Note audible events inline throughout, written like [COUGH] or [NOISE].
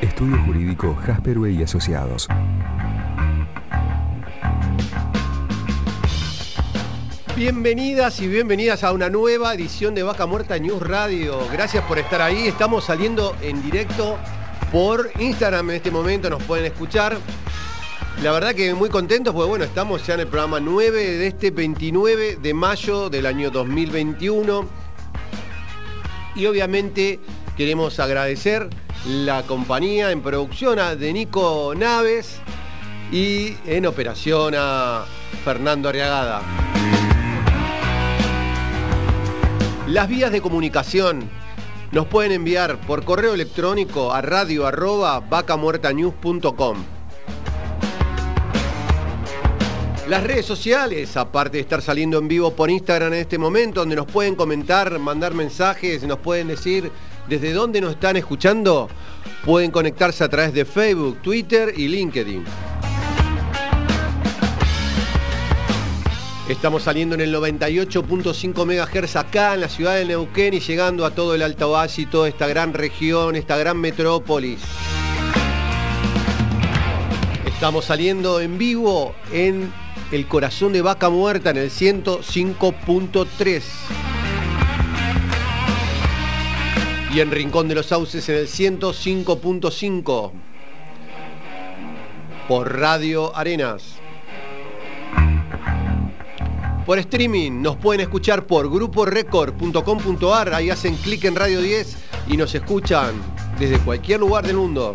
Estudio Jurídico Jasper y Asociados. Bienvenidas y bienvenidas a una nueva edición de Vaca Muerta News Radio. Gracias por estar ahí. Estamos saliendo en directo por Instagram en este momento, nos pueden escuchar. La verdad que muy contentos porque bueno, estamos ya en el programa 9 de este 29 de mayo del año 2021. Y obviamente queremos agradecer la compañía en producción de Nico Naves y en operación a Fernando Arriagada. Las vías de comunicación nos pueden enviar por correo electrónico a radio arroba vacamuertanews.com. Las redes sociales, aparte de estar saliendo en vivo por Instagram en este momento, donde nos pueden comentar, mandar mensajes, nos pueden decir desde dónde nos están escuchando, pueden conectarse a través de Facebook, Twitter y LinkedIn. Estamos saliendo en el 98.5 MHz acá en la ciudad de Neuquén y llegando a todo el Alto Valle toda esta gran región, esta gran metrópolis. Estamos saliendo en vivo en el corazón de Vaca Muerta en el 105.3. Y en Rincón de los Sauces en el 105.5. Por Radio Arenas. Por streaming nos pueden escuchar por gruporecord.com.ar, ahí hacen clic en Radio 10 y nos escuchan desde cualquier lugar del mundo.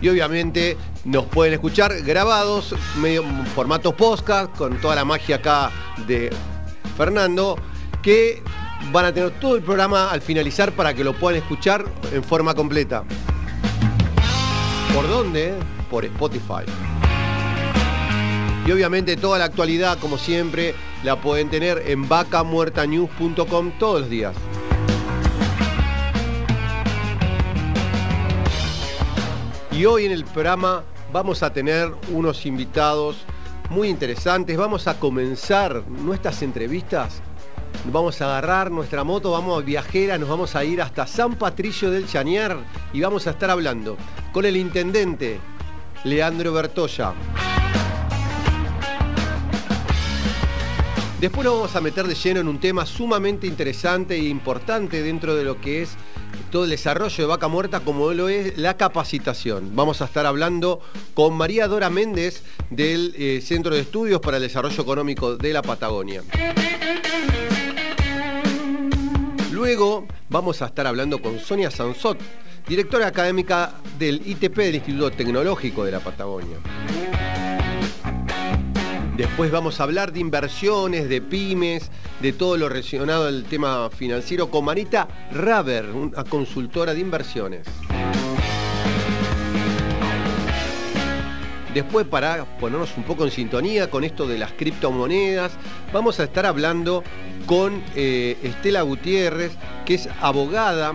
Y obviamente nos pueden escuchar grabados, medio formato podcast, con toda la magia acá de Fernando, que van a tener todo el programa al finalizar para que lo puedan escuchar en forma completa. ¿Por dónde? Por Spotify. Y obviamente toda la actualidad, como siempre, la pueden tener en vacamuertanews.com todos los días. Y hoy en el programa vamos a tener unos invitados muy interesantes. Vamos a comenzar nuestras entrevistas. Vamos a agarrar nuestra moto, vamos a viajera, nos vamos a ir hasta San Patricio del Chañar y vamos a estar hablando con el intendente Leandro Bertoya. Después nos vamos a meter de lleno en un tema sumamente interesante e importante dentro de lo que es todo el desarrollo de Vaca Muerta como lo es la capacitación. Vamos a estar hablando con María Dora Méndez del eh, Centro de Estudios para el Desarrollo Económico de la Patagonia. Luego vamos a estar hablando con Sonia Sansot, directora académica del ITP del Instituto Tecnológico de la Patagonia. Después vamos a hablar de inversiones, de pymes, de todo lo relacionado al tema financiero con Marita Raber, una consultora de inversiones. Después, para ponernos un poco en sintonía con esto de las criptomonedas, vamos a estar hablando con eh, Estela Gutiérrez, que es abogada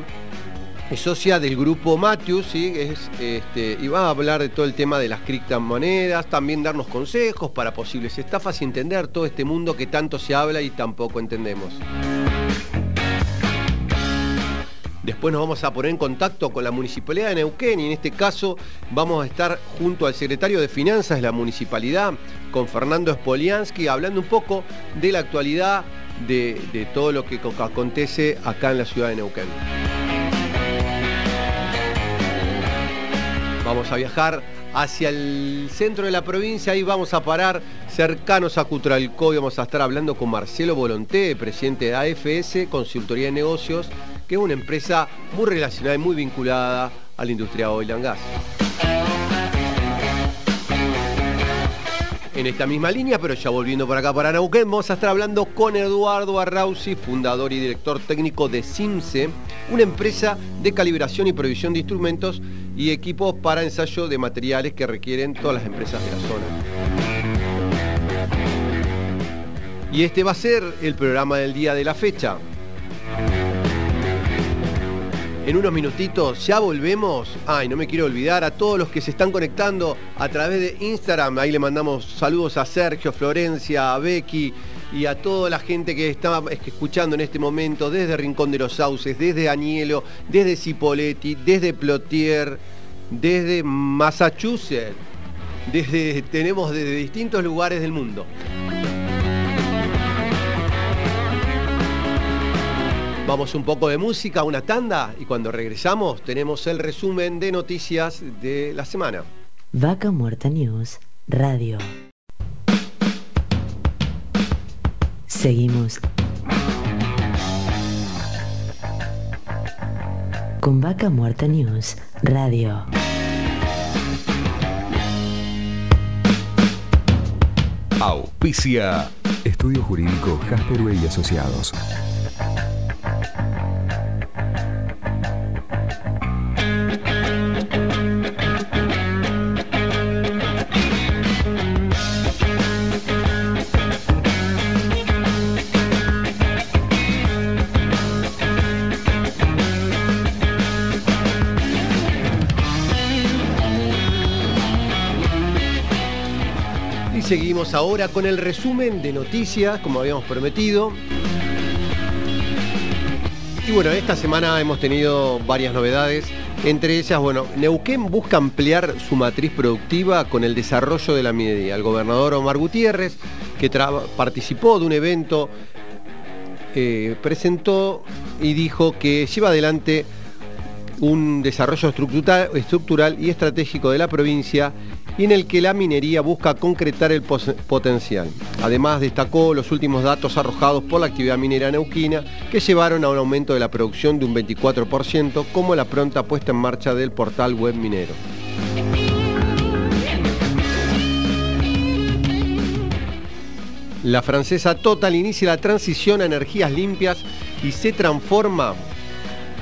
es socia del grupo Matius, este, y va a hablar de todo el tema de las criptomonedas, también darnos consejos para posibles estafas y entender todo este mundo que tanto se habla y tampoco entendemos. Después nos vamos a poner en contacto con la Municipalidad de Neuquén y en este caso vamos a estar junto al secretario de Finanzas de la Municipalidad, con Fernando Spoliansky, hablando un poco de la actualidad de, de todo lo que acontece acá en la ciudad de Neuquén. Vamos a viajar hacia el centro de la provincia y vamos a parar cercanos a Cutralcó y vamos a estar hablando con Marcelo Volonté, presidente de AFS, Consultoría de Negocios, que es una empresa muy relacionada y muy vinculada a la industria oil and gas. En esta misma línea, pero ya volviendo por acá para Neuquén, vamos a estar hablando con Eduardo Arrausi, fundador y director técnico de CIMSE, una empresa de calibración y provisión de instrumentos y equipos para ensayo de materiales que requieren todas las empresas de la zona. Y este va a ser el programa del día de la fecha. En unos minutitos ya volvemos. Ay, no me quiero olvidar a todos los que se están conectando a través de Instagram. Ahí le mandamos saludos a Sergio, Florencia, a Becky y a toda la gente que está escuchando en este momento desde Rincón de los Sauces, desde Anielo, desde Cipoletti, desde Plotier, desde Massachusetts. Desde, tenemos desde distintos lugares del mundo. Vamos un poco de música, una tanda y cuando regresamos tenemos el resumen de noticias de la semana. Vaca Muerta News Radio. Seguimos con Vaca Muerta News Radio. Auspicia. Estudio Jurídico Jasper y Asociados. Seguimos ahora con el resumen de noticias, como habíamos prometido. Y bueno, esta semana hemos tenido varias novedades. Entre ellas, bueno, Neuquén busca ampliar su matriz productiva con el desarrollo de la minería. El gobernador Omar Gutiérrez, que participó de un evento, eh, presentó y dijo que lleva adelante un desarrollo estructural y estratégico de la provincia y en el que la minería busca concretar el potencial. Además destacó los últimos datos arrojados por la actividad minera neuquina que llevaron a un aumento de la producción de un 24% como la pronta puesta en marcha del portal web minero. La francesa Total inicia la transición a energías limpias y se transforma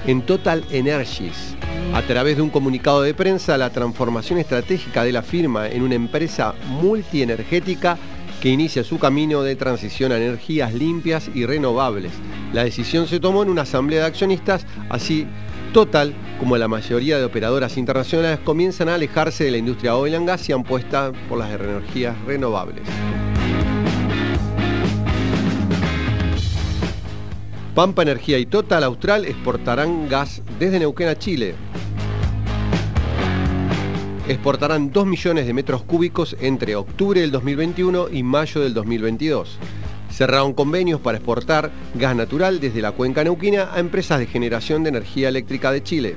en Total Energies. A través de un comunicado de prensa, la transformación estratégica de la firma en una empresa multienergética que inicia su camino de transición a energías limpias y renovables. La decisión se tomó en una asamblea de accionistas, así Total, como la mayoría de operadoras internacionales, comienzan a alejarse de la industria oil and gas y por las energías renovables. Pampa Energía y Total Austral exportarán gas desde Neuquén a Chile. Exportarán 2 millones de metros cúbicos entre octubre del 2021 y mayo del 2022. Cerraron convenios para exportar gas natural desde la cuenca neuquina a empresas de generación de energía eléctrica de Chile.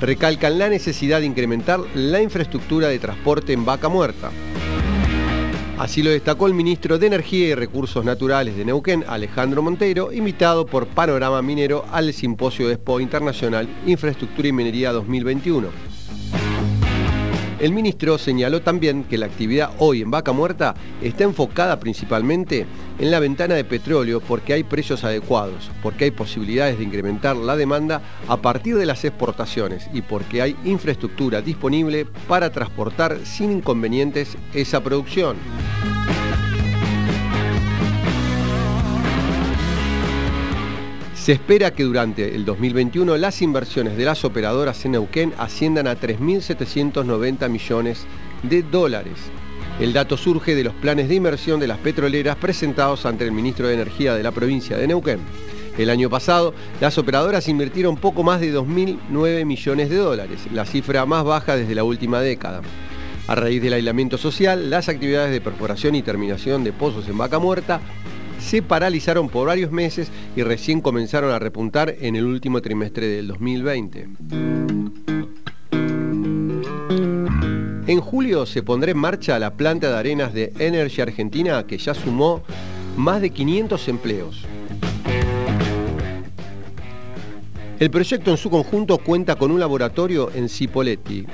Recalcan la necesidad de incrementar la infraestructura de transporte en Vaca Muerta. Así lo destacó el ministro de Energía y Recursos Naturales de Neuquén, Alejandro Monteiro, invitado por Panorama Minero al Simposio de Expo Internacional Infraestructura y Minería 2021. El ministro señaló también que la actividad hoy en Vaca Muerta está enfocada principalmente en la ventana de petróleo porque hay precios adecuados, porque hay posibilidades de incrementar la demanda a partir de las exportaciones y porque hay infraestructura disponible para transportar sin inconvenientes esa producción. Se espera que durante el 2021 las inversiones de las operadoras en Neuquén asciendan a 3.790 millones de dólares. El dato surge de los planes de inversión de las petroleras presentados ante el ministro de Energía de la provincia de Neuquén. El año pasado, las operadoras invirtieron poco más de 2.009 millones de dólares, la cifra más baja desde la última década. A raíz del aislamiento social, las actividades de perforación y terminación de pozos en Vaca Muerta se paralizaron por varios meses y recién comenzaron a repuntar en el último trimestre del 2020. En julio se pondrá en marcha la planta de arenas de Energy Argentina que ya sumó más de 500 empleos. El proyecto en su conjunto cuenta con un laboratorio en Cipoletti,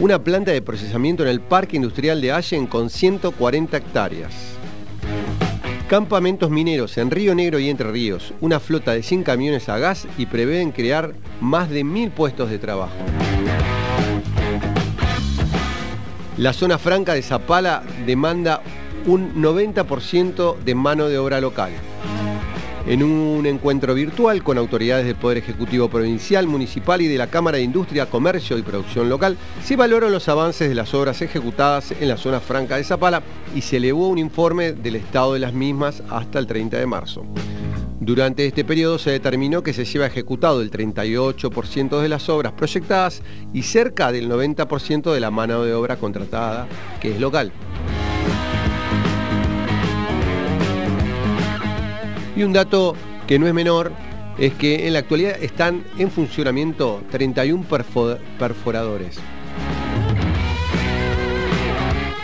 una planta de procesamiento en el Parque Industrial de Allen con 140 hectáreas Campamentos mineros en Río Negro y Entre Ríos, una flota de 100 camiones a gas y prevén crear más de mil puestos de trabajo. La zona franca de Zapala demanda un 90% de mano de obra local. En un encuentro virtual con autoridades del Poder Ejecutivo Provincial, Municipal y de la Cámara de Industria, Comercio y Producción Local, se valoraron los avances de las obras ejecutadas en la zona franca de Zapala y se elevó un informe del estado de las mismas hasta el 30 de marzo. Durante este periodo se determinó que se lleva ejecutado el 38% de las obras proyectadas y cerca del 90% de la mano de obra contratada, que es local. Y un dato que no es menor es que en la actualidad están en funcionamiento 31 perforadores.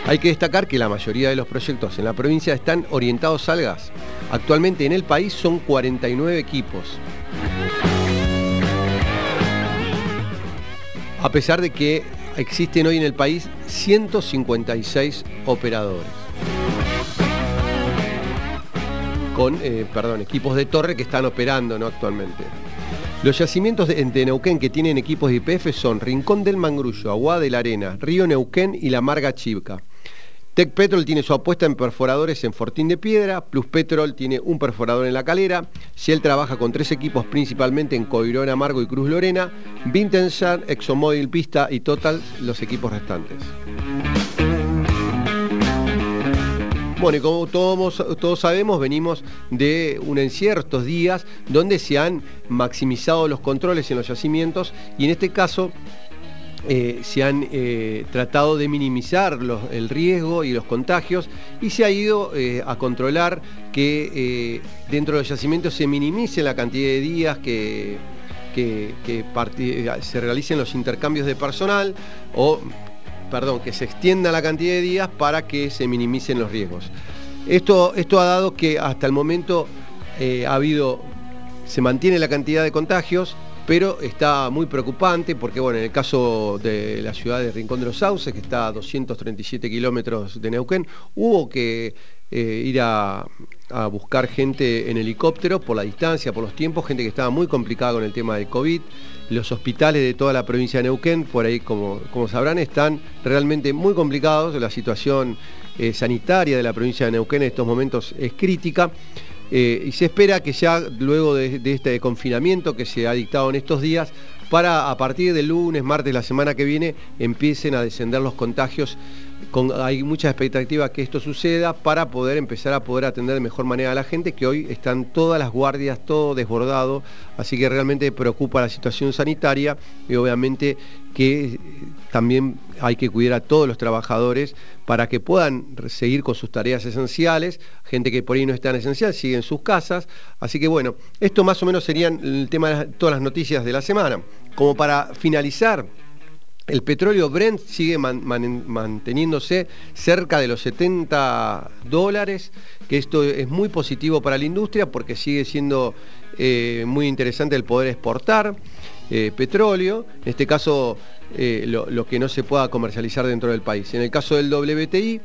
Hay que destacar que la mayoría de los proyectos en la provincia están orientados al gas. Actualmente en el país son 49 equipos. A pesar de que existen hoy en el país 156 operadores. Con eh, perdón, equipos de torre que están operando ¿no? actualmente. Los yacimientos de, Neuquén que tienen equipos de IPF son Rincón del Mangrullo, Agua de la Arena, Río Neuquén y La Marga Chivca. Tech Petrol tiene su apuesta en perforadores en Fortín de Piedra, Plus Petrol tiene un perforador en La Calera, Shell trabaja con tres equipos principalmente en Coirón Amargo y Cruz Lorena, Vintensan, ExxonMobil Pista y Total los equipos restantes. Bueno, y como todos, todos sabemos, venimos de un encierro estos días donde se han maximizado los controles en los yacimientos y en este caso eh, se han eh, tratado de minimizar el riesgo y los contagios y se ha ido eh, a controlar que dentro de los yacimientos se minimice la cantidad de días que, que se realicen los intercambios de personal o perdón, que se extienda la cantidad de días para que se minimicen los riesgos. Esto, esto ha dado que hasta el momento eh, ha habido, se mantiene la cantidad de contagios, pero está muy preocupante porque, bueno, en el caso de la ciudad de Rincón de los Sauces, que está a 237 kilómetros de Neuquén, hubo que eh, ir a, buscar gente en helicóptero por la distancia, por los tiempos, gente que estaba muy complicada con el tema del COVID. Los hospitales de toda la provincia de Neuquén, por ahí como, como sabrán, están realmente muy complicados. La situación eh, sanitaria de la provincia de Neuquén en estos momentos es crítica. Eh, y se espera que ya luego de, este confinamiento que se ha dictado en estos días, para a partir del lunes, martes, la semana que viene, empiecen a descender los contagios hay mucha expectativa que esto suceda para poder empezar a poder atender de mejor manera a la gente, que hoy están todas las guardias, todo desbordado, así que realmente preocupa la situación sanitaria y obviamente que también hay que cuidar a todos los trabajadores para que puedan seguir con sus tareas esenciales, gente que por ahí no es tan esencial, sigue en sus casas, así que bueno, esto más o menos serían el tema de todas las noticias de la semana. Como para finalizar, el petróleo Brent sigue manteniéndose cerca de los 70 dólares, que esto es muy positivo para la industria porque sigue siendo eh, muy interesante el poder exportar eh, petróleo, en este caso eh, lo, que no se pueda comercializar dentro del país. En el caso del WTI,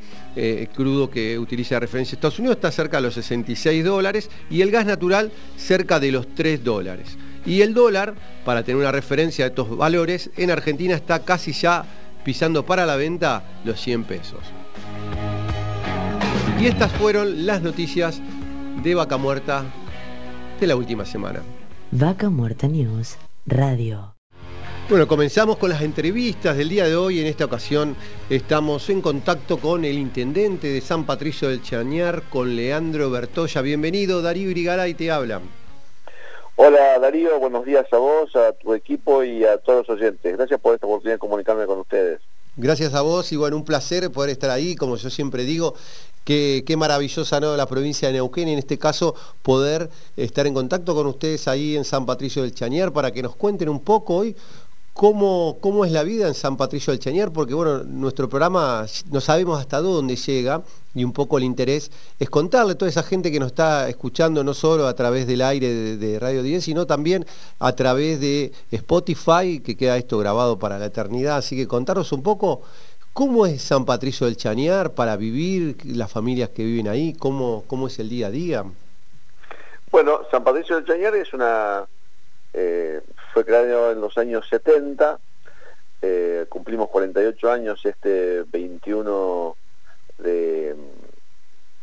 crudo que utiliza referencia Estados Unidos está cerca de los 66 dólares y el gas natural cerca de los 3 dólares. Y el dólar, para tener una referencia de estos valores, en Argentina está casi ya pisando para la venta los 100 pesos. Y estas fueron las noticias de Vaca Muerta de la última semana. Vaca Muerta News Radio. Bueno, comenzamos con las entrevistas del día de hoy. En esta ocasión estamos en contacto con el intendente de San Patricio del Chañar, con Leandro Bertoya. Bienvenido, Darío Irigaray te habla. Hola Darío, buenos días a vos, a tu equipo y a todos los oyentes. Gracias por esta oportunidad de comunicarme con ustedes. Gracias a vos y bueno, un placer poder estar ahí, como yo siempre digo, qué, qué maravillosa ¿no? la provincia de Neuquén, en este caso poder estar en contacto con ustedes ahí en San Patricio del Chañar para que nos cuenten un poco hoy cómo, cómo es la vida en San Patricio del Chañar, porque bueno, nuestro programa no sabemos hasta dónde llega y un poco el interés es contarle a toda esa gente que nos está escuchando no solo a través del aire de, Radio 10, sino también a través de Spotify, que queda esto grabado para la eternidad. Así que contaros un poco ¿Cómo es San Patricio del Chañar para vivir, las familias que viven ahí? ¿Cómo, cómo es el día a día? Bueno, San Patricio del Chañar es una... Eh, fue creado en los años 70, eh, cumplimos 48 años este 21 de,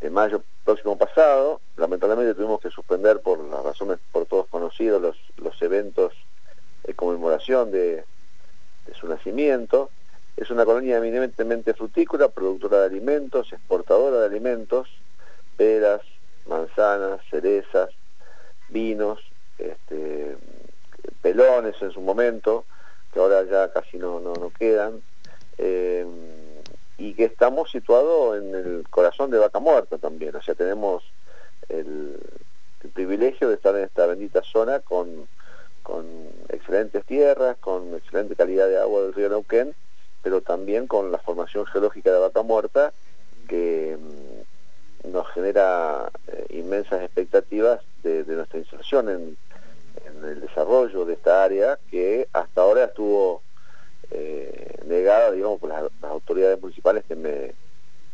mayo próximo pasado. Lamentablemente tuvimos que suspender por las razones por todos conocidos los, eventos de conmemoración de, de su nacimiento. Es una colonia eminentemente frutícola, productora de alimentos, exportadora de alimentos, peras, manzanas, cerezas, vinos, este, pelones en su momento, que ahora ya casi no, no, quedan, eh, y que estamos situados en el corazón de Vaca Muerta también, o sea, tenemos el, privilegio de estar en esta bendita zona con, con excelentes tierras, con excelente calidad de agua del río Neuquén, pero también con la formación geológica de Vaca Muerta, que mm, nos genera eh, inmensas expectativas de, nuestra inserción en, el desarrollo de esta área, que hasta ahora estuvo eh, negada, digamos, por las, autoridades municipales que me,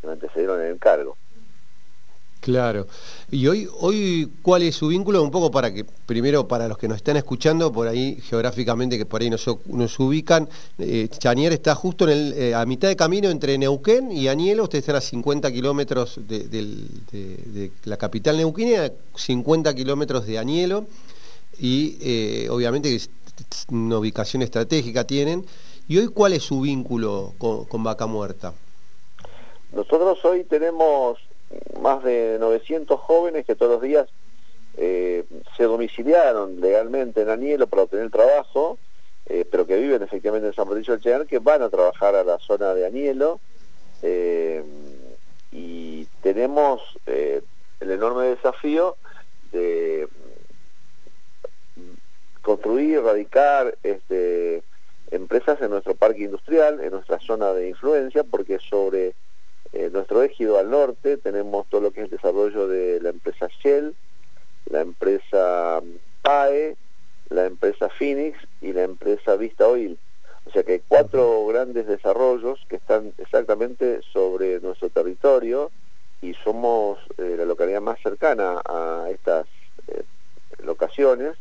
que antecedieron en el cargo. Claro. Y hoy, hoy, ¿cuál es su vínculo? Un poco para que, primero, para los que nos están escuchando, por ahí geográficamente, que por ahí nos, nos ubican, eh, Chanier está justo en el, eh, a mitad de camino entre Neuquén y Anielo, ustedes están a 50 kilómetros de, la capital neuquina, 50 kilómetros de Anielo, y eh, obviamente una ubicación estratégica tienen. ¿Y hoy cuál es su vínculo con, Vaca Muerta? Nosotros hoy tenemos más de 900 jóvenes que todos los días eh, se domiciliaron legalmente en Anielo para obtener trabajo, eh, pero que viven efectivamente en San Francisco del Chegar, que van a trabajar a la zona de Anielo. Eh, y tenemos el enorme desafío de construir, radicar este, empresas en nuestro parque industrial, en nuestra zona de influencia, porque sobre eh, nuestro ejido al norte tenemos todo lo que es el desarrollo de la empresa Shell, la empresa PAE, la empresa Phoenix y la empresa Vista Oil. O sea que hay cuatro grandes desarrollos que están exactamente sobre nuestro territorio y somos eh, la localidad más cercana a estas eh, locaciones.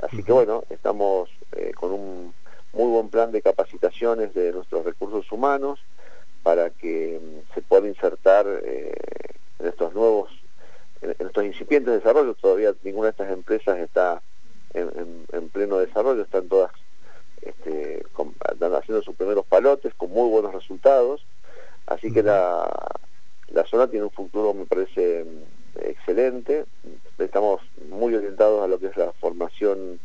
Así que bueno, estamos con un muy buen plan de capacitaciones de nuestros recursos humanos, para que mm, se pueda insertar eh, en estos nuevos, en, estos incipientes desarrollos. Todavía ninguna de estas empresas está en, pleno desarrollo, están todas este, haciendo sus primeros palotes con muy buenos resultados. Así que la, la zona tiene un futuro, me parece, mm, excelente. Estamos muy orientados a lo que es la formación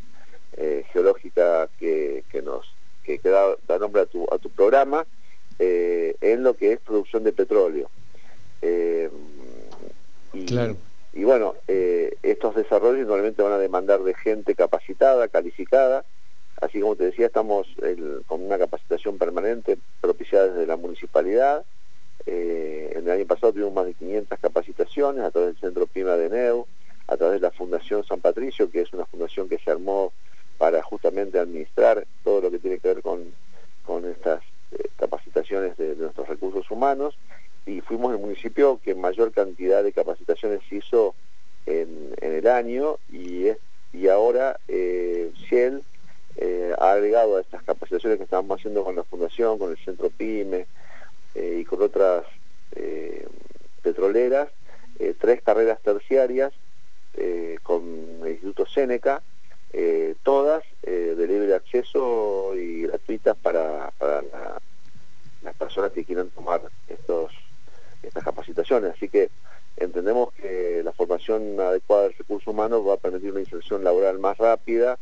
eh, geológica que, nos que, da, da, nombre a tu, a tu programa eh, en lo que es producción de petróleo. Eh, y, bueno, eh, estos desarrollos normalmente van a demandar de gente capacitada, calificada, así como te decía, estamos con una capacitación permanente propiciada desde la municipalidad. En el año pasado tuvimos más de 500 capacitaciones a través del Centro PIMA de NEU, a través de la Fundación San Patricio, que es una fundación que se armó para justamente administrar todo lo que tiene que ver con, estas eh, capacitaciones de, nuestros recursos humanos. Y fuimos el municipio que mayor cantidad de capacitaciones hizo en, el año y, y ahora eh, Shell eh, ha agregado a estas capacitaciones que estamos haciendo con la Fundación, con el Centro PYME y con otras petroleras, tres carreras terciarias con el Instituto Seneca, todas de libre acceso y gratuitas para, las personas que quieran tomar estos, estas capacitaciones. Así que entendemos que la formación adecuada del recurso humano va a permitir una inserción laboral más rápida,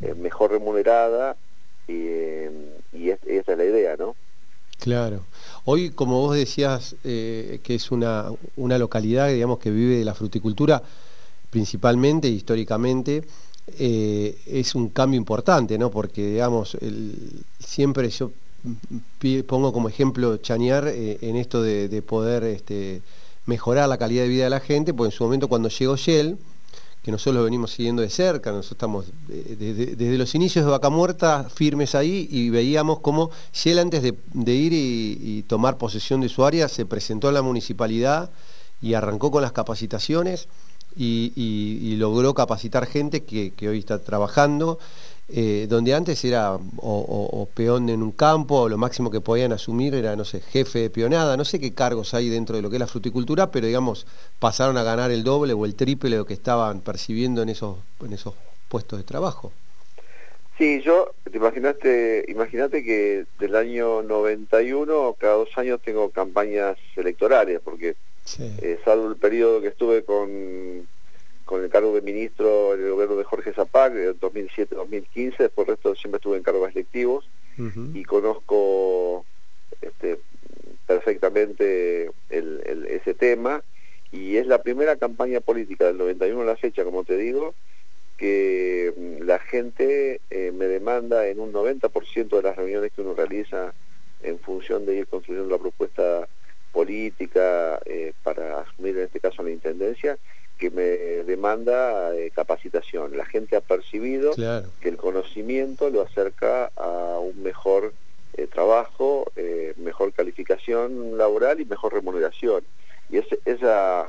eh, mejor remunerada y, eh, y esa es la idea, ¿no? Claro. Hoy, como vos decías, eh, que es una, una localidad digamos, que vive de la fruticultura principalmente, históricamente, es un cambio importante, ¿no? Porque, digamos, siempre yo pongo como ejemplo Chañar eh, en esto de, poder este, mejorar la calidad de vida de la gente, porque en su momento cuando llegó Shell, que nosotros lo venimos siguiendo de cerca, nosotros estamos desde, los inicios de Vaca Muerta firmes ahí y veíamos cómo Shell antes de, ir y, tomar posesión de su área se presentó a la municipalidad y arrancó con las capacitaciones y, logró capacitar gente que hoy está trabajando eh, donde antes era o, peón en un campo, o lo máximo que podían asumir era, no sé, jefe de peonada, no sé qué cargos hay dentro de lo que es la fruticultura, pero digamos, pasaron a ganar el doble o el triple de lo que estaban percibiendo en esos, en esos puestos de trabajo. Sí, yo, te imaginaste, imagínate que del año 91, cada dos años tengo campañas electorales, porque eh, salvo el periodo que estuve con con el cargo de ministro en el gobierno de Jorge Zapac, de 2007-2015, después el resto siempre estuve en cargos electivos y conozco este, perfectamente ese tema y es la primera campaña política del 91 a la fecha, como te digo, que mm, la gente eh, me demanda en un 90% de las reuniones que uno realiza en función de ir construyendo la propuesta política eh, para asumir en este caso la Intendencia, que me demanda eh, capacitación. La gente ha percibido que el conocimiento lo acerca a un mejor eh, trabajo, eh, mejor calificación laboral y mejor remuneración. Y esa,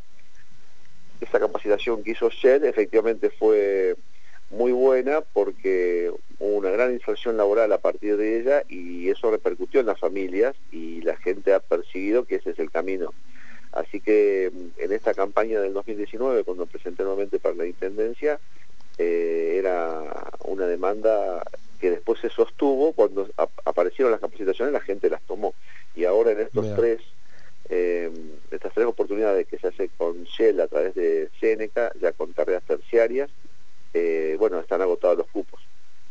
esa capacitación que hizo Shell efectivamente fue muy buena porque hubo una gran inserción laboral a partir de ella y eso repercutió en las familias y la gente ha percibido que ese es el camino. Así que mm, en esta campaña del 2019, cuando presenté nuevamente para la Intendencia, eh, era una demanda que después se sostuvo cuando aparecieron las capacitaciones, la gente las tomó. Y ahora en estos tres, eh, estas tres oportunidades que se hace con Shell a través de Seneca, ya con tareas terciarias, eh, bueno, están agotados los cupos.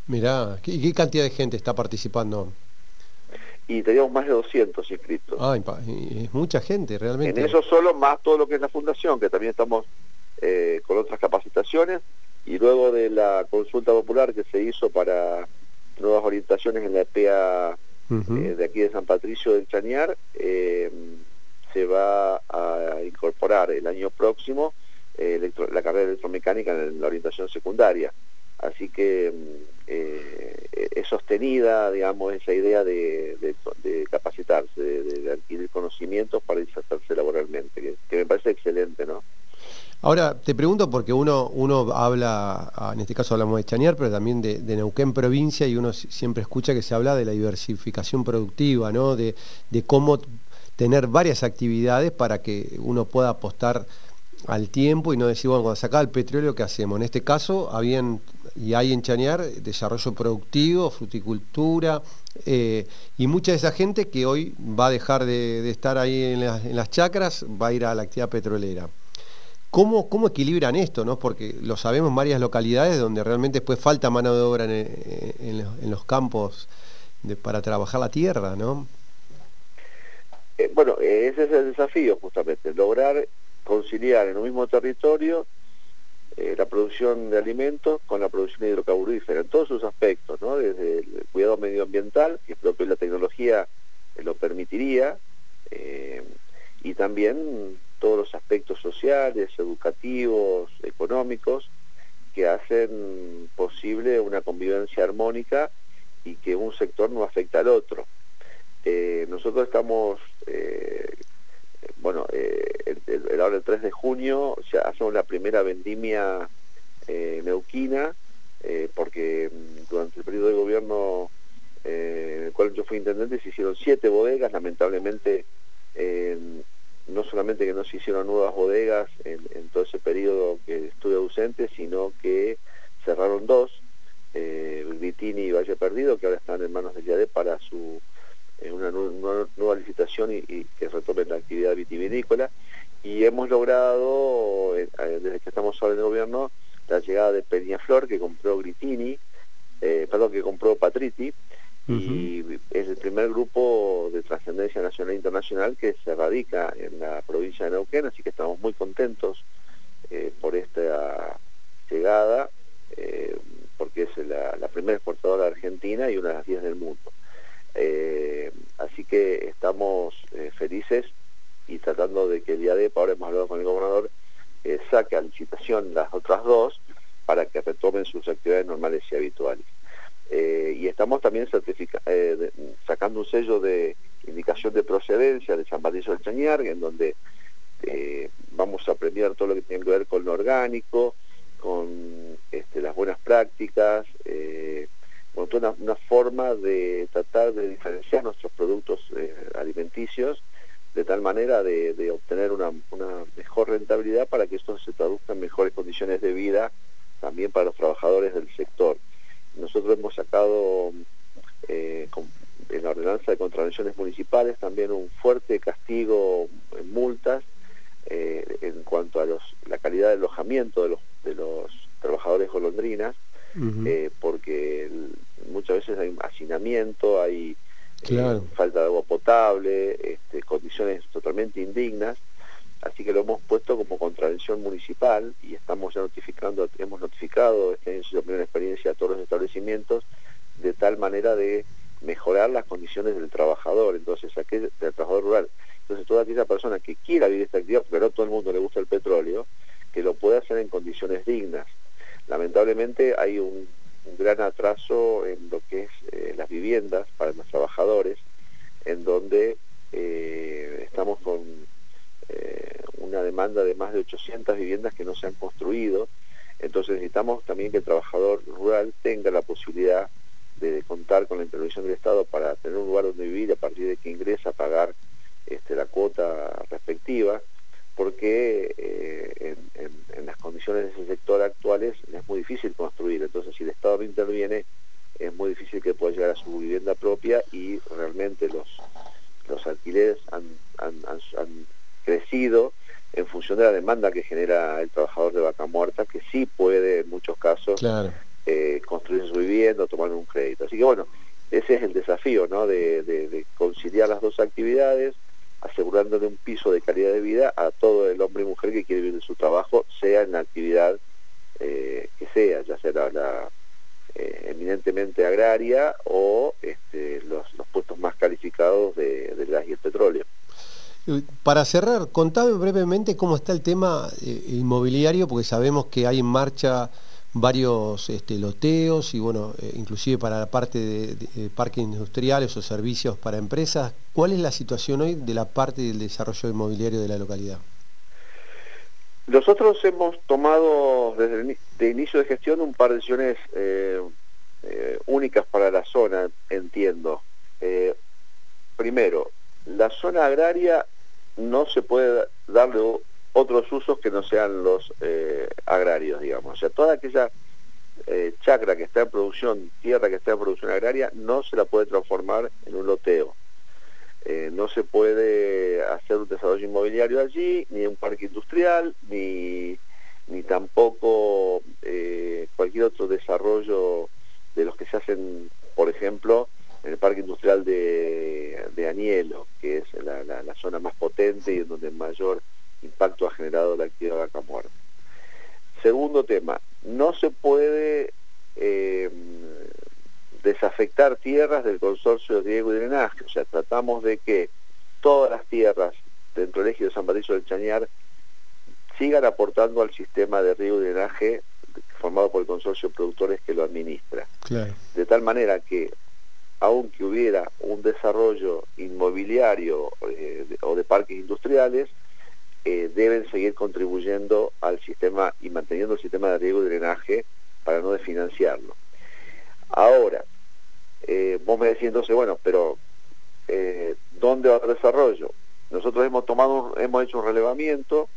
Mirá, ¿y qué cantidad de gente está participando? Y teníamos más de 200 inscritos. Ay, es mucha gente realmente. En eso solo más todo lo que es la fundación, que también estamos eh, con otras capacitaciones, y luego de la consulta popular que se hizo para nuevas orientaciones en la EPA eh, de aquí de San Patricio del Chañar, eh, se va a incorporar el año próximo la carrera de electromecánica en la orientación secundaria. Así que eh, es sostenida, digamos, esa idea de, capacitarse, de, adquirir conocimientos para insertarse laboralmente, que, me parece excelente, ¿no? Ahora, te pregunto porque uno, uno habla, ah, en este caso hablamos de Chañar, pero también de, Neuquén provincia y uno siempre escucha que se habla de la diversificación productiva, ¿no? De, de cómo tener varias actividades para que uno pueda apostar al tiempo y no decir, bueno, cuando se acaba el petróleo, ¿qué hacemos? En este caso, habían y hay en Chañar desarrollo productivo, fruticultura, eh, y mucha de esa gente que hoy va a dejar de, estar ahí en las, chacras, va a ir a la actividad petrolera. ¿Cómo, ¿Cómo, equilibran esto? ¿no? Porque lo sabemos en varias localidades donde realmente después falta mano de obra en, los campos para trabajar la tierra, ¿no? Eh, bueno, ese es el desafío justamente, lograr conciliar en un mismo territorio eh, la producción de alimentos con la producción hidrocarburífera, en todos sus aspectos, ¿no? desde el cuidado medioambiental, que es propio la tecnología eh, lo permitiría, eh, y también todos los aspectos sociales, educativos, económicos, que hacen posible una convivencia armónica y que un sector no afecta al otro. nosotros estamos bueno, eh, el, ahora el 3 de junio ya hacemos la primera vendimia eh, neuquina, eh, porque mm, durante el periodo de gobierno en el cual yo fui intendente se hicieron siete bodegas, lamentablemente no solamente que no se hicieron nuevas bodegas en, todo ese periodo que estuve ausente, sino que cerraron dos, Vitini y Valle Perdido, que ahora están en manos de Yadé para su una nueva licitación y, que retomen la actividad vitivinícola y hemos logrado, eh, eh, desde que estamos ahora en el gobierno, la llegada de Peñaflor que compró Gritini, eh, perdón, que compró Patriti, y es el primer grupo de trascendencia nacional e internacional que se radica en la provincia de Neuquén, así que estamos muy contentos por esta llegada, porque es la, la primera exportadora Argentina y una de las 10 del mundo. Eh, así que estamos eh, felices y tratando de que el día de ahora hemos hablado con el gobernador, eh, saque a licitación las otras dos para que retomen sus actividades normales y habituales. Y estamos también sacando un sello de indicación de procedencia de San Patricio del Chañar, en donde vamos a premiar todo lo que tiene que ver con lo orgánico, con este, las buenas prácticas, toda una, forma de tratar de diferenciar nuestros productos alimenticios de tal manera de, obtener una, una, mejor rentabilidad para que esto se traduzca en mejores condiciones de vida también para los trabajadores del sector. Nosotros hemos sacado eh, en la ordenanza de contravenciones municipales también un fuerte castigo en multas eh, en cuanto a los, la calidad de alojamiento de los, de los trabajadores golondrinas, eh, porque muchas veces hay hacinamiento, hay falta de agua potable, este, condiciones totalmente indignas, así que lo hemos puesto como contravención municipal y estamos ya notificando, hemos notificado, esta es la primera experiencia a todos los establecimientos, de tal manera de mejorar las condiciones del trabajador, entonces aquel, del trabajador rural. Entonces toda aquella persona que quiera vivir esta actividad, porque no todo el mundo le gusta el petróleo, que lo pueda hacer en condiciones dignas. Lamentablemente hay un, gran atraso en lo que es eh, las viviendas para los trabajadores, en donde eh, estamos con eh, una demanda de más de 800 viviendas que no se han construido, entonces necesitamos también que el trabajador rural tenga la posibilidad de contar con la intervención del Estado para tener un lugar donde vivir a partir de que ingresa a pagar este, la cuota respectiva, porque eh, en, las condiciones de ese sector actuales es muy difícil construir, entonces si el Estado no interviene es muy difícil que pueda llegar a su vivienda propia y realmente los, los alquileres han crecido en función de la demanda que genera el trabajador de vaca muerta, que sí puede en muchos casos eh, construir su vivienda o tomar un crédito. Así que bueno, ese es el desafío, ¿no? De, conciliar las dos actividades, asegurándole un piso de calidad de vida a todo el hombre y mujer que quiere vivir de su trabajo, sea en la actividad eh, que sea, ya sea la, eh, eminentemente agraria o este, los, puestos más calificados de, del gas y el petróleo. Para cerrar, contame brevemente cómo está el tema eh, inmobiliario, porque sabemos que hay en marcha varios este, loteos y bueno, eh, inclusive para la parte de, parques industriales o servicios para empresas. ¿Cuál es la situación hoy de la parte del desarrollo inmobiliario de la localidad? Nosotros hemos tomado desde el inicio de gestión un par de decisiones eh, únicas para la zona, entiendo. primero, la zona agraria no se puede darle otros usos que no sean los eh, agrarios, digamos. O sea, toda aquella eh, chacra que está en producción, tierra que está en producción agraria, no se la puede transformar en un loteo. Eh, no se puede hacer un desarrollo inmobiliario allí, ni un parque industrial, ni, ni tampoco cualquier otro desarrollo de los que se hacen, por ejemplo, en el Parque Industrial de, de Anielo, que es la, zona más potente y en donde mayor impacto ha generado la actividad de vaca muerta. Segundo tema, no se puede eh, desafectar tierras del consorcio de Diego y drenaje, o sea, tratamos de que todas las tierras dentro del eje de San Patricio del Chañar sigan aportando al sistema de riego y drenaje formado por el consorcio de productores que lo administra. De tal manera que aunque hubiera un desarrollo inmobiliario eh, o de parques industriales, eh, deben seguir contribuyendo al sistema y manteniendo el sistema de riego y drenaje para no desfinanciarlo. Ahora, eh, vos me decís entonces, bueno, pero ¿dónde va el desarrollo? Nosotros hemos tomado, hemos hecho un relevamiento,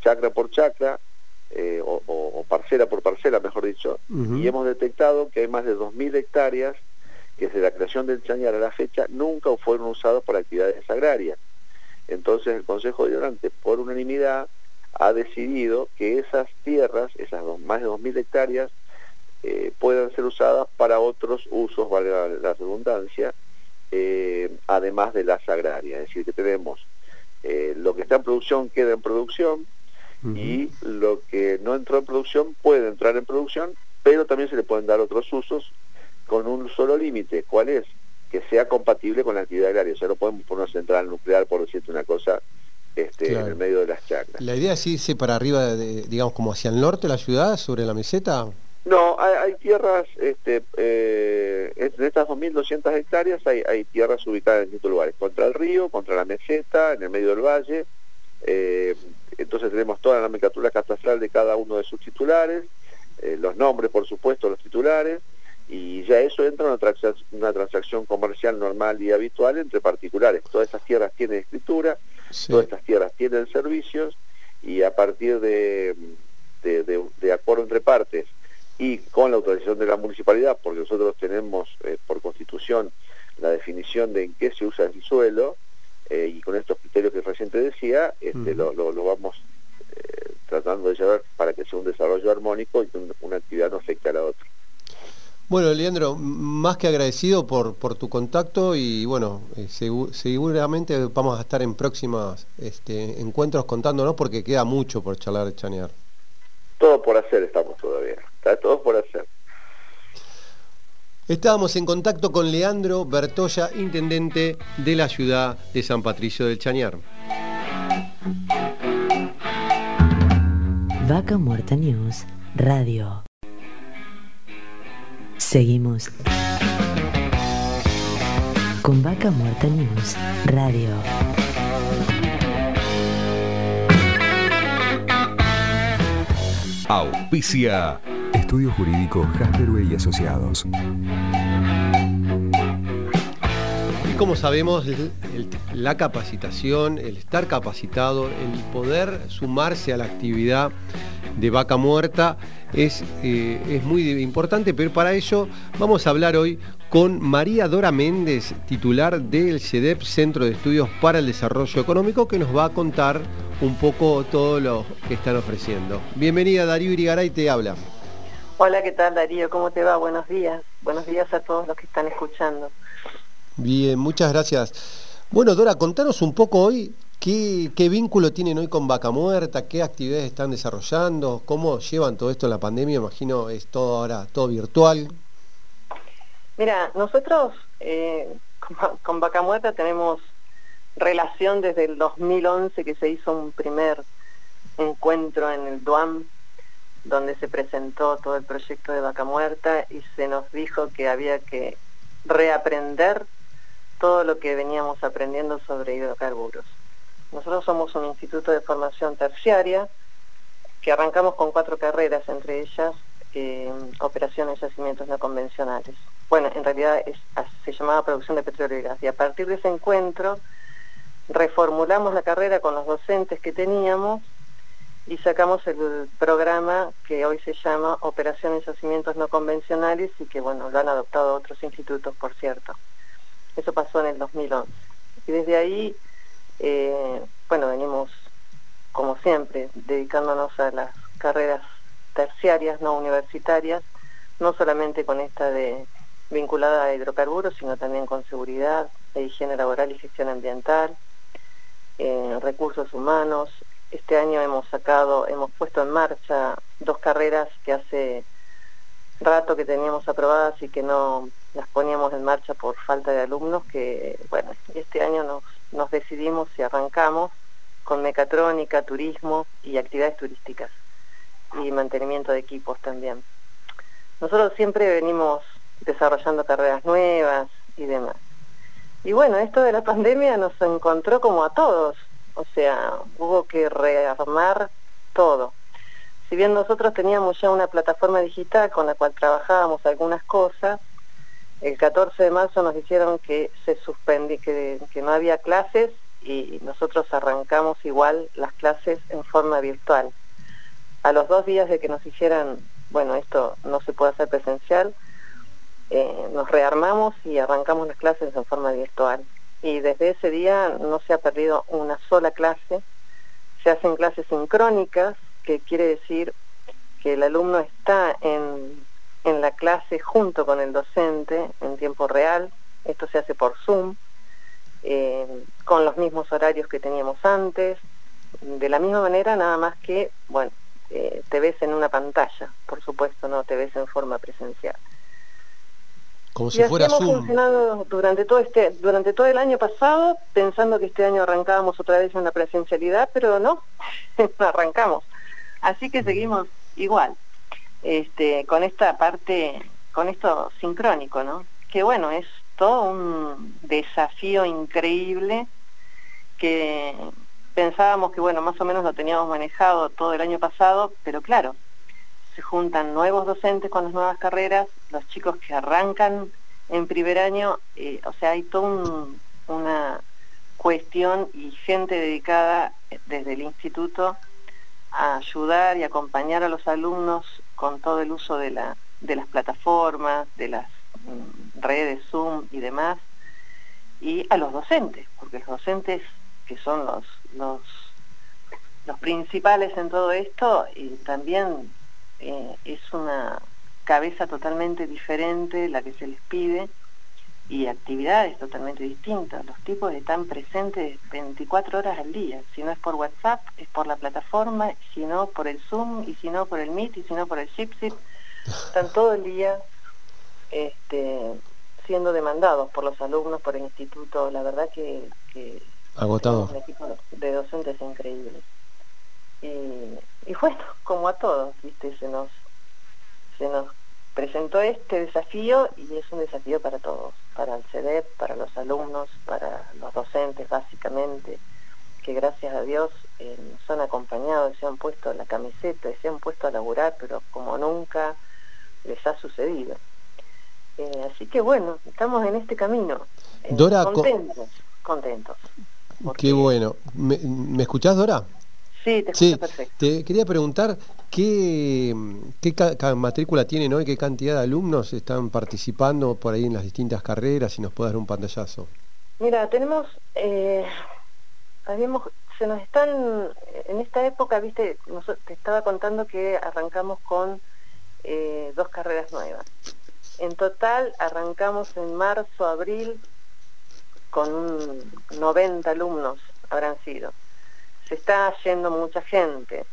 chacra por chacra, o, parcela por parcela, mejor dicho, y hemos detectado que hay más de 2.000 hectáreas que desde la creación del Chañar a la fecha nunca fueron usados para actividades agrarias. Entonces el Consejo de por unanimidad, ha decidido que esas tierras, esas más de 2.000 hectáreas, eh, puedan ser usadas para otros usos, valga la redundancia, eh, además de las agrarias. Es decir, que tenemos eh, lo que está en producción queda en producción y lo que no entró en producción puede entrar en producción, pero también se le pueden dar otros usos con un solo límite, ¿cuál es? Que sea compatible con la actividad agraria. O sea, no podemos poner una central nuclear, por decirte una cosa, este, en el medio de las chacras. ¿La idea es irse para arriba, digamos, como hacia el norte de la ciudad, sobre la meseta? No, hay, tierras, este, eh, en estas 2.200 hectáreas hay, hay, tierras ubicadas en distintos lugares, contra el río, contra la meseta, en el medio del valle. Eh, entonces tenemos toda la nomenclatura catastral de cada uno de sus titulares, eh, los nombres, por supuesto, los titulares, y ya eso entra en una, una transacción comercial normal y habitual entre particulares. Todas estas tierras tienen escritura, todas estas tierras tienen servicios, y a partir de, de acuerdo entre partes, y con la autorización de la municipalidad, porque nosotros tenemos eh, por constitución la definición de en qué se usa el suelo, eh, y con estos criterios que recién te decía, este, lo, vamos eh, tratando de llevar para que sea un desarrollo armónico y que una actividad no afecte a la otra. Bueno, Leandro, más que agradecido por, por tu contacto y bueno, seguramente vamos a estar en próximos este, encuentros contándonos porque queda mucho por charlar de Chanear. Todo por hacer estamos todavía. Está todo por hacer. Estábamos en contacto con Leandro Bertoya, intendente de la ciudad de San Patricio del Chañar. Vaca Muerta News Radio. Seguimos con Vaca Muerta News Radio. Auspicia Estudio Jurídico Jasperway y Asociados. Y como sabemos, la capacitación, el estar capacitado, el poder sumarse a la actividad de vaca muerta es, eh, es muy importante, pero para ello vamos a hablar hoy con María Dora Méndez, titular del CEDEP, Centro de Estudios para el Desarrollo Económico, que nos va a contar un poco todo lo que están ofreciendo. Bienvenida Darío Irigaray, te habla. Hola, ¿qué tal Darío? ¿Cómo te va? Buenos días. Buenos días a todos los que están escuchando. Bien, muchas gracias. Bueno, Dora, contanos un poco hoy qué, vínculo tienen hoy con Vaca Muerta, qué actividades están desarrollando, cómo llevan todo esto en la pandemia, imagino es todo ahora, todo virtual. Mira, nosotros eh, con, con Vaca Muerta tenemos relación desde el 2011 que se hizo un primer encuentro en el DUAM donde se presentó todo el proyecto de Vaca Muerta y se nos dijo que había que reaprender todo lo que veníamos aprendiendo sobre hidrocarburos. Nosotros somos un instituto de formación terciaria que arrancamos con cuatro carreras, entre ellas eh, operaciones y yacimientos no convencionales. Bueno, en realidad se llamaba producción de petróleo y gas. Y a partir de ese encuentro reformulamos la carrera con los docentes que teníamos y sacamos el programa que hoy se llama Operaciones y Yacimientos No Convencionales y que bueno, lo han adoptado otros institutos, por cierto. Eso pasó en el 2011. Y desde ahí, eh, bueno, venimos, como siempre, dedicándonos a las carreras terciarias, no universitarias, no solamente con esta de vinculada a hidrocarburos, sino también con seguridad, e higiene laboral y gestión ambiental, eh, recursos humanos, este año hemos sacado, hemos puesto en marcha dos carreras que hace rato que teníamos aprobadas y que no las poníamos en marcha por falta de alumnos, que bueno, este año nos, nos decidimos y arrancamos con mecatrónica, turismo y actividades turísticas y mantenimiento de equipos también. Nosotros siempre venimos desarrollando carreras nuevas y demás. Y bueno, esto de la pandemia nos encontró como a todos, o sea, hubo que rearmar todo. Si bien nosotros teníamos ya una plataforma digital con la cual trabajábamos algunas cosas, el 14 de marzo nos dijeron que se suspendí, que, que no había clases y nosotros arrancamos igual las clases en forma virtual. A los dos días de que nos dijeran, bueno, esto no se puede hacer presencial, eh, nos rearmamos y arrancamos las clases en forma virtual y desde ese día no se ha perdido una sola clase. Se hacen clases sincrónicas, que quiere decir que el alumno está en, la clase junto con el docente en tiempo real. Esto se hace por Zoom, eh, con los mismos horarios que teníamos antes. De la misma manera, nada más que, bueno, eh, te ves en una pantalla, por supuesto, no te ves en forma presencial. Como si fuera hemos Zoom. funcionado durante todo este, durante todo el año pasado, pensando que este año arrancábamos otra vez en la presencialidad, pero no, [LAUGHS] no arrancamos. Así que seguimos igual, este, con esta parte, con esto sincrónico, ¿no? Que bueno, es todo un desafío increíble que pensábamos que bueno, más o menos lo teníamos manejado todo el año pasado, pero claro, se juntan nuevos docentes con las nuevas carreras, los chicos que arrancan en primer año, eh, o sea, hay toda una cuestión y gente dedicada desde el instituto a ayudar y acompañar a los alumnos con todo el uso de, la, de las plataformas, de las mm, redes Zoom y demás, y a los docentes, porque los docentes que son los, los, los principales en todo esto, también eh, es una cabeza totalmente diferente la que se les pide y actividades totalmente distintas. Los tipos están presentes 24 horas al día. Si no es por WhatsApp, es por la plataforma, si no por el Zoom, y si no por el Meet, y si no por el Chipsit. Están todo el día este, siendo demandados por los alumnos, por el instituto. La verdad que, que Agotado. un equipo de docentes increíble. Y, y bueno, como a todos, ¿viste? Se nos, se nos presentó este desafío y es un desafío para todos, para el CEDEP, para los alumnos, para los docentes básicamente, que gracias a Dios eh, nos han acompañado y se han puesto la camiseta se han puesto a laburar, pero como nunca les ha sucedido. Eh, así que bueno, estamos en este camino. eh, Dora, co- contentos, contentos. Qué bueno. ¿Me, me escuchás, Dora? Sí, te escucho Sí, perfecto. te quería preguntar qué, qué ca- ca- matrícula tienen hoy, qué cantidad de alumnos están participando por ahí en las distintas carreras, si nos puede dar un pantallazo. Mira, tenemos, eh, habíamos, se nos están, en esta época, viste, te estaba contando que arrancamos con eh, dos carreras nuevas. En total arrancamos en marzo, abril, con un 90 alumnos habrán sido. Se está yendo mucha gente.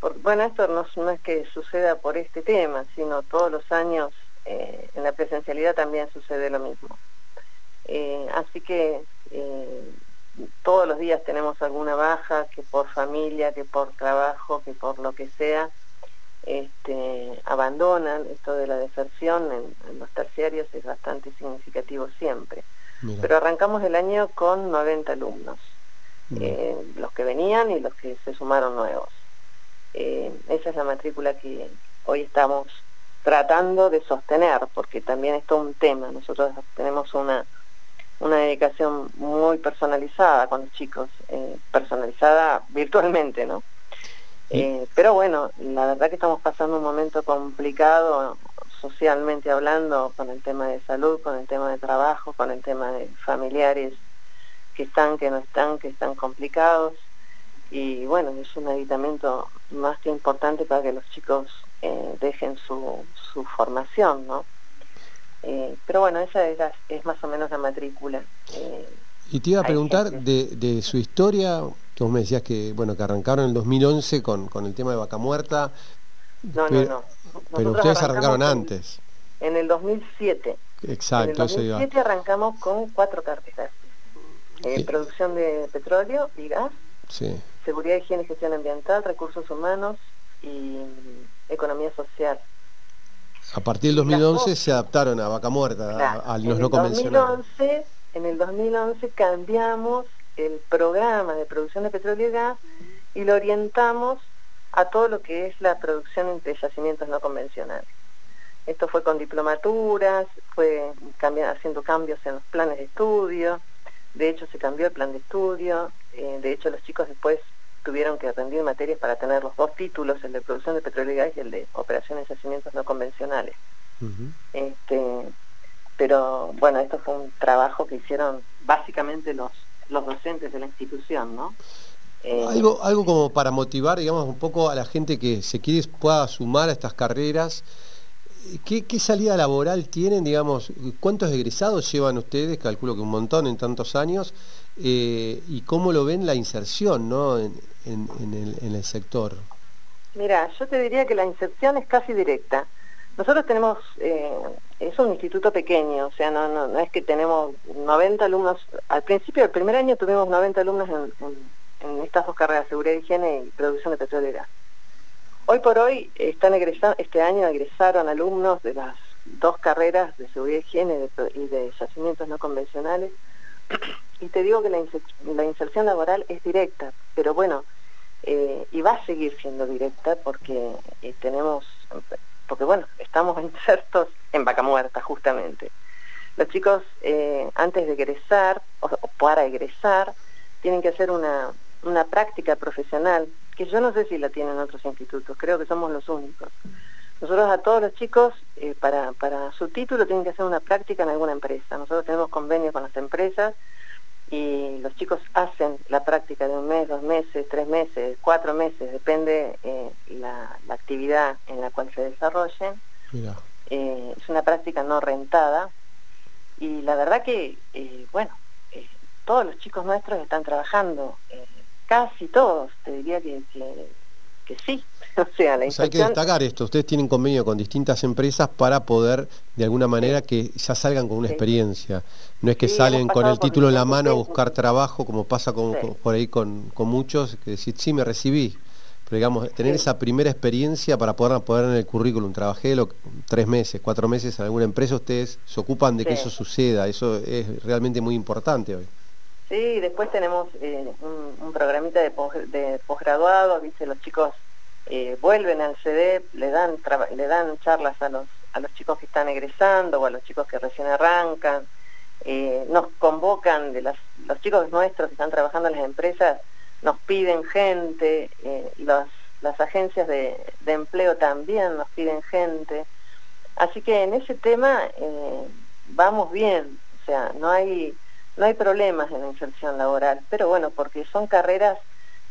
Por- bueno, esto no, es- no es que suceda por este tema, sino todos los años eh, en la presencialidad también sucede lo mismo. Eh, así que eh, todos los días tenemos alguna baja, que por familia, que por trabajo, que por lo que sea, este, abandonan. Esto de la deserción en, en los terciarios es bastante significativo siempre. Mira, Pero arrancamos el año con 90 alumnos, eh, los que venían y los que se sumaron nuevos. Eh, esa es la matrícula que hoy estamos tratando de sostener, porque también es todo un tema. Nosotros tenemos una, una dedicación muy personalizada con los chicos, eh, personalizada virtualmente, ¿no? Eh, pero bueno, la verdad que estamos pasando un momento complicado socialmente hablando con el tema de salud, con el tema de trabajo, con el tema de familiares que están, que no están, que están complicados. Y bueno, es un aditamento más que importante para que los chicos eh, dejen su, su formación, ¿no? Eh, pero bueno, esa es, la- es más o menos la matrícula. Eh, Y te iba a preguntar de, de su historia, que vos me decías que bueno que arrancaron en el 2011 con, con el tema de Vaca Muerta, no, pero, no, no. pero ustedes arrancaron antes. En, el 2007. Exacto, en el eso iba. 2007 arrancamos con cuatro carreras. Eh. Producción de petróleo y gas, Sí. seguridad, higiene y gestión ambiental, recursos humanos y economía social. A partir del 2011 se adaptaron a Vaca Muerta, Claro, a, los no convencionales. 2011, en el 2011 cambiamos el programa de producción de petróleo y gas y lo orientamos a todo lo que es la producción entre yacimientos no convencionales. Esto fue con diplomaturas, fue haciendo cambios en los planes de estudio, de hecho se cambió el plan de estudio, eh, de hecho los chicos después tuvieron que rendir materias para tener los dos títulos, el de producción de petróleo y gas y el de operaciones de yacimientos no convencionales. Este, pero bueno, esto fue un trabajo que hicieron básicamente los, los docentes de la institución, ¿no? Eh, Algo, algo como para motivar, digamos, un poco a la gente que se quiere pueda sumar a estas carreras. ¿Qué, salida laboral tienen, digamos? ¿Cuántos egresados llevan ustedes? Calculo que un montón en tantos años. eh, ¿Y cómo lo ven la inserción ¿no? en, el, sector? Mira, yo te diría que la inserción es casi directa. Nosotros tenemos eh, es un instituto pequeño, o sea, no, es que tenemos 90 alumnos, al principio del primer año tuvimos 90 alumnos en, estas dos carreras, seguridad, higiene y producción de petrolera. Hoy por hoy están egresando, este año egresaron alumnos de las dos carreras de seguridad, higiene y de yacimientos no convencionales, [CLEARS THROAT] y te digo que la, inserción laboral es directa, pero bueno, eh, y va a seguir siendo directa porque eh, tenemos porque bueno, estamos [LAUGHS] insertos en vaca muerta justamente. Los chicos eh, antes de egresar o, para egresar tienen que hacer una, una práctica profesional, que yo no sé si la tienen otros institutos, creo que somos los únicos. Nosotros a todos los chicos, eh, para, para su título, tienen que hacer una práctica en alguna empresa. Nosotros tenemos convenios con las empresas y los chicos hacen la práctica de un mes, dos meses, tres meses, cuatro meses, depende eh, la, actividad en la cual se desarrollen. Eh, es una práctica no rentada y la verdad que, bueno, todos los chicos nuestros están trabajando, casi todos, te diría que, que sí, [LAUGHS] o sea, la hay que destacar esto, ustedes tienen convenio con distintas empresas para poder, de alguna manera, que ya salgan con una experiencia. No es que salen con el título en la mano a buscar trabajo, como pasa con, por ahí con, muchos, que decir, sí, me recibí. Pero digamos, tener esa primera experiencia para poder poner en el currículum, trabajé lo, tres meses, cuatro meses en alguna empresa, ustedes se ocupan de que eso suceda, eso es realmente muy importante hoy. Sí, después tenemos eh, un, programita de, de posgraduado, dice los chicos eh, vuelven al CD, le dan, le dan charlas a los, a los chicos que están egresando o a los chicos que recién arrancan, eh, nos convocan, de los chicos nuestros que están trabajando en las empresas, nos piden gente, las, las agencias de, de, empleo también nos piden gente, así que en ese tema vamos bien, o sea, no hay, no hay problemas en la inserción laboral, pero bueno, porque son carreras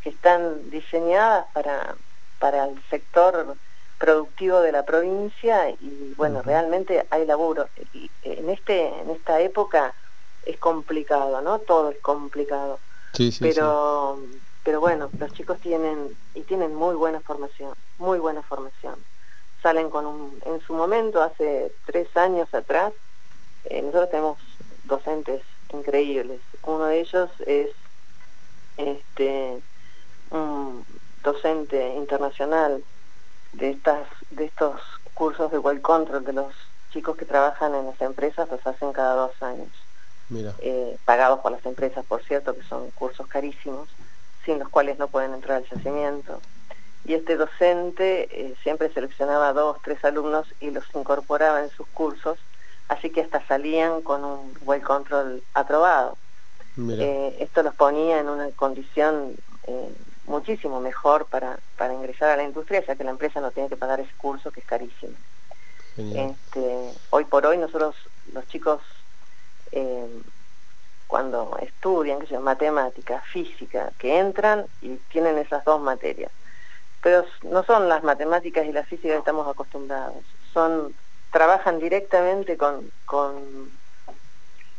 que están diseñadas para, para el sector productivo de la provincia y bueno, realmente hay laburo. Y en, este, en esta época es complicado, ¿no? Todo es complicado. Sí, sí, pero, pero bueno, los chicos tienen, y tienen muy buena formación, muy buena formación. Salen con un, en su momento, hace tres años atrás, eh, nosotros tenemos docentes increíbles. Uno de ellos es este un docente internacional de estas de estos cursos de well control de los chicos que trabajan en las empresas los hacen cada dos años. Eh, pagados por las empresas por cierto que son cursos carísimos sin los cuales no pueden entrar al yacimiento. Y este docente eh, siempre seleccionaba dos tres alumnos y los incorporaba en sus cursos así que hasta salían con un well control aprobado eh, esto los ponía en una condición muchísimo mejor para, para ingresar a la industria, ya que la empresa no tiene que pagar ese curso que es carísimo. Este, hoy por hoy nosotros, los chicos, eh, cuando estudian, que matemática, física, que entran y tienen esas dos materias. Pero no son las matemáticas y la física que estamos acostumbrados, son trabajan directamente con, con,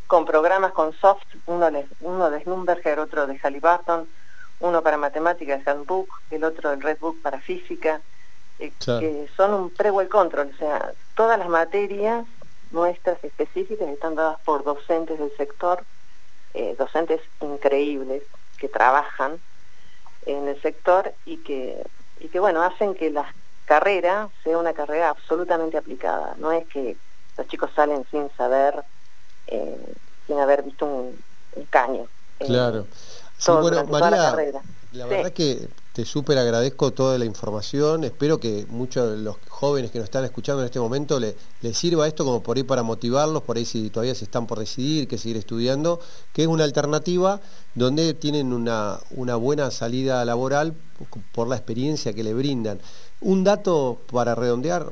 con programas con soft, uno de, uno de Schlumberger, otro de Halliburton, uno para matemáticas, Handbook, el otro el Redbook para física, eh, que son un pre-well control, o sea, todas las materias nuestras específicas están dadas por docentes del sector, eh, docentes increíbles que trabajan en el sector y que, y que bueno, hacen que la carrera sea una carrera absolutamente aplicada, no es que los chicos salen sin saber, eh, sin haber visto un, un caño. Claro. Sí, bueno, María, la, verdad que te súper agradezco toda la información. Espero que muchos de los jóvenes que nos están escuchando en este momento les le sirva esto como por ahí para motivarlos, por ahí si todavía se están por decidir, que seguir estudiando, que es una alternativa donde tienen una, una buena salida laboral por la experiencia que le brindan. Un dato para redondear,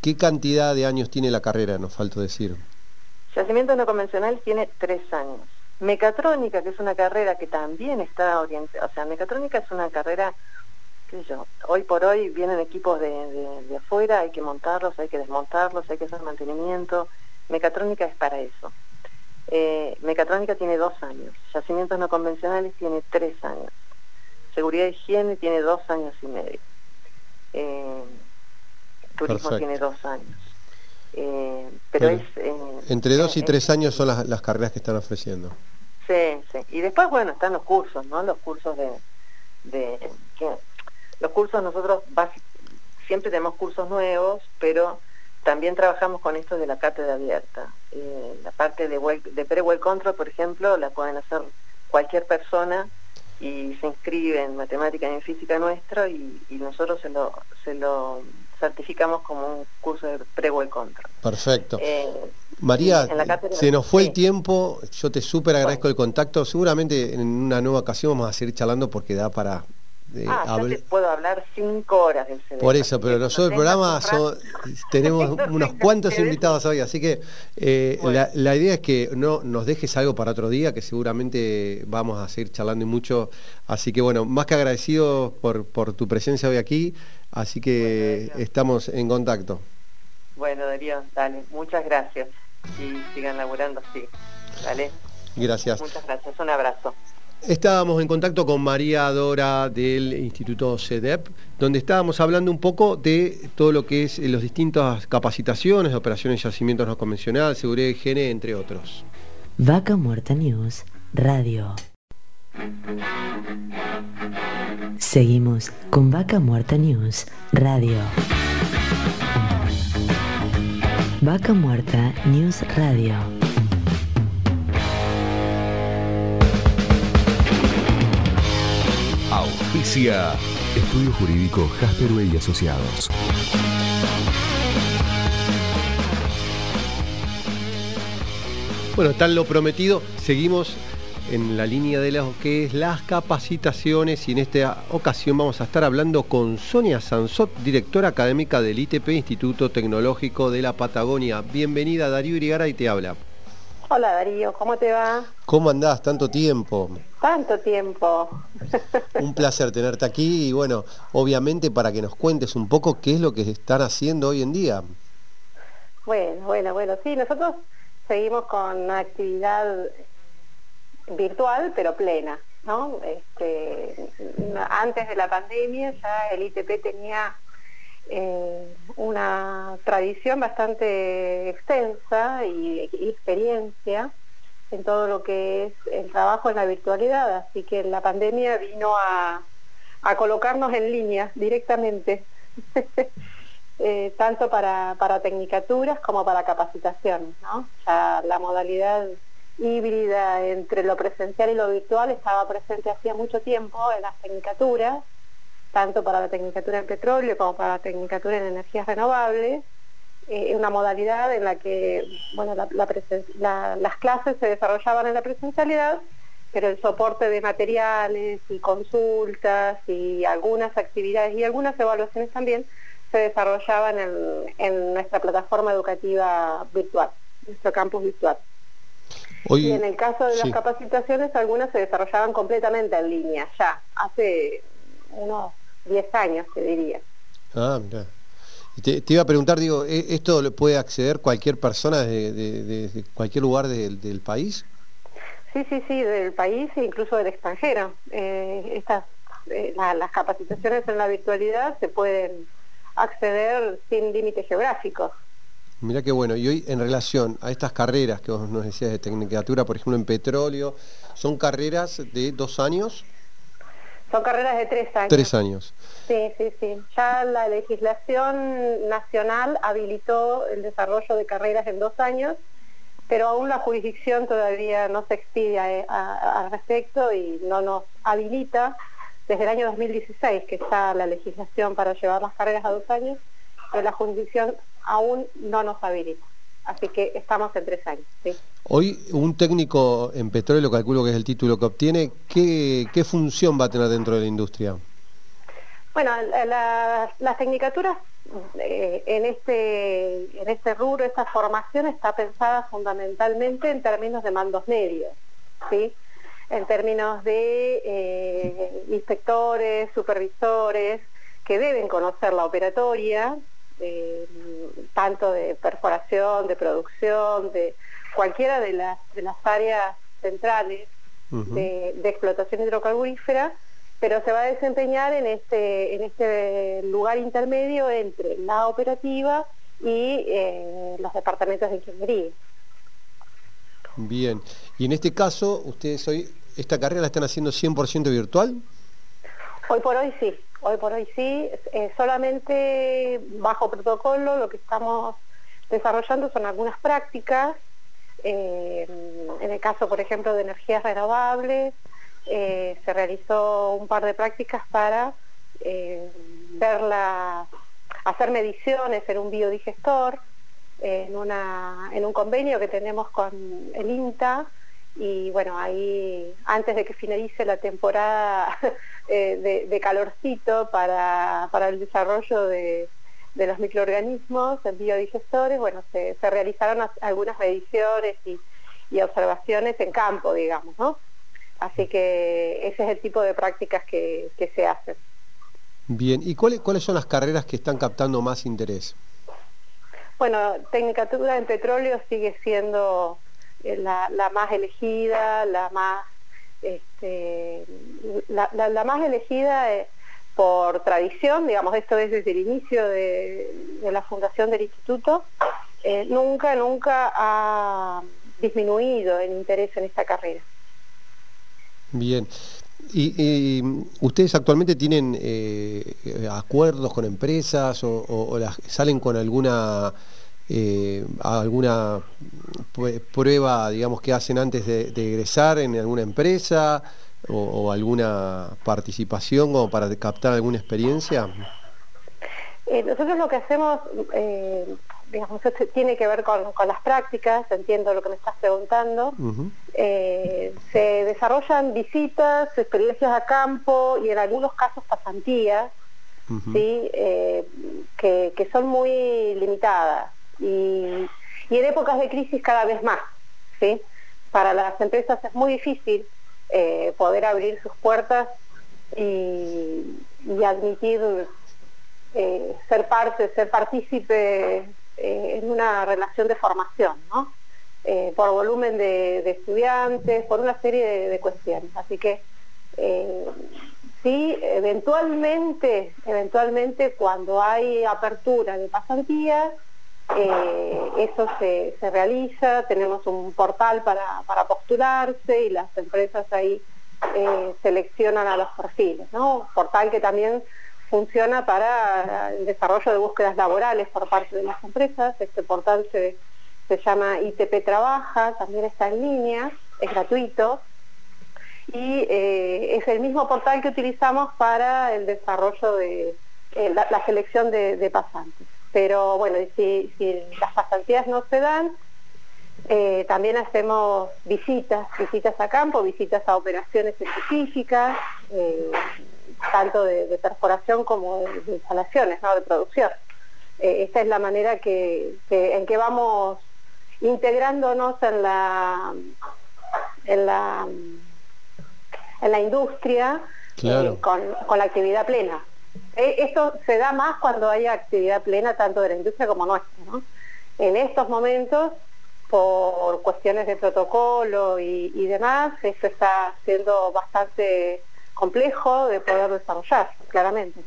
¿qué cantidad de años tiene la carrera? Nos falta decir. Yacimiento no convencional tiene tres años. Mecatrónica, que es una carrera que también está orientada, o sea, mecatrónica es una carrera, qué sé yo, hoy por hoy vienen equipos de, afuera, hay que montarlos, hay que desmontarlos, hay que hacer mantenimiento. Mecatrónica es para eso. Eh, mecatrónica tiene dos años, yacimientos no convencionales tiene tres años, seguridad y higiene tiene dos años y medio, eh, turismo tiene dos años. Eh, pero Bueno, es... eh, Entre dos y tres años son las, las carreras que están ofreciendo. Sí, sí. Y después, bueno, están los cursos, ¿no? Los cursos de... de que, los cursos nosotros siempre tenemos cursos nuevos, pero también trabajamos con esto de la cátedra abierta. Eh, la parte de, de pre-well control, por ejemplo, la pueden hacer cualquier persona y se inscribe en matemática y en física nuestro y, y nosotros se lo, se lo certificamos como un curso de pre-well control. Perfecto. Eh, María, cátedra- se nos fue el tiempo, yo te súper agradezco el contacto, seguramente en una nueva ocasión vamos a seguir charlando porque da para eh, ah, yo te puedo hablar cinco horas del CD. Por eso, pero nosotros el programa tenemos [LAUGHS] No unos cuantos invitados hoy, así que eh, Bueno. la, la idea es que no nos dejes algo para otro día, que seguramente vamos a seguir charlando y mucho. Así que bueno, más que agradecido por, por tu presencia hoy aquí, así que Bueno, estamos en contacto. Bueno, Darío, dale, muchas gracias. Y sigan laburando así. Dale, Gracias. muchas gracias. Un abrazo. Estábamos en contacto con María Dora del Instituto CEDEP, donde estábamos hablando un poco de todo lo que es eh, las distintas capacitaciones, de operaciones de yacimientos no convencional, seguridad y higiene, entre otros. Vaca Muerta News Radio. Seguimos con Vaca Muerta News Radio. Vaca Muerta News Radio. Auspicia. Estudio Jurídico Jasperway y Asociados. Bueno, tal lo prometido, seguimos en la línea de lo que es las capacitaciones y en esta ocasión vamos a estar hablando con Sonia Sansot, directora académica del ITP Instituto Tecnológico de la Patagonia. Bienvenida, Darío Irigara y te habla. Hola Darío, ¿cómo te va? ¿Cómo andás? Tanto tiempo. Tanto tiempo. [LAUGHS] Un placer tenerte aquí y bueno, obviamente para que nos cuentes un poco qué es lo que están haciendo hoy en día. Bueno, bueno, bueno, sí, nosotros seguimos con una actividad virtual pero plena, ¿no? Este, antes de la pandemia ya el ITP tenía eh, una tradición bastante extensa y, experiencia en todo lo que es el trabajo en la virtualidad, así que la pandemia vino a, a colocarnos en línea directamente. [LAUGHS] Eh, tanto para, para tecnicaturas como para capacitaciones. ¿no? Ya la modalidad híbrida entre lo presencial y lo virtual estaba presente hacía mucho tiempo en las tecnicaturas, tanto para la tecnicatura en petróleo como para la tecnicatura en energías renovables. Eh, una modalidad en la que bueno, la- la presen- la- las clases se desarrollaban en la presencialidad, pero el soporte de materiales y consultas y algunas actividades y algunas evaluaciones también se desarrollaban en, en nuestra plataforma educativa virtual, nuestro campus virtual. Hoy, Y en el caso de las sí. capacitaciones, algunas se desarrollaban completamente en línea, ya, hace unos 10 años, te diría. Ah, mirá. Y Te, te iba a preguntar, digo, ¿e- ¿esto le puede acceder cualquier persona de, de- de- de cualquier lugar del, del país? Sí, sí, sí, del país e incluso del extranjero. Eh, estas, eh, la- las capacitaciones en la virtualidad se pueden acceder sin límites geográficos. Mirá qué bueno. Y hoy en relación a estas carreras que vos nos decías de tecnicatura, por ejemplo en petróleo, ¿son carreras de dos años? Son carreras de tres años. Tres años. Sí, sí, sí. Ya la legislación nacional habilitó el desarrollo de carreras en dos años, pero aún la jurisdicción todavía no se expide al respecto y no nos habilita desde el año 2016 que está la legislación para llevar las carreras a dos años, pero la jurisdicción aún no nos habilita. Así que estamos en tres años. ¿sí? Hoy un técnico en petróleo, calculo que es el título que obtiene, ¿qué, qué función va a tener dentro de la industria? Bueno, la- la- las tecnicaturas eh, en, este, en este rubro, esta formación está pensada fundamentalmente en términos de mandos medios, ¿sí? en términos de eh, inspectores, supervisores, que deben conocer la operatoria, tanto de perforación, de producción, de cualquiera de las, de las áreas centrales de explotación hidrocarburífera, pero se va a desempeñar en este, en este lugar intermedio entre la operativa y eh, los departamentos de ingeniería. Bien, y en este caso, ustedes hoy, ¿esta carrera la están haciendo 100% virtual? Hoy por hoy sí, hoy por hoy sí, eh, solamente bajo protocolo lo que estamos desarrollando son algunas prácticas, eh, en el caso por ejemplo de energías renovables, eh, se realizó un par de prácticas para verla, hacer mediciones en un biodigestor, en, una, en un convenio que tenemos con el INTA, y bueno, ahí antes de que finalice la temporada [LAUGHS] eh, de, calorcito para, el desarrollo de, los microorganismos en biodigestores, bueno, se, realizaron algunas mediciones y, observaciones en campo, digamos, ¿no? Así que ese es el tipo de prácticas que, se hacen. Bien, ¿y cuáles, cuáles son las carreras que están captando más interés? Bueno, Tecnicatura en Petróleo sigue siendo eh, la, más elegida, la más, este, la, más elegida eh, por tradición, digamos, esto es desde el inicio de, la fundación del instituto, eh, nunca, nunca ha disminuido el interés en esta carrera. Bien. ¿Y, ustedes actualmente tienen acuerdos con empresas o, salen con alguna eh, alguna prueba, digamos, que hacen antes de, egresar en alguna empresa o, alguna participación como para captar alguna experiencia? Eh, nosotros lo que hacemos, eh, digamos, tiene que ver con, las prácticas, entiendo lo que me estás preguntando. se desarrollan visitas, experiencias a campo y en algunos casos pasantías, ¿sí? que, que, son muy limitadas y, en épocas de crisis cada vez más. ¿sí? Para las empresas es muy difícil eh, poder abrir sus puertas y, admitir eh, ser parte, ser partícipe eh, en una relación de formación, ¿no? por volumen de, estudiantes, por una serie de, de cuestiones. Así que sí, eventualmente, eventualmente cuando hay apertura de pasantías, eh, eso se, realiza, tenemos un portal para, postularse y las empresas ahí eh, seleccionan a los perfiles, ¿no? Portal que también funciona para el desarrollo de búsquedas laborales por parte de las empresas. Este portal se, llama ITP Trabaja, también está en línea, es gratuito. Y eh, es el mismo portal que utilizamos para el desarrollo de la, selección de pasantes pero bueno, si, las pasantías no se dan, eh, también hacemos visitas, visitas a campo, visitas a operaciones específicas, eh, tanto de, perforación como de, instalaciones, ¿no? de producción. Eh, esta es la manera que, en que vamos integrándonos en la, en la, en la industria con, con la actividad plena. Eh, esto se da más cuando hay actividad plena tanto de la industria como nuestra. En estos momentos, por cuestiones de protocolo y, demás, esto está siendo bastante complejo de poder desarrollar, claramente.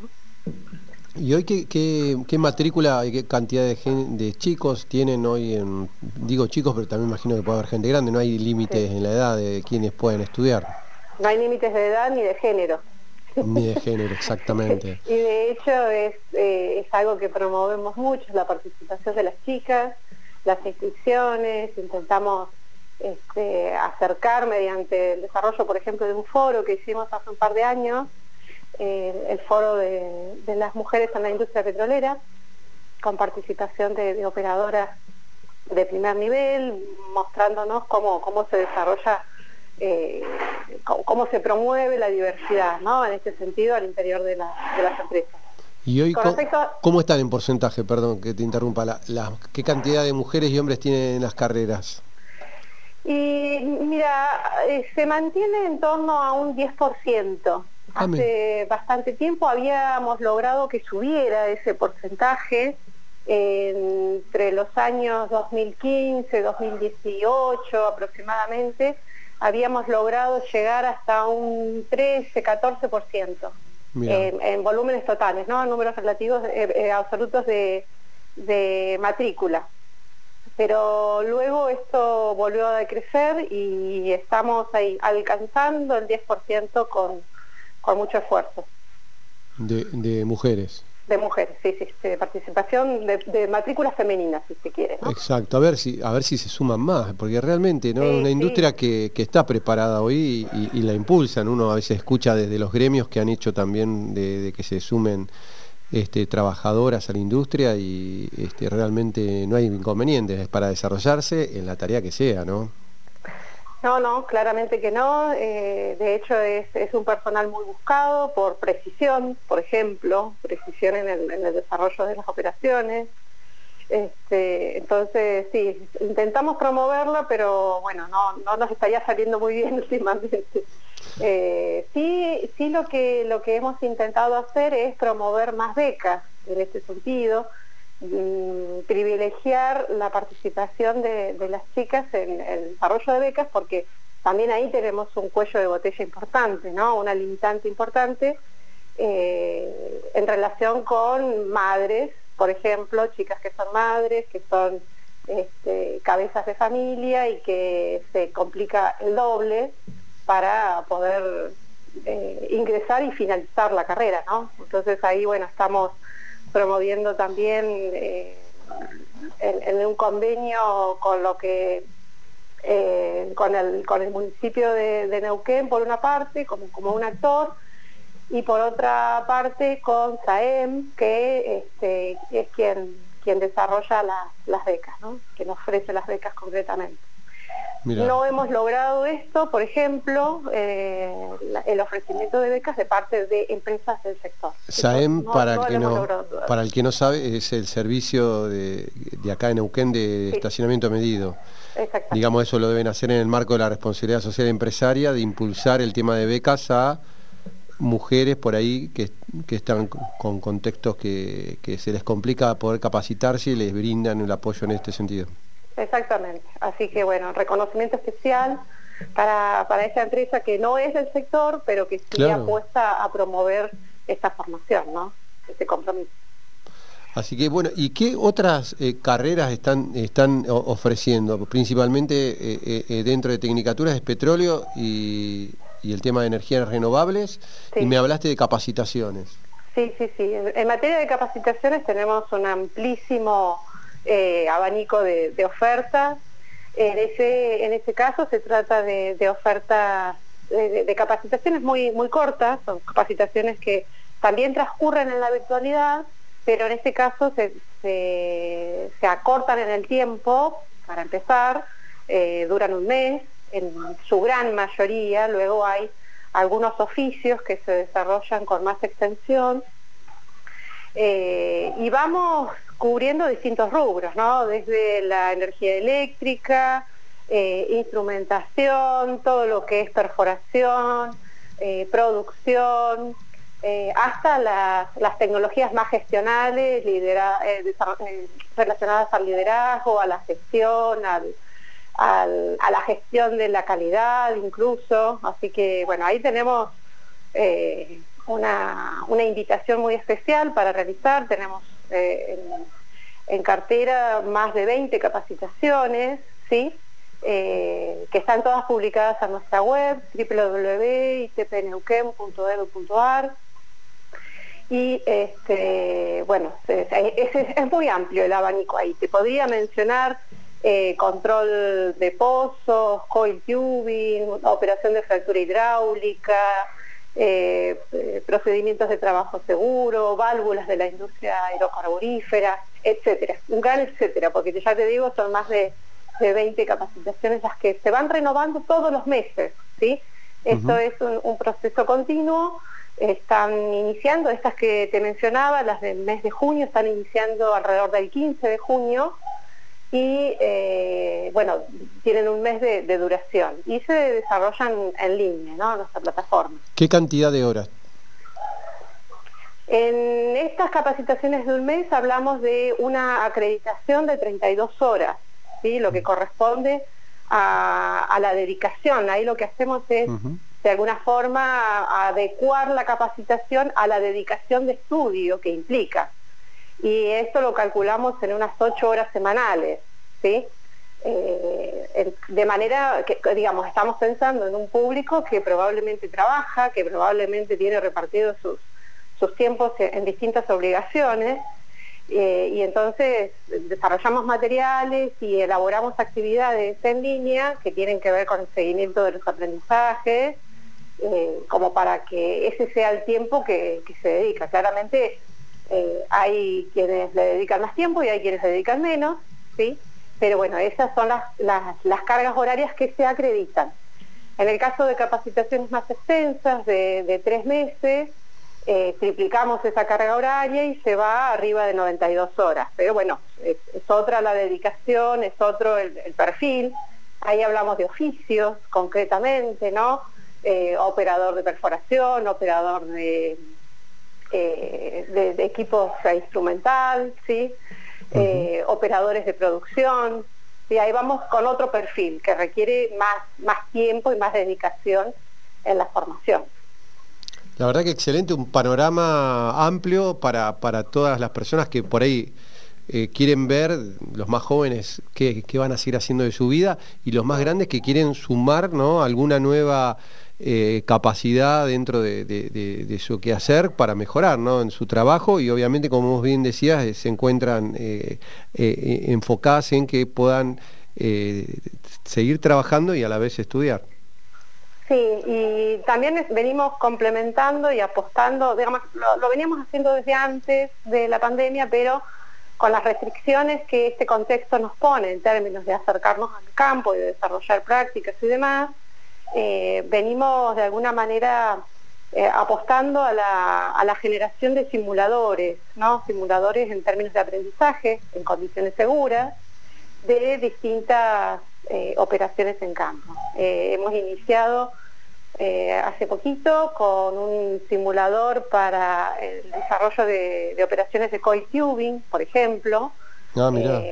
¿Y hoy qué, matrícula y qué cantidad de, chicos tienen hoy? En, digo chicos, pero también imagino que puede haber gente grande, no hay límites en la edad de quienes pueden estudiar. No hay límites de edad ni de género. Ni de género, exactamente. y de hecho es, eh, es algo que promovemos mucho, la participación de las chicas, las inscripciones, intentamos este, acercar mediante el desarrollo, por ejemplo, de un foro que hicimos hace un par de años, eh, el foro de, las mujeres en la industria petrolera, con participación de, operadoras de primer nivel, mostrándonos cómo, cómo se desarrolla eh, cómo, se promueve la diversidad, ¿no? En este sentido, al interior de, las empresas. ¿Y hoy cómo, están en porcentaje, perdón que te interrumpa, la, qué cantidad de mujeres y hombres tienen en las carreras? Y mira, eh, se mantiene en torno a un 10%. Hace bastante tiempo habíamos logrado que subiera ese porcentaje entre los años 2015, 2018 aproximadamente, habíamos logrado llegar hasta un 13, 14% en, en volúmenes totales, ¿no? En números relativos eh, eh, absolutos de, de matrícula. Pero luego esto volvió a decrecer y estamos ahí alcanzando el 10% con, con mucho esfuerzo. De, de mujeres de mujeres, sí, sí, de participación de, matrículas femeninas, si se quiere. Exacto, a ver si a ver si se suman más, porque realmente no una industria que, está preparada hoy y, la impulsan. Uno a veces escucha desde los gremios que han hecho también de, que se sumen este, trabajadoras a la industria y este, realmente no hay inconvenientes para desarrollarse en la tarea que sea, ¿no? No, no, claramente que no. Eh, de hecho, es, un personal muy buscado por precisión, por ejemplo, precisión en el, desarrollo de las operaciones. Este, entonces, sí, intentamos promoverla, pero bueno, no, no nos estaría saliendo muy bien [LAUGHS] últimamente. Eh, sí, sí lo que, lo que hemos intentado hacer es promover más becas en este sentido Mm, privilegiar la participación de, las chicas en el desarrollo de becas porque también ahí tenemos un cuello de botella importante, ¿no? una limitante importante eh, en relación con madres, por ejemplo, chicas que son madres, que son este, cabezas de familia y que se complica el doble para poder eh, ingresar y finalizar la carrera, ¿no? Entonces ahí, bueno, estamos promoviendo también eh, en, un convenio con lo que eh, con, el, con el municipio de, Neuquén por una parte como, como un actor y por otra parte con SAEM que este, es quien, quien desarrolla las becas, ¿no? quien ofrece las becas concretamente. No hemos logrado esto, por ejemplo, eh, el ofrecimiento de becas de parte de empresas del sector. SAEM, para, que no, para el que no sabe, es el servicio de, acá en Neuquén de estacionamiento medido. Digamos, eso lo deben hacer en el marco de la responsabilidad social empresaria, de impulsar el tema de becas a mujeres por ahí que, están con contextos que, que se les complica poder capacitarse y les brindan el apoyo en este sentido. Exactamente. Así que bueno, reconocimiento especial para, para esa empresa que no es del sector, pero que sí apuesta a promover esta formación, ¿no? Este compromiso. Así que bueno, ¿y qué otras eh, carreras están, están ofreciendo? Principalmente eh, eh, dentro de Tecnicaturas es petróleo y, el tema de energías renovables. Y me hablaste de capacitaciones. Sí, sí, sí. En materia de capacitaciones tenemos un amplísimo eh, abanico de, ofertas. En ese, en ese caso se trata de, ofertas de, capacitaciones muy, muy cortas, son capacitaciones que también transcurren en la virtualidad, pero en este caso se, se, acortan en el tiempo, para empezar, eh, duran un mes, en su gran mayoría, luego hay algunos oficios que se desarrollan con más extensión, eh, y vamos cubriendo distintos rubros, ¿no? Desde la energía eléctrica, eh, instrumentación, todo lo que es perforación, eh, producción, hasta las, tecnologías más gestionales, relacionadas al liderazgo, a la gestión, a la gestión de la calidad incluso. Así que, bueno, ahí tenemos una, invitación muy especial para realizar. Tenemos eh, en, cartera más de 20 capacitaciones, ¿sí? Eh, que están todas publicadas en nuestra web www.itpneuquem.edu.ar y este, bueno, es, es, muy amplio el abanico ahí. Te podría mencionar eh, control de pozos, coil tubing, operación de fractura hidráulica, eh, eh, procedimientos de trabajo seguro, válvulas de la industria aerocarburífera, etcétera. Un gran etcétera, porque ya te digo, son más de, 20 capacitaciones las que se van renovando todos los meses, ¿sí? Esto es un, proceso continuo, están iniciando, estas que te mencionaba, las del mes de junio, están iniciando alrededor del 15 de junio, y eh, bueno, tienen un mes de, duración y se desarrollan en línea, ¿no? En nuestra plataforma. ¿Qué cantidad de horas? En estas capacitaciones de un mes hablamos de una acreditación de 32 horas, ¿sí? lo que corresponde a, la dedicación. Ahí lo que hacemos es, de alguna forma, adecuar la capacitación a la dedicación de estudio que implica. Y esto lo calculamos en unas ocho horas semanales, ¿sí? Eh, de manera que, digamos, estamos pensando en un público que probablemente trabaja, que probablemente tiene repartidos sus, sus tiempos en distintas obligaciones, eh, y entonces desarrollamos materiales y elaboramos actividades en línea que tienen que ver con el seguimiento de los aprendizajes, eh, como para que ese sea el tiempo que, se dedica. Claramente eh, hay quienes le dedican más tiempo y hay quienes le dedican menos, ¿sí? pero bueno, esas son las, las, cargas horarias que se acreditan. En el caso de capacitaciones más extensas, de, tres meses, eh, triplicamos esa carga horaria y se va arriba de 92 horas. Pero bueno, es, otra la dedicación, es otro el, perfil. Ahí hablamos de oficios concretamente, ¿no? Eh, operador de perforación, operador de, eh, de, equipos instrumental, ¿sí? Eh, operadores de producción. Y ahí vamos con otro perfil que requiere más, más tiempo y más dedicación en la formación. La verdad que excelente, un panorama amplio para, para todas las personas que por ahí eh, quieren ver, los más jóvenes, qué, qué, van a seguir haciendo de su vida y los más grandes que quieren sumar ¿no? alguna nueva eh, capacidad dentro de, su quehacer para mejorar en su trabajo y obviamente, como vos bien decías, eh, se encuentran eh, enfocadas en que puedan seguir trabajando y a la vez estudiar. Sí, y también venimos complementando y apostando, digamos, lo, lo veníamos haciendo desde antes de la pandemia, pero con las restricciones que este contexto nos pone en términos de acercarnos al campo y de desarrollar prácticas y demás, eh, venimos de alguna manera eh, apostando a la, generación de simuladores, ¿no? simuladores en términos de aprendizaje, en condiciones seguras, de distintas eh, operaciones en campo. hemos iniciado hace poquito con un simulador para el desarrollo de, operaciones de coil tubing, por ejemplo. Ah, mira.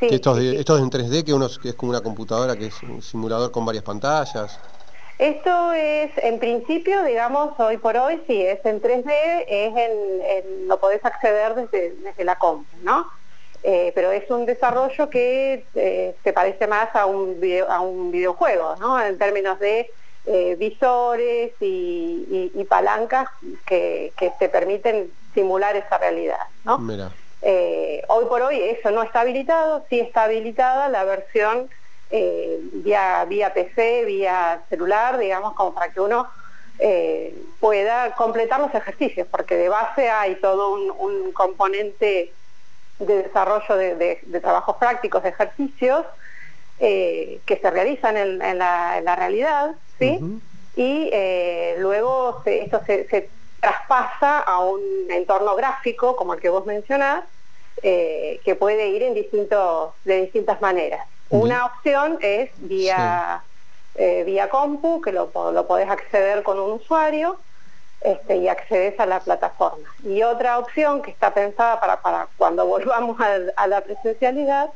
esto, es, en 3D, que, uno, que es como una computadora, que es un simulador con varias pantallas. Esto es, en principio, digamos, hoy por hoy, sí, es en 3D, es en, lo podés acceder desde, la compu, ¿no? Eh, pero es un desarrollo que eh, se parece más a un, a un videojuego, ¿no? En términos de eh, visores y, palancas que, te permiten simular esa realidad, ¿no? hoy por hoy eso no está habilitado, sí está habilitada la versión eh, vía, vía PC, vía celular, digamos, como para que uno eh, pueda completar los ejercicios, porque de base hay todo un, componente de desarrollo de, trabajos prácticos, de ejercicios, eh, que se realizan en, la, realidad, ¿sí? Y luego esto se, traspasa a un entorno gráfico, como el que vos mencionás, que puede ir en distintos, de distintas maneras. Una opción es vía, eh, vía compu, que lo, lo, podés acceder con un usuario este, y accedes a la plataforma. Y otra opción que está pensada para, para cuando [LAUGHS] volvamos a, la presencialidad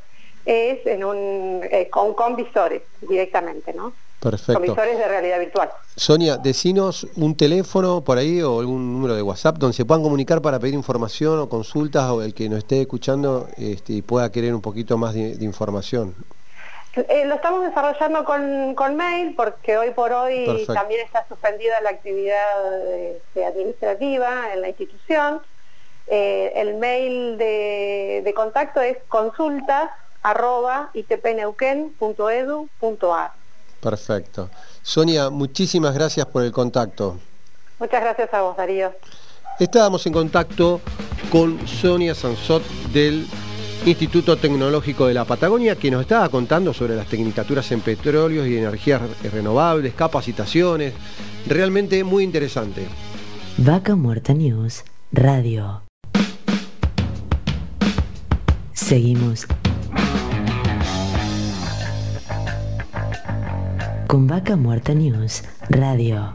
es en un, eh, con, con visores directamente, ¿no? Perfecto. Con visores de realidad virtual. Sonia, decinos un teléfono por ahí o algún número de WhatsApp donde se puedan comunicar para pedir información o consultas o el que nos esté escuchando este, pueda querer un poquito más de información. Eh, lo estamos desarrollando con, mail porque hoy por hoy también está suspendida la actividad este, administrativa en la institución. Eh, el mail de, contacto es consultas Perfecto. Sonia, muchísimas gracias por el contacto. Muchas gracias a vos, Darío. Estábamos en contacto con Sonia Sansot del Instituto Tecnológico de la Patagonia, que nos estaba contando sobre las tecnicaturas en petróleos y energías renovables, capacitaciones, realmente muy interesante. Vaca Muerta News, Radio. Seguimos con Vaca Muerta News, Radio.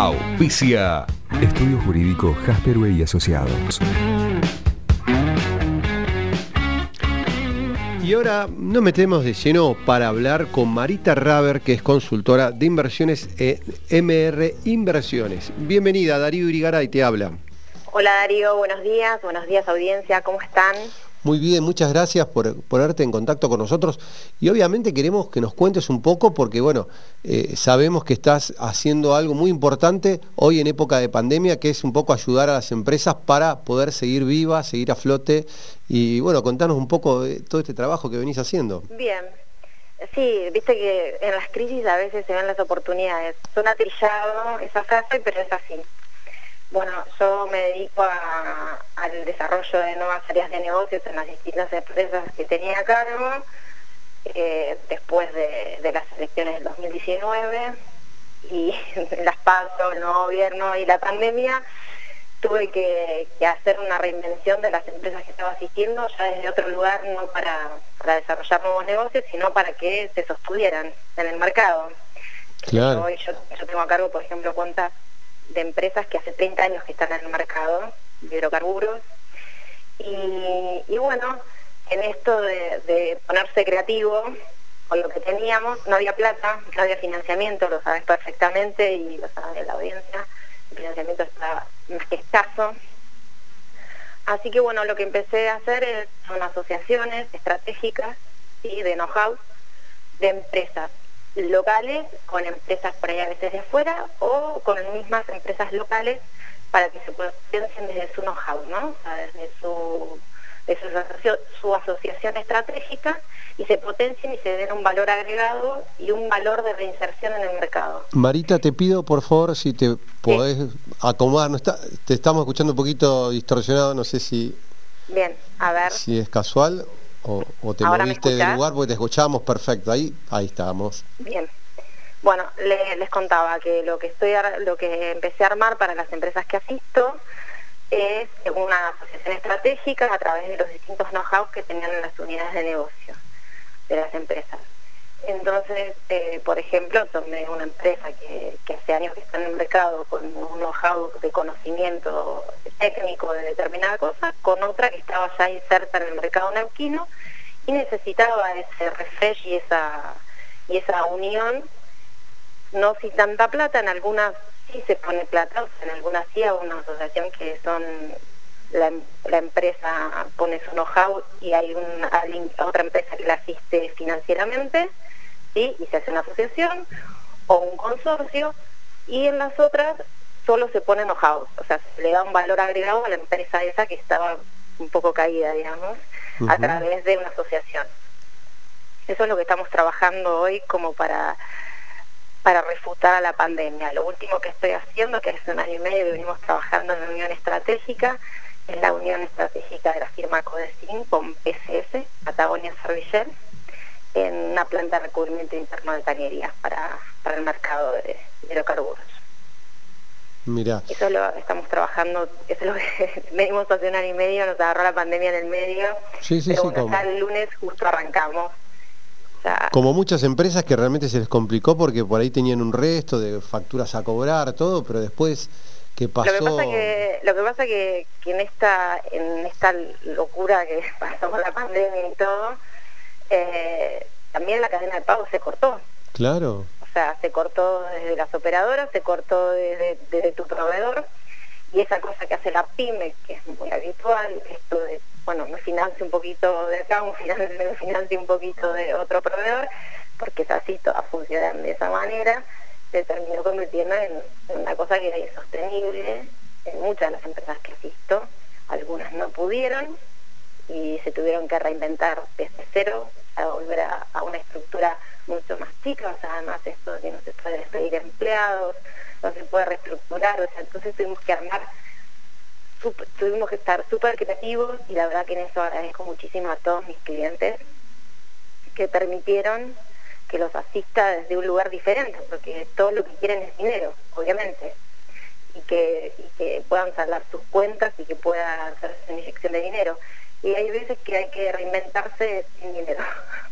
Auspicia. Estudio Jurídico Jasperway y Asociados. Y ahora nos metemos de lleno para hablar con Marita Raber, que es consultora de inversiones en MR Inversiones. Bienvenida, Darío Irigaray te habla. Hola Darío, buenos días, buenos días audiencia, ¿cómo están? Muy bien, muchas gracias por ponerte en contacto con nosotros y obviamente queremos que nos cuentes un poco porque bueno, eh, sabemos que estás haciendo algo muy importante hoy en época de pandemia que es un poco ayudar a las empresas para poder seguir vivas, seguir a flote y bueno, contanos un poco de todo este trabajo que venís haciendo. Bien, sí, viste que en las crisis a veces se ven las oportunidades. Suena trillado esa frase, pero es así. Bueno, yo me dedico al desarrollo de nuevas áreas de negocios en las distintas empresas que tenía a cargo eh, después de, las elecciones del 2019 y [LAUGHS] las paso, el nuevo gobierno y la pandemia, tuve que, hacer una reinvención de las empresas que estaba asistiendo ya desde otro lugar, no para, desarrollar nuevos negocios, sino para que se sostuvieran en el mercado. Claro. Hoy yo, yo tengo a cargo, por ejemplo, cuentas de empresas que hace 30 años que están en el mercado de hidrocarburos. Y, bueno, en esto de, ponerse creativo con lo que teníamos, no había plata, no había financiamiento, lo sabes perfectamente y lo sabe la audiencia, el financiamiento estaba más escaso. Así que bueno, lo que empecé a hacer son asociaciones estratégicas y de know-how de empresas locales con empresas por ahí a veces de afuera o con mismas empresas locales para que se potencien desde su know-how, ¿no? desde su, su, asociación estratégica y se potencien y se den un valor agregado y un valor de reinserción en el mercado. Marita, te pido por favor si te podés acomodar, no está, te estamos escuchando un poquito distorsionado, no sé si... Bien, a ver. Si es casual o, te moviste del lugar porque te escuchábamos perfecto. Ahí, ahí estábamos. Bien. Bueno, les contaba que lo que estoy lo que empecé a armar para las empresas que asisto es una asociación estratégica a través de los distintos know-how que tenían en las unidades de negocio de las empresas. Entonces, eh, por ejemplo, tomé una empresa que, hace años que está en el mercado con un know-how de conocimiento técnico de determinada cosa, con otra que estaba ya inserta en el mercado neuquino y necesitaba ese refresh y esa, y esa unión, no sin tanta plata, en algunas sí se pone plata, en algunas sí hay una asociación que son la, empresa pone su know-how y hay una, otra empresa que la asiste financieramente y se hace una asociación o un consorcio y en las otras solo se pone know-how, o sea, se le da un valor agregado a la empresa esa que estaba un poco caída, digamos, a través de una asociación. Eso es lo que estamos trabajando hoy como para para refutar a la pandemia. Lo último que estoy haciendo, que hace un año y medio venimos trabajando en la unión estratégica, es la unión estratégica de la firma Codecin con PCS, Patagonia Servicel, en una planta de recubrimiento interno de cañerías para, para el mercado de, hidrocarburos. Mira. Eso lo estamos trabajando, eso es lo que [LAUGHS] venimos hace un año y medio, nos agarró la pandemia en el medio. Sí, sí, sí. Como. el lunes justo arrancamos. como muchas empresas que realmente se les complicó porque por ahí tenían un resto de facturas a cobrar, todo, pero después ¿qué pasó? Lo que pasa que, lo que, pasa que, que en esta en esta locura que [LAUGHS] pasó con la pandemia y todo, eh, también la cadena de pago se cortó. Claro. Sea, se cortó desde las operadoras, se cortó desde, tu proveedor y esa cosa que hace la pyme, que es muy habitual, esto de, bueno, me financie un poquito de acá, me financie un poquito de otro proveedor, porque es así, todas funcionan de esa manera, se terminó convirtiendo en, una cosa que era insostenible en muchas de las empresas que asisto, algunas no pudieron y se tuvieron que reinventar desde cero a volver a, una estructura mucho más chica, o sea, además esto de que no se puede despedir empleados, no se puede reestructurar, o sea, entonces tuvimos que armar, tuvimos que estar súper creativos y la verdad que en eso agradezco muchísimo a todos mis clientes que permitieron que los asista desde un lugar diferente, porque todo lo que quieren es dinero, obviamente, y que, y que puedan saldar sus cuentas y que puedan hacer una inyección de dinero y hay veces que hay que reinventarse sin dinero. [LAUGHS]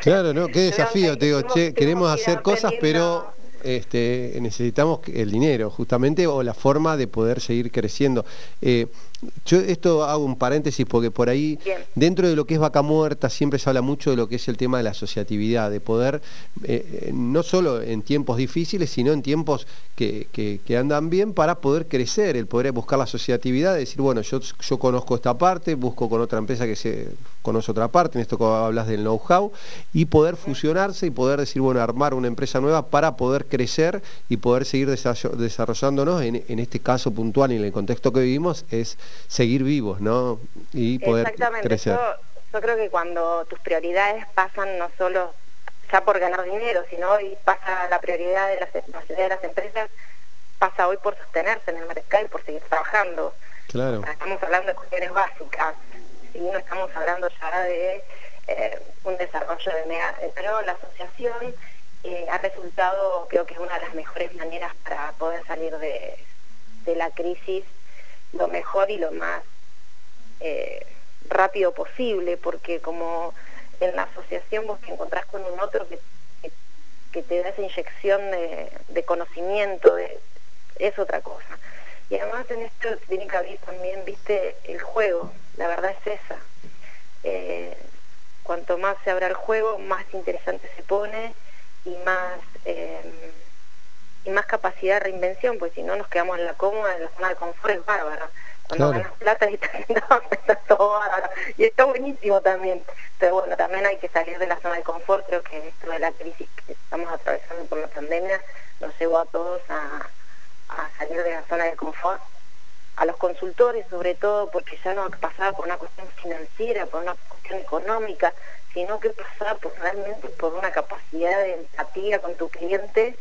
claro, ¿no? Qué desafío, te digo, che, queremos hacer cosas, pero este, necesitamos el dinero, justamente, o la forma de poder seguir creciendo. Eh, yo esto hago un paréntesis porque por ahí, Bien. dentro de lo que es vaca muerta, siempre se habla mucho de lo que es el tema de la asociatividad, de poder, eh, eh, no solo en tiempos difíciles, sino en tiempos que, que- que andan bien para poder crecer, el poder buscar la asociatividad, de decir, bueno, yo, yo conozco esta parte, busco con otra empresa que se conoce otra parte, en esto que hablas del know-how, y poder fusionarse y poder decir, bueno, armar una empresa nueva para poder crecer y poder seguir desarroll- desarrollándonos, en, en este caso puntual y en el contexto que vivimos, es seguir vivos, ¿no? Y poder Exactamente. crecer. Yo, yo creo que cuando tus prioridades pasan no solo ya por ganar dinero, sino hoy pasa la prioridad de las, la mayoría de las empresas, pasa hoy por sostenerse en el mercado y por seguir trabajando. Claro. Estamos hablando de cuestiones básicas, y no estamos hablando ya de eh, un desarrollo de mega... eh, Pero la asociación eh, ha resultado, creo que es una de las mejores maneras para poder salir de, de la crisis lo mejor y lo más eh, rápido posible, porque como en la asociación vos te encontrás con un otro que, que, te da esa inyección de, conocimiento, es otra cosa. Y además en esto tiene que abrir también, viste, el juego, la verdad es esa. Eh, cuanto más se abra el juego, más interesante se pone y más eh, y más capacidad de reinvención, pues si no nos quedamos en la cómoda, en la zona de confort es bárbaro. Cuando Claro. ganas plata y [LAUGHS] estás está todo bárbaro. Y está buenísimo también. Pero bueno, también hay que salir de la zona de confort. Creo que esto de la crisis que estamos atravesando por la pandemia nos llevó a todos a, a salir de la zona de confort. A los consultores sobre todo, porque ya no pasaba por una cuestión financiera, por una cuestión económica, sino que pasaba por, realmente por una capacidad de empatía con tu cliente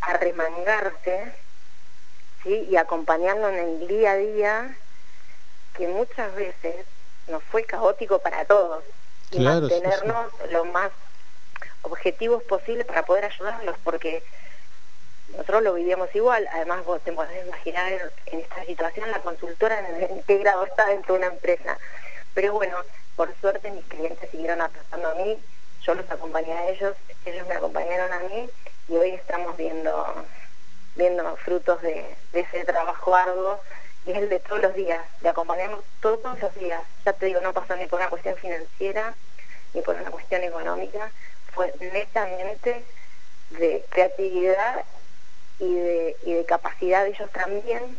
a remangarse ¿sí? y acompañarlo en el día a día, que muchas veces nos fue caótico para todos, y Claro, sí, sí. mantenernos lo más objetivos posibles para poder ayudarlos, porque nosotros lo vivíamos igual, además vos te podés imaginar en esta situación la consultora en, en qué grado está dentro de una empresa. Pero bueno, por suerte mis clientes siguieron apostando a mí, yo los acompañé a ellos, ellos me acompañaron a mí y hoy estamos viendo viendo frutos de, ese trabajo arduo y es el de todos los días, de acompañarnos todos los días. Ya te digo, no pasó ni por una cuestión financiera ni por una cuestión económica, fue netamente de creatividad y de, y de capacidad de ellos también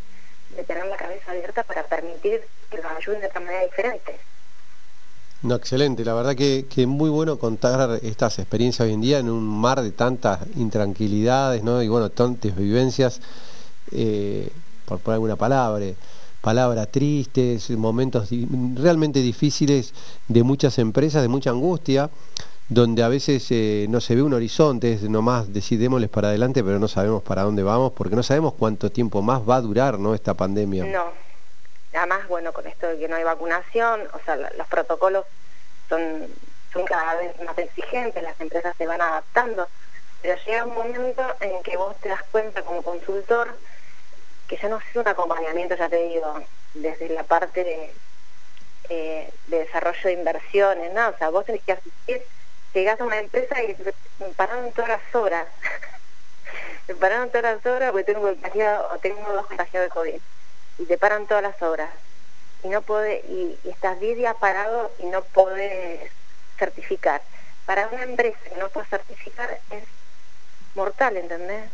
de tener la cabeza abierta para permitir que los ayuden de otra manera diferente. No, excelente. La verdad que, que muy bueno contar estas experiencias hoy en día en un mar de tantas intranquilidades, ¿no? Y bueno, tantas vivencias, eh, por poner alguna palabra, palabras tristes, momentos realmente difíciles de muchas empresas, de mucha angustia, donde a veces eh, no se ve un horizonte, es nomás decidémosles para adelante, pero no sabemos para dónde vamos, porque no sabemos cuánto tiempo más va a durar, ¿no? Esta pandemia. No. Además, bueno, con esto de que no hay vacunación, o sea, los protocolos son, son cada vez más exigentes, las empresas se van adaptando, pero llega un momento en que vos te das cuenta como consultor que ya no es un acompañamiento, ya te digo, desde la parte de, eh, de desarrollo de inversiones, ¿no? O sea, vos tenés que asistir, llegás a una empresa y te pararon todas las horas. [LAUGHS] me pararon todas las horas porque tengo contagiado o tengo dos contagiados de COVID y te paran todas las horas y no puede y, y estás 10 días parado y no puedes certificar. Para una empresa que no puede certificar es mortal, ¿entendés?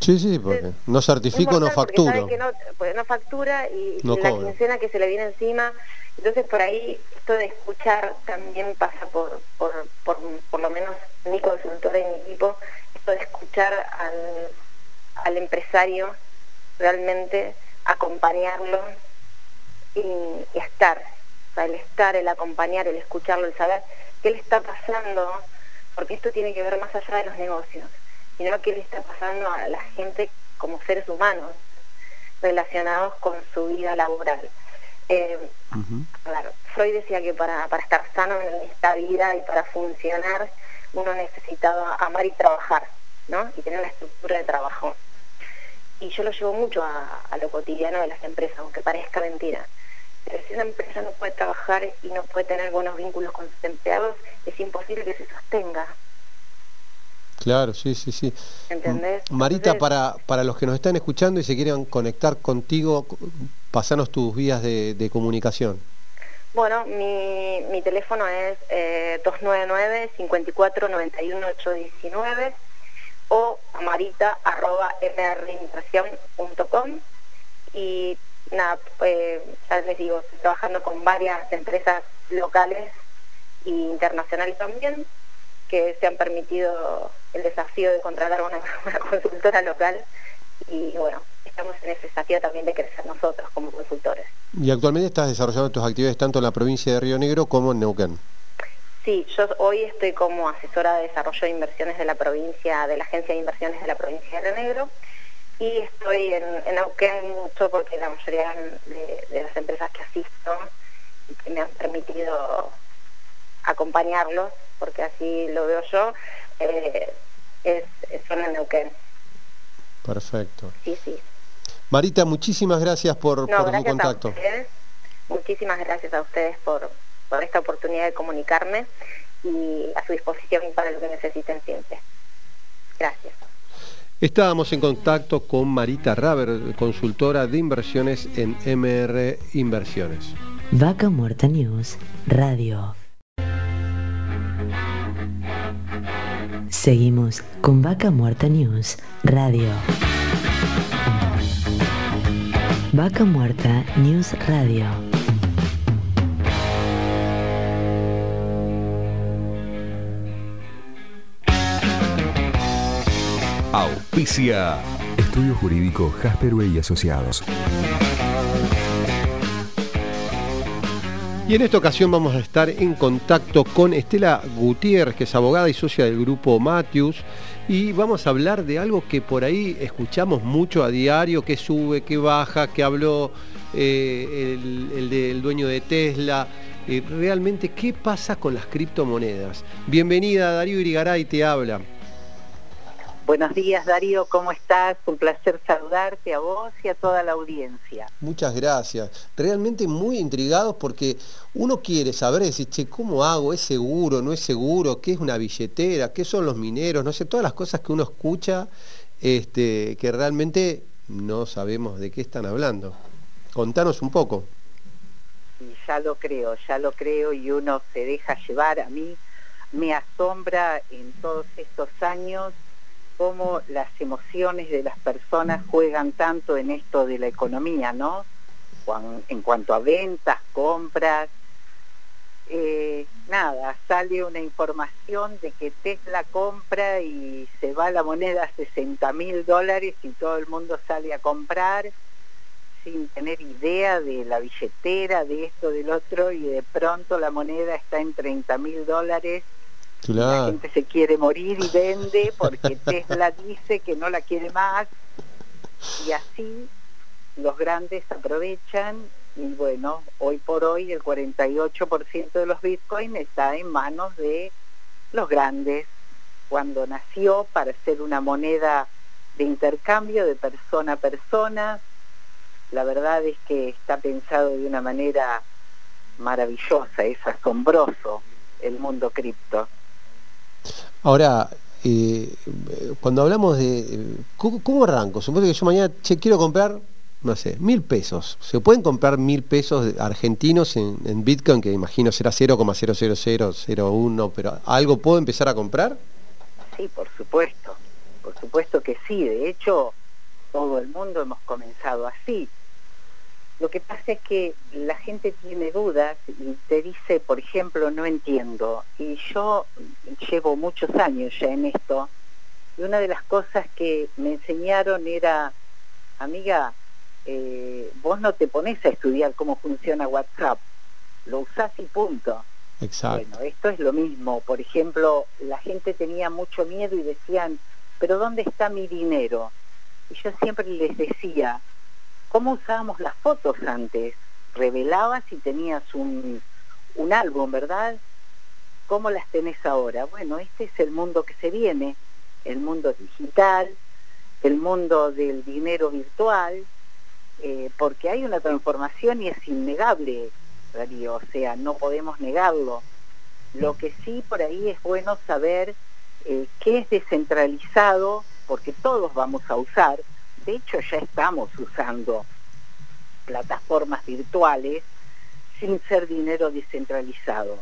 Sí, sí, porque no certifico, no sabe que no, pues no factura y, No y la quincena que se le viene encima. Entonces por ahí esto de escuchar también pasa por, por, por, por lo menos mi consultora y mi equipo, esto de escuchar al, al empresario realmente acompañarlo y, y estar. O sea, el estar, el acompañar, el escucharlo, el saber qué le está pasando, porque esto tiene que ver más allá de los negocios, sino qué le está pasando a la gente como seres humanos relacionados con su vida laboral. Eh. Claro, Freud decía que para, para estar sano en esta vida y para funcionar uno necesitaba amar y trabajar, ¿no? Y tener una estructura de trabajo. Y yo lo llevo mucho a, a lo cotidiano de las empresas, aunque parezca mentira. Pero si una empresa no puede trabajar y no puede tener buenos vínculos con sus empleados, es imposible que se sostenga, Claro, sí, sí, sí. ¿entendés? Marita, Entonces, para, para los que nos están escuchando y se quieran conectar contigo, pasanos tus vías de, comunicación. Bueno, mi, teléfono es 299-5491-819 o amarita.mrinversión.com y nada, eh, ya les digo, estoy trabajando con varias empresas locales e internacionales también que se han permitido el desafío de contratar una, [LAUGHS] una consultora local y bueno, estamos en ese desafío también de crecer nosotros como consultores. ¿Y actualmente estás desarrollando tus actividades tanto en la provincia de Río Negro como en Neuquén? Sí, yo hoy estoy como asesora de desarrollo de inversiones de la provincia, de la Agencia de Inversiones de la provincia de Río Negro y estoy en, en Neuquén mucho porque la mayoría de, las empresas que asisto y que me han permitido acompañarlos, porque así lo veo yo, eh, es, son en Neuquén. Perfecto. Sí, sí. Marita, muchísimas gracias por, tu contacto. Muchísimas gracias a ustedes por, por esta oportunidad de comunicarme y a su disposición para lo que necesiten siempre. Gracias. Estábamos en contacto con Marita Raber, consultora de inversiones en MR Inversiones. Vaca Muerta News, Radio. Seguimos con Vaca Muerta News, Radio. Vaca Muerta News Radio. Auspicia. Estudio Jurídico Jasper y Asociados. Y en esta ocasión vamos a estar en contacto con Estela Gutiérrez, que es abogada y socia del grupo Matthews, y vamos a hablar de algo que por ahí escuchamos mucho a diario, que sube, que baja, que habló eh, el, del dueño de Tesla. Eh, realmente, ¿qué pasa con las criptomonedas? Bienvenida, Darío Irigaray te habla. Buenos días Darío, ¿cómo estás? Un placer saludarte a vos y a toda la audiencia. Muchas gracias. Realmente muy intrigados porque uno quiere saber, decir, che, ¿cómo hago? ¿Es seguro? ¿No es seguro? ¿Qué es una billetera? ¿Qué son los mineros? No sé, todas las cosas que uno escucha este, que realmente no sabemos de qué están hablando. Contanos un poco. ya lo creo, ya lo creo y uno se deja llevar. A mí me asombra en todos estos años cómo las emociones de las personas juegan tanto en esto de la economía, ¿no? En cuanto a ventas, compras, eh, nada, sale una información de que Tesla compra y se va la moneda a 60 mil dólares y todo el mundo sale a comprar sin tener idea de la billetera, de esto, del otro, y de pronto la moneda está en 30 mil dólares la gente se quiere morir y vende porque [LAUGHS] Tesla dice que no la quiere más. Y así los grandes aprovechan y bueno, hoy por hoy el 48% de los bitcoins está en manos de los grandes. Cuando nació para ser una moneda de intercambio de persona a persona, la verdad es que está pensado de una manera maravillosa, es asombroso el mundo cripto. Ahora, eh, cuando hablamos de... ¿cómo, arranco? Supongo que yo mañana quiero comprar, no sé, mil pesos. ¿Se pueden comprar mil pesos argentinos en, Bitcoin, que imagino será 0,00001, pero algo puedo empezar a comprar? Sí, por supuesto. Por supuesto que sí. De hecho, todo el mundo hemos comenzado así. Lo que pasa es que la gente tiene dudas y te dice, por ejemplo, no entiendo. Y yo llevo muchos años ya en esto. Y una de las cosas que me enseñaron era, amiga, eh, vos no te pones a estudiar cómo funciona WhatsApp. Lo usás y punto. Exacto. Bueno, esto es lo mismo. Por ejemplo, la gente tenía mucho miedo y decían, pero ¿dónde está mi dinero? Y yo siempre les decía, cómo usábamos las fotos antes. Revelabas y tenías un, un álbum, ¿verdad? ¿Cómo las tenés ahora? Bueno, este es el mundo que se viene, el mundo digital, el mundo del dinero virtual, eh, porque hay una transformación y es innegable, Darío, o sea, no podemos negarlo. Lo que sí por ahí es bueno saber eh, qué es descentralizado, porque todos vamos a usar, de hecho ya estamos usando plataformas virtuales sin ser dinero descentralizado.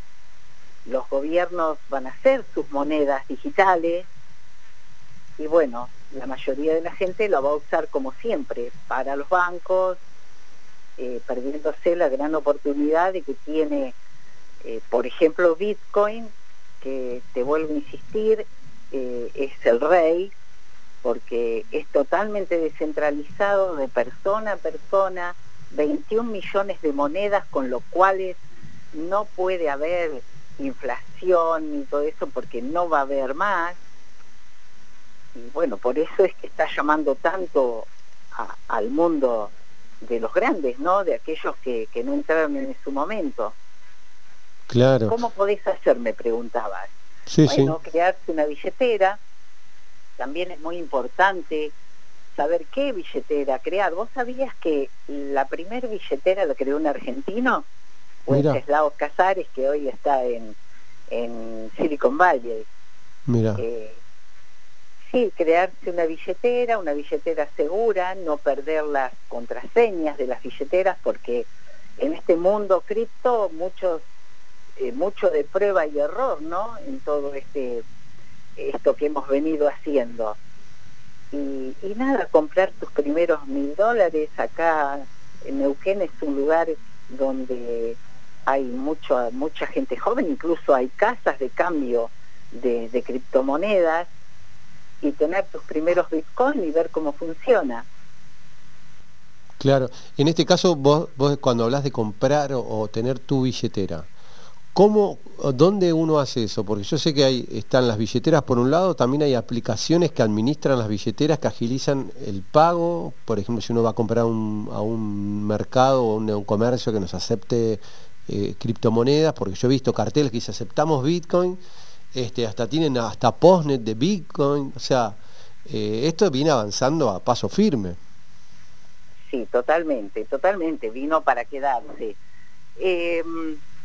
Los gobiernos van a hacer sus monedas digitales y bueno, la mayoría de la gente lo va a usar como siempre para los bancos, eh, perdiéndose la gran oportunidad de que tiene, eh, por ejemplo, Bitcoin, que te vuelvo a insistir, eh, es el rey, porque es totalmente descentralizado de persona a persona, 21 millones de monedas, con lo cuales no puede haber inflación ni todo eso, porque no va a haber más y bueno, por eso es que está llamando tanto al mundo de los grandes, ¿no? De aquellos que, no entraron en su momento. Claro. ¿Cómo podés hacer? Me preguntabas. Sí, bueno, crearse una billetera. También es muy importante saber qué billetera crear. ¿Vos sabías que la primer billetera la creó un argentino? Wenceslao Casares, que hoy está en, en Silicon Valley. Mira. Eh, Sí, crearse una billetera, una billetera segura, no perder las contraseñas de las billeteras, porque en este mundo cripto muchos, eh, mucho de prueba y error, ¿no? En todo este esto que hemos venido haciendo. Y, y nada, comprar tus primeros mil dólares acá en Neuquén es un lugar donde hay mucho, mucha gente joven, incluso hay casas de cambio de, criptomonedas y tener tus primeros bitcoins y ver cómo funciona. Claro, en este caso vos, vos cuando hablas de comprar o, tener tu billetera, ¿cómo, dónde uno hace eso? Porque yo sé que hay, están las billeteras por un lado, también hay aplicaciones que administran las billeteras que agilizan el pago, por ejemplo, si uno va a comprar a un mercado o un, un comercio que nos acepte eh, criptomonedas, porque yo he visto carteles que dice aceptamos Bitcoin este, hasta tienen hasta postnet de Bitcoin, o sea, eh, esto viene avanzando a paso firme. Sí, totalmente, totalmente, vino para quedarse. Eh,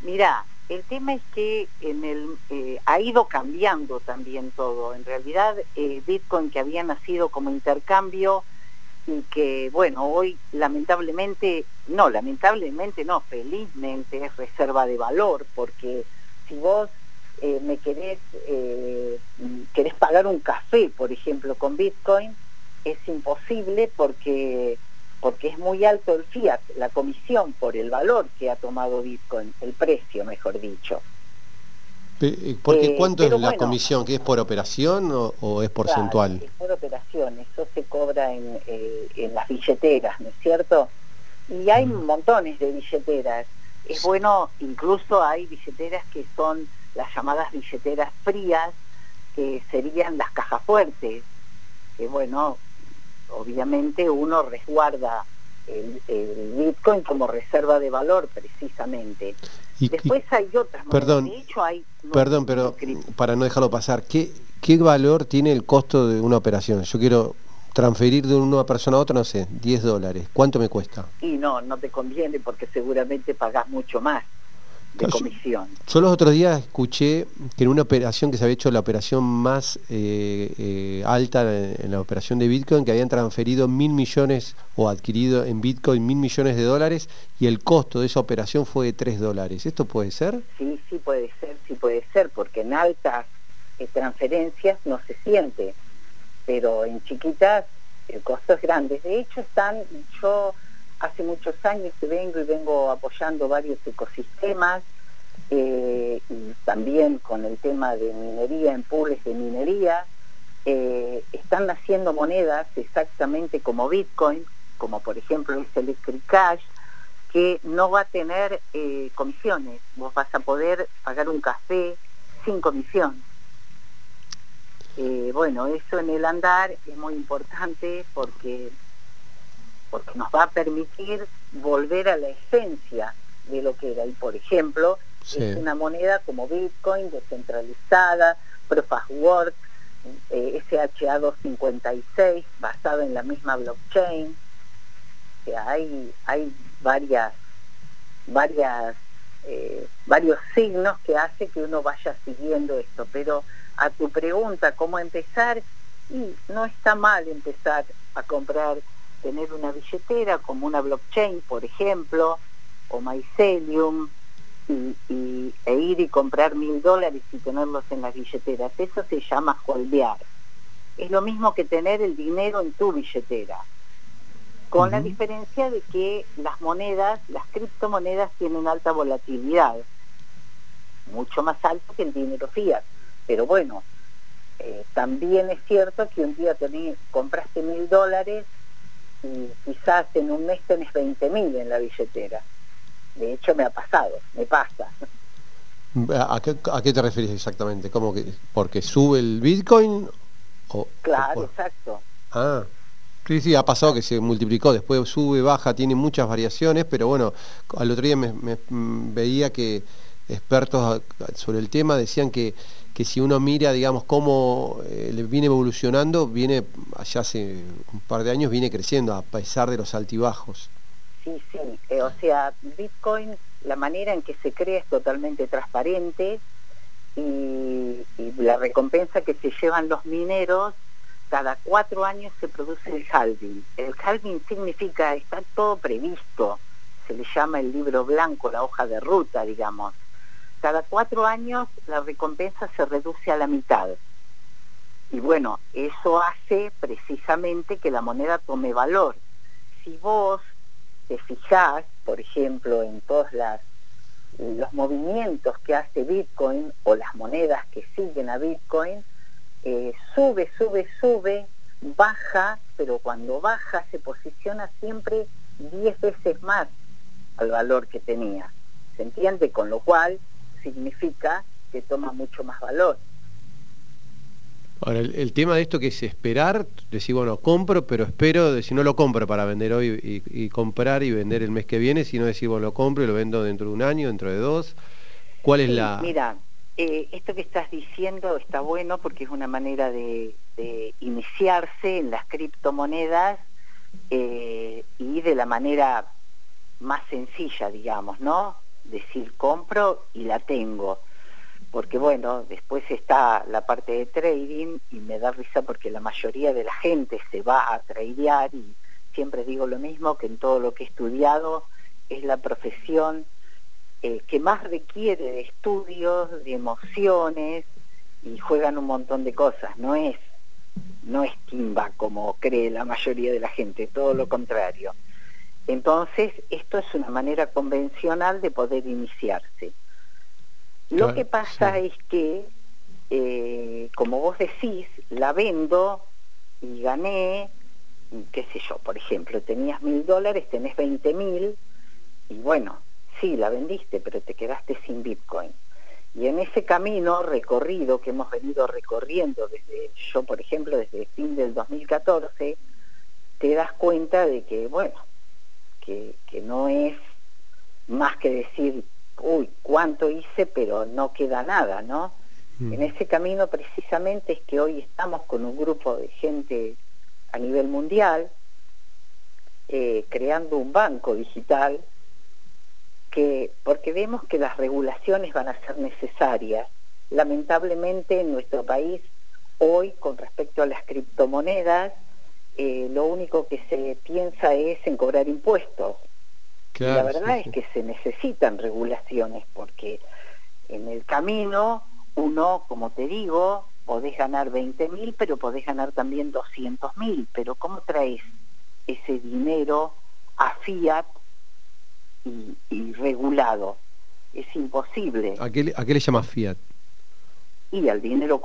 mira, el tema es que en el, eh, ha ido cambiando también todo. En realidad, eh, Bitcoin que había nacido como intercambio y que, bueno, hoy lamentablemente, no, lamentablemente no, felizmente es reserva de valor, porque si vos eh, me querés, querés pagar un café, por ejemplo, con Bitcoin, es imposible porque, porque es muy alto el fiat, la comisión por el valor que ha tomado Bitcoin, el precio, mejor dicho. Eh, porque ¿cuánto es la comisión? ¿Que es por operación o, es porcentual? es por operación, eso se cobra en, en las billeteras, ¿no es cierto? Y hay mm. montones de billeteras. Es bueno, incluso hay billeteras que son las llamadas billeteras frías, que serían las cajas fuertes, que bueno, obviamente uno resguarda el, Bitcoin como reserva de valor precisamente. Después hay otras perdón, de hecho hay... Perdón, pero para no dejarlo pasar, ¿qué, ¿qué valor tiene el costo de una operación? Yo quiero transferir de una persona a otra, no sé, 10 dólares. ¿Cuánto me cuesta? Y no, no te conviene porque seguramente pagás mucho más de comisión. Yo, los otros días escuché que en una operación que se había hecho la operación más eh, eh, alta en, la operación de Bitcoin, que habían transferido mil millones o adquirido en Bitcoin mil millones de dólares y el costo de esa operación fue de tres dólares. ¿Esto puede ser? Sí, sí puede ser, sí puede ser, porque en altas eh, transferencias no se siente, pero en chiquitas el costo es grande. De hecho, están, yo hace muchos años que vengo y vengo apoyando varios ecosistemas eh, y también con el tema de minería en pools de minería. Eh, están haciendo monedas exactamente como Bitcoin, como por ejemplo es Electric Cash, que no va a tener eh, comisiones. Vos vas a poder pagar un café sin comisión. bueno, eso en el andar es muy importante porque porque nos va a permitir volver a la esencia de lo que era. Y por ejemplo, es una moneda como Bitcoin, descentralizada, Proof of Work, eh, SHA-256, basado en la misma blockchain. hay, hay varias, varias, eh, varios signos que hace que uno vaya siguiendo esto. Pero a tu pregunta, ¿cómo empezar? Y no está mal empezar a comprar tener una billetera como una blockchain, por ejemplo, o Mycelium, y, e ir y comprar mil dólares y tenerlos en las billeteras. Eso se llama holdear. Es lo mismo que tener el dinero en tu billetera, con la diferencia de que las monedas, las criptomonedas tienen alta volatilidad, mucho más alta que el dinero fiat. Pero bueno, eh, también es cierto que un día tenés, compraste mil dólares y quizás en un mes tenés 20 mil en la billetera. De hecho me ha pasado, me pasa. ¿A qué, a qué te refieres exactamente? ¿Cómo que, ¿Porque sube el Bitcoin? O, claro, exacto. Ah, sí, sí, ha pasado que se multiplicó, después sube, baja, tiene muchas variaciones, pero bueno, al otro día me, mm, veía que expertos sobre el tema decían que, que si uno mira, digamos, cómo eh, viene evolucionando, viene, allá hace un par de años, viene creciendo a pesar de los altibajos. Sí, sí, eh, o sea, Bitcoin, la manera en que se crea es totalmente transparente y, la recompensa que se llevan los mineros, cada cuatro años se produce el halving. El halving significa, está todo previsto, se le llama el libro blanco, la hoja de ruta, digamos. Cada cuatro años la recompensa se reduce a la mitad. Y bueno, eso hace precisamente que la moneda tome valor. Si vos te fijás, por ejemplo, en todos los movimientos que hace Bitcoin o las monedas que siguen a Bitcoin, eh, sube, sube, sube, baja, pero cuando baja se posiciona siempre 10 veces más al valor que tenía. ¿Se entiende? Con lo cual significa que toma mucho más valor. Ahora, el, tema de esto que es esperar, decir, bueno, compro, pero espero, si no lo compro para vender hoy y, comprar y vender el mes que viene, sino decir, bueno, lo compro y lo vendo dentro de un año, dentro de dos. ¿Cuál es la...? Mira, eh, esto que estás diciendo está bueno porque es una manera de, iniciarse en las criptomonedas eh, y de la manera más sencilla, digamos, ¿no? Decir, compro y la tengo porque bueno, después está la parte de trading y me da risa porque la mayoría de la gente se va a tradear y siempre digo lo mismo, que en todo lo que he estudiado es la profesión eh, que más requiere de estudios, de emociones y juegan un montón de cosas, no es, no es timba como cree la mayoría de la gente, todo lo contrario. Entonces, esto es una manera convencional de poder iniciarse. Lo que pasa es que, eh, como vos decís, la vendo y gané, qué sé yo, por ejemplo, tenías mil dólares, tenés 20 mil, y bueno, sí, la vendiste, pero te quedaste sin Bitcoin. Y en ese camino recorrido que hemos venido recorriendo desde, yo por ejemplo, desde el fin del 2014, te das cuenta de que, bueno, que, que no es más que decir uy, cuánto hice, pero no queda nada, ¿no? Mm. En ese camino precisamente es que hoy estamos con un grupo de gente a nivel mundial, eh, creando un banco digital, que, porque vemos que las regulaciones van a ser necesarias. Lamentablemente en nuestro país, hoy, con respecto a las criptomonedas, eh, lo único que se piensa es en cobrar impuestos la verdad es que se necesitan regulaciones porque en el camino uno, como te digo, podés ganar 20 mil, pero podés ganar también 200 mil. Pero ¿cómo traes ese dinero a fiat y, regulado? Es imposible. ¿A qué, ¿A qué le llamas fiat? Y al dinero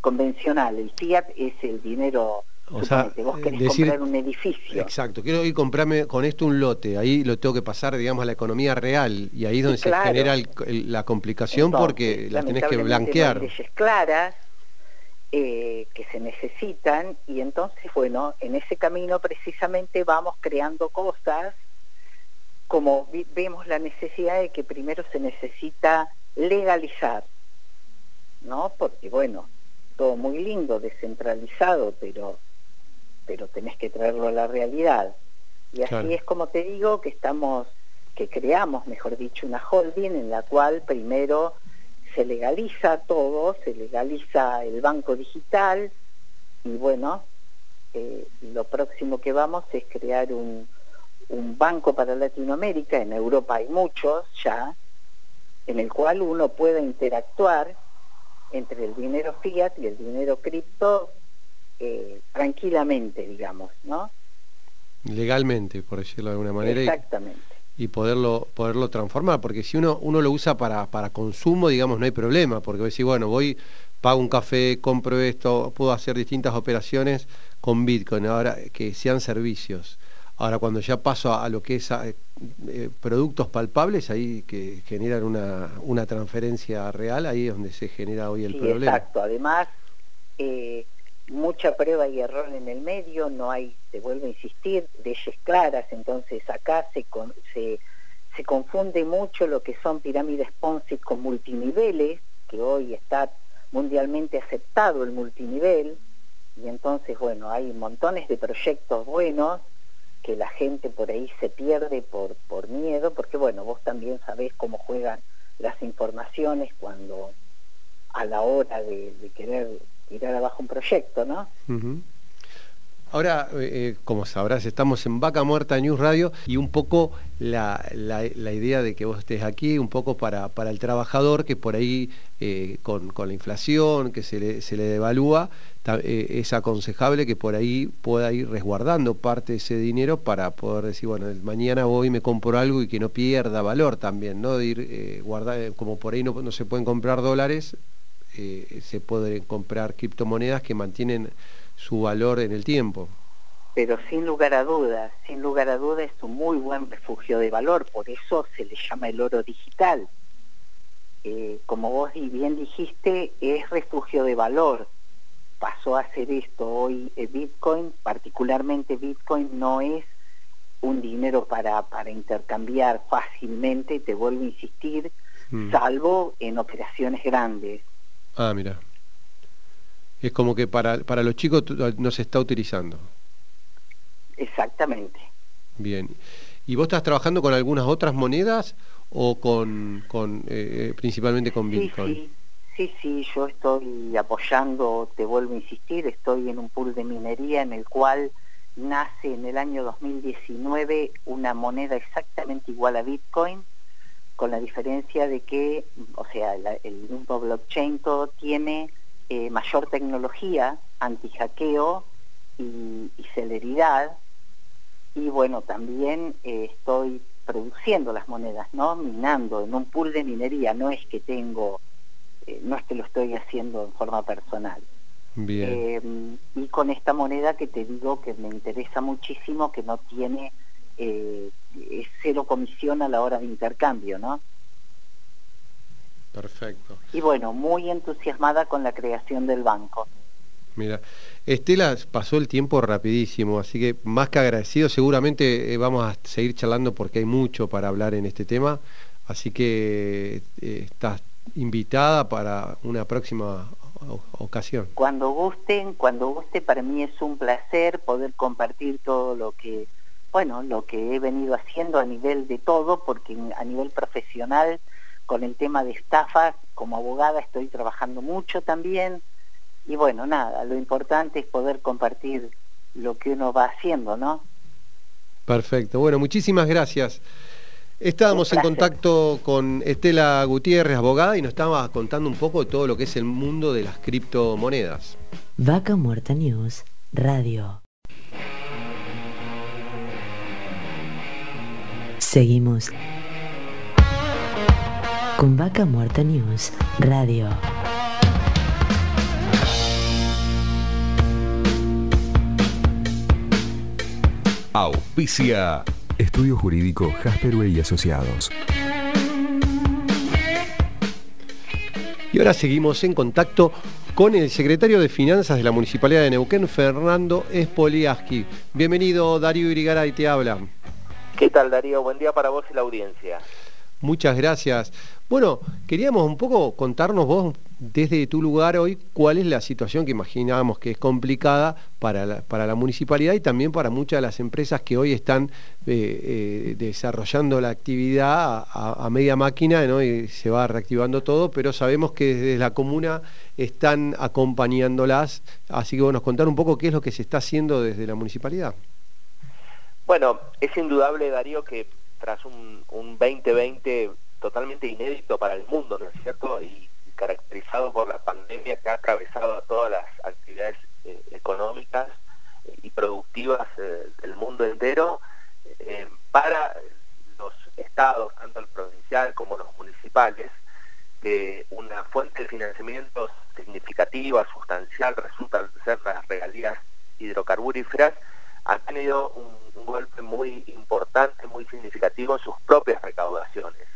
convencional. El fiat es el dinero o sea, vos querés decir, comprar un edificio. Exacto, quiero ir comprarme con esto un lote, ahí lo tengo que pasar, digamos, a la economía real, y ahí es donde se genera la complicación porque la tenés que blanquear. Hay leyes claras eh, que se necesitan, y entonces, bueno, en ese camino precisamente vamos creando cosas, como vemos la necesidad de que primero se necesita legalizar, ¿no? Porque, bueno, todo muy lindo, descentralizado, pero pero tenés que traerlo a la realidad. Y así es como te digo que estamos, que creamos, mejor dicho, una holding en la cual primero se legaliza todo, se legaliza el banco digital y bueno, eh, lo próximo que vamos es crear un, un banco para Latinoamérica, en Europa hay muchos ya, en el cual uno pueda interactuar entre el dinero fiat y el dinero cripto eh, tranquilamente, digamos, ¿no? Legalmente, por decirlo de alguna manera. Exactamente. Y, poderlo, poderlo transformar, porque si uno, uno lo usa para, para consumo, digamos, no hay problema, porque decir, bueno, voy, pago un café, compro esto, puedo hacer distintas operaciones con Bitcoin, ahora que sean servicios. Ahora, cuando ya paso a, lo que es eh, productos palpables, ahí que generan una, una, transferencia real, ahí es donde se genera hoy el problema. Exacto, además, eh, mucha prueba y error en el medio, no hay, te vuelvo a insistir, leyes claras, entonces acá se, se, se confunde mucho lo que son pirámides Ponzi con multiniveles, que hoy está mundialmente aceptado el multinivel, y entonces, bueno, hay montones de proyectos buenos que la gente por ahí se pierde por, por miedo, porque bueno, vos también sabés cómo juegan las informaciones cuando a la hora de querer tirar abajo un proyecto, ¿no? Ahora, eh, eh, como sabrás, estamos en Vaca Muerta News Radio y un poco la, la, idea de que vos estés aquí, un poco para, para el trabajador que por ahí eh, con, con, la inflación que se le, se le devalúa, es aconsejable que por ahí pueda ir resguardando parte de ese dinero para poder decir, bueno, mañana voy y me compro algo y que no pierda valor también, ¿no? De ir guardar, como por ahí no, no se pueden comprar dólares, eh, se pueden comprar criptomonedas que mantienen su valor en el tiempo. Pero sin lugar a dudas, sin lugar a dudas es un muy buen refugio de valor, por eso se le llama el oro digital. Eh, como vos bien dijiste, es refugio de valor. Pasó a ser esto hoy eh, Bitcoin, particularmente Bitcoin no es un dinero para, para intercambiar fácilmente, te vuelvo a insistir, mm. salvo en operaciones grandes. Ah, mira. Es como que para, para los chicos no se está utilizando. Exactamente. Bien. ¿Y vos estás trabajando con algunas otras monedas o con, con eh, eh, principalmente con Bitcoin? Sí, sí, sí, yo estoy apoyando, te vuelvo a insistir, estoy en un pool de minería en el cual nace en el año 2019 una moneda exactamente igual a Bitcoin, con la diferencia de que, o sea, el mundo blockchain todo tiene eh, mayor tecnología, anti-hackeo y, celeridad, y bueno, también eh, estoy produciendo las monedas, ¿no? Minando en un pool de minería, no es que tengo, eh, no es que lo estoy haciendo en forma personal. Bien. y con esta moneda que te digo que me interesa muchísimo, que no tiene eh, es cero comisión a la hora de intercambio, ¿no? Perfecto. Y bueno, muy entusiasmada con la creación del banco. Mira, Estela, pasó el tiempo rapidísimo, así que más que agradecido, seguramente eh, vamos a seguir charlando porque hay mucho para hablar en este tema, así que eh, estás invitada para una próxima ocasión. Cuando gusten, cuando guste, para mí es un placer poder compartir todo lo que bueno, lo que he venido haciendo a nivel de todo, porque a nivel profesional, con el tema de estafas, como abogada estoy trabajando mucho también, y bueno, nada, lo importante es poder compartir lo que uno va haciendo, ¿no? Perfecto, bueno, muchísimas gracias. Estábamos en contacto con Estela Gutiérrez, abogada, y nos estaba contando un poco todo lo que es el mundo de las criptomonedas. Vaca Muerta News, Radio. Seguimos con Vaca Muerta News Radio. Auspicia. Estudio Jurídico Jasper y Asociados. Y ahora seguimos en contacto con el secretario de Finanzas de la Municipalidad de Neuquén, Fernando Espoliaski. Bienvenido, Darío Irigaray, te habla. ¿Qué tal Darío? Buen día para vos y la audiencia. Muchas gracias. Bueno, queríamos un poco contarnos vos desde tu lugar hoy cuál es la situación que imaginábamos que es complicada para la, para la municipalidad y también para muchas de las empresas que hoy están eh, eh, desarrollando la actividad a, media máquina ¿no? y se va reactivando todo, pero sabemos que desde la comuna están acompañándolas, así que bueno, nos contar un poco qué es lo que se está haciendo desde la municipalidad. Bueno, es indudable, Darío, que tras un, 2020 totalmente inédito para el mundo, ¿no es cierto? Y caracterizado por la pandemia que ha atravesado todas las actividades eh, económicas y productivas eh, del mundo entero, eh, para los estados, tanto el provincial como los municipales, una fuente de financiamiento significativa, sustancial, resulta ser las regalías hidrocarburíferas, ha tenido un un golpe muy importante, muy significativo en sus propias recaudaciones.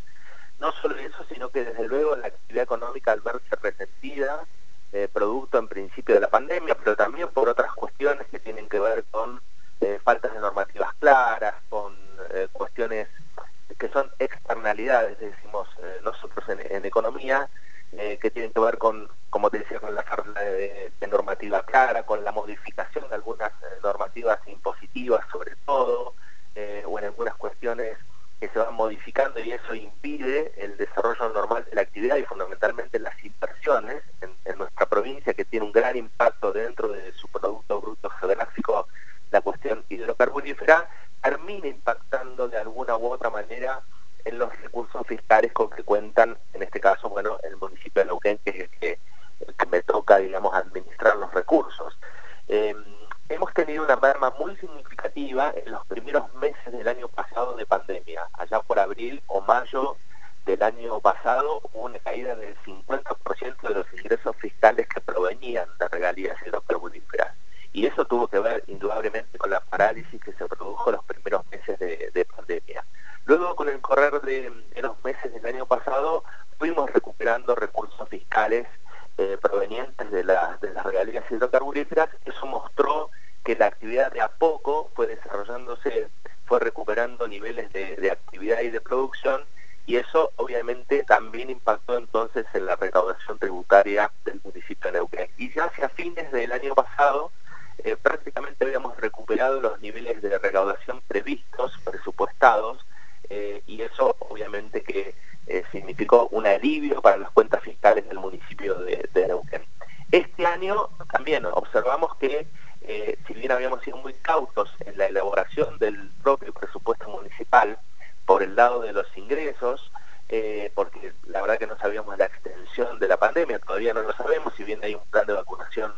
No solo eso, sino que desde luego la actividad económica al verse resentida, eh, producto en principio de la pandemia, pero también por otras cuestiones que tienen que ver con eh, faltas de normativas claras, con eh, cuestiones que son externalidades, decimos nosotros en, economía, que tienen que ver con, como te decía, con la falta de, normativa clara, con la modificación de algunas normativas impositivas sobre todo, eh, o en algunas cuestiones que se van modificando y eso impide el desarrollo normal de la actividad y fundamentalmente las inversiones en, nuestra provincia que tiene un gran impacto dentro de su Producto Bruto Geográfico, la cuestión hidrocarburífera, termina impactando de alguna u otra manera en los recursos fiscales con que cuentan, en este caso, bueno, el municipio de Neuquén, que es el que, me toca, digamos, administrar los recursos. Eh, hemos tenido una merma muy significativa en los primeros meses del año pasado de pandemia. Allá por abril o mayo del año pasado hubo una caída del 50% de los ingresos fiscales que provenían de regalías hidrocarburíferas. Y eso tuvo que ver indudablemente con la parálisis que se produjo los primeros meses de, pandemia. Luego, con el correr de, los meses del año pasado, fuimos recuperando recursos fiscales eh, provenientes de, de las regalías hidrocarburíferas. Eso mostró que la actividad de a poco fue desarrollándose, fue recuperando niveles de, actividad y de producción y eso obviamente también impactó entonces en la recaudación tributaria del municipio de Neuquén. Y ya hacia fines del año pasado eh, prácticamente habíamos recuperado los niveles de recaudación previstos, presupuestados, eh, y eso obviamente que eh, significó un alivio para las cuentas fiscales del municipio de, de. Este año también observamos que eh, si bien habíamos sido muy cautos en la elaboración del propio presupuesto municipal por el lado de los ingresos, porque la verdad que no sabíamos la extensión de la pandemia, todavía no lo sabemos, si bien hay un plan de vacunación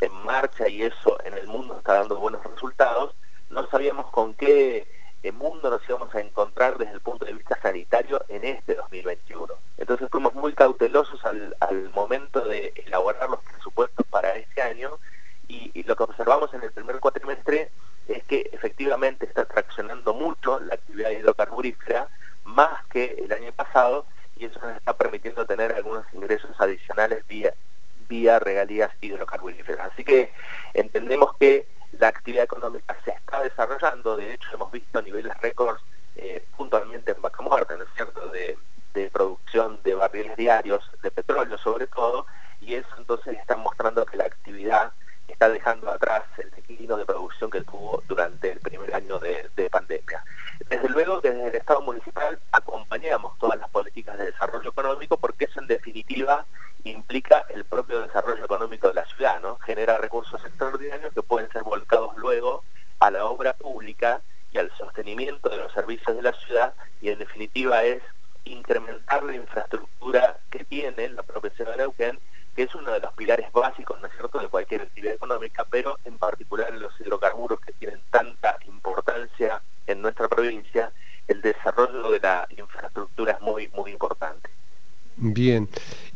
en marcha y eso en el mundo está dando buenos resultados, no sabíamos con qué mundo nos íbamos a encontrar desde el punto de vista sanitario en este 2021. Entonces fuimos muy cautelosos al, al momento de elaborar los presupuestos para este año y, lo que observamos en el primer cuatrimestre es que efectivamente está traccionando mucho la actividad hidrocarburífera, más que el año pasado, y eso nos está permitiendo tener algunos ingresos adicionales vía, vía regalías hidrocarburíferas. Así que entendemos que la actividad económica se está desarrollando, de hecho hemos visto niveles récords eh, puntualmente en Vaca ¿no es cierto?, de, de producción de barriles diarios, de petróleo sobre todo, y eso entonces está mostrando que la actividad está dejando atrás el declino de producción que tuvo durante el primer año de, pandemia. Desde luego desde el Estado municipal acompañamos todas las políticas de desarrollo económico porque eso en definitiva implica el propio desarrollo económico de la ciudad, ¿no? Genera recursos extraordinarios que pueden ser volcados luego a la obra pública y al sostenimiento de los servicios de la ciudad y en definitiva es incrementar la infraestructura que tiene la propia ciudad de Neuquén que es uno de los pilares básicos, ¿no es cierto?, de cualquier actividad económica, pero en particular en los hidrocarburos que tienen tanta importancia en nuestra provincia, el desarrollo de la infraestructura es muy, muy importante. Bien,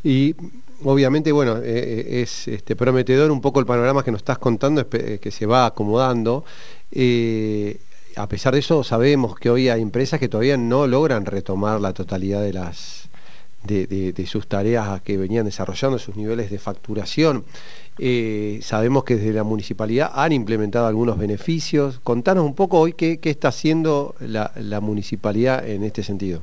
y obviamente, bueno, eh, eh, es este, prometedor un poco el panorama que nos estás contando, eh, que se va acomodando. a pesar de eso, sabemos que hoy hay empresas que todavía no logran retomar la totalidad de las de, sus tareas que venían desarrollando, sus niveles de facturación. Sabemos que desde la municipalidad han implementado algunos beneficios. Contanos un poco hoy qué, está haciendo la, municipalidad en este sentido.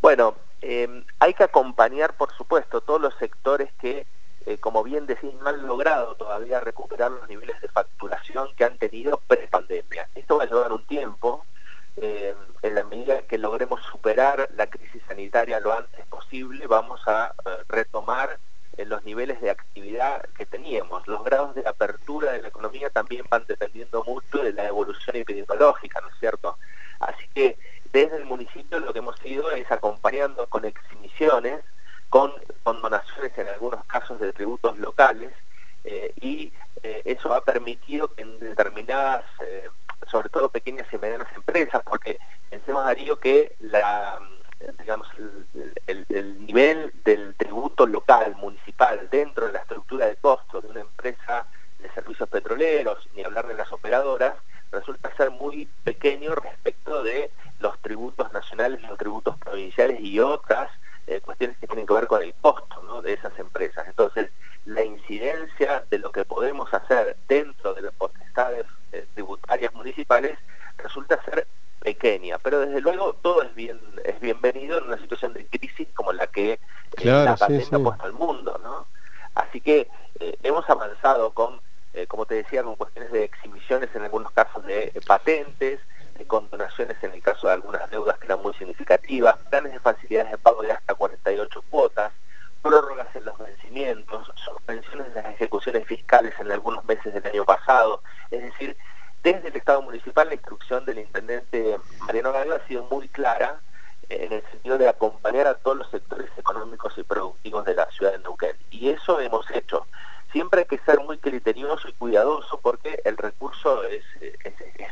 Bueno, eh, hay que acompañar, por supuesto, todos los sectores que, eh, como bien decís, no han logrado todavía recuperar los niveles de facturación que han tenido pre-pandemia. Esto va a llevar un tiempo. Eh, en la medida que logremos superar la crisis sanitaria lo antes posible, vamos a retomar los niveles de actividad que teníamos. Los grados de apertura de la economía también van dependiendo mucho de la evolución epidemiológica, ¿no es cierto? Así que desde el municipio lo que hemos ido es acompañando con exhibiciones, con, donaciones en algunos casos de tributos locales, eh, y eh, eso ha permitido que en determinadas, eh, sobre todo pequeñas y medianas empresas, porque pensemos Darío que la digamos el, el, nivel del tributo local, municipal, dentro de la estructura de costos de una empresa de servicios petroleros, ni hablar de las operadoras, resulta ser muy pequeño respecto de los tributos nacionales, los tributos provinciales y otras eh, cuestiones que tienen que ver con el costo de esas empresas. Entonces, la incidencia de lo que podemos hacer dentro de las potestades eh, tributarias municipales resulta ser pequeña, pero desde luego todo es bien es bienvenido en una situación de crisis como la que eh, la pandemia ha puesto al mundo, ¿no? Así que hemos avanzado con eh, como te decía, con cuestiones de exhibiciones en algunos casos de eh, patentes, de condonaciones en el caso de algunas deudas que eran muy significativas, planes de facilidades de pago de hasta 48 cuotas, prórrogas en los vencimientos, suspensiones de las ejecuciones fiscales en algunos meses del año pasado. Es decir, desde el Estado municipal la instrucción del intendente Mariano Gallo ha sido muy clara eh, en el sentido de acompañar a todos los sectores económicos y productivos de la ciudad de Neuquén. Y eso hemos hecho siempre hay que ser muy criterioso y cuidadoso porque el recurso es,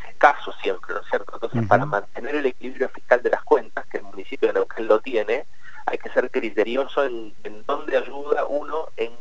escaso siempre, ¿no es cierto? Entonces, para mantener el equilibrio fiscal de las cuentas, que el municipio de Neuquén lo tiene, hay que ser criterioso en, dónde ayuda uno, en,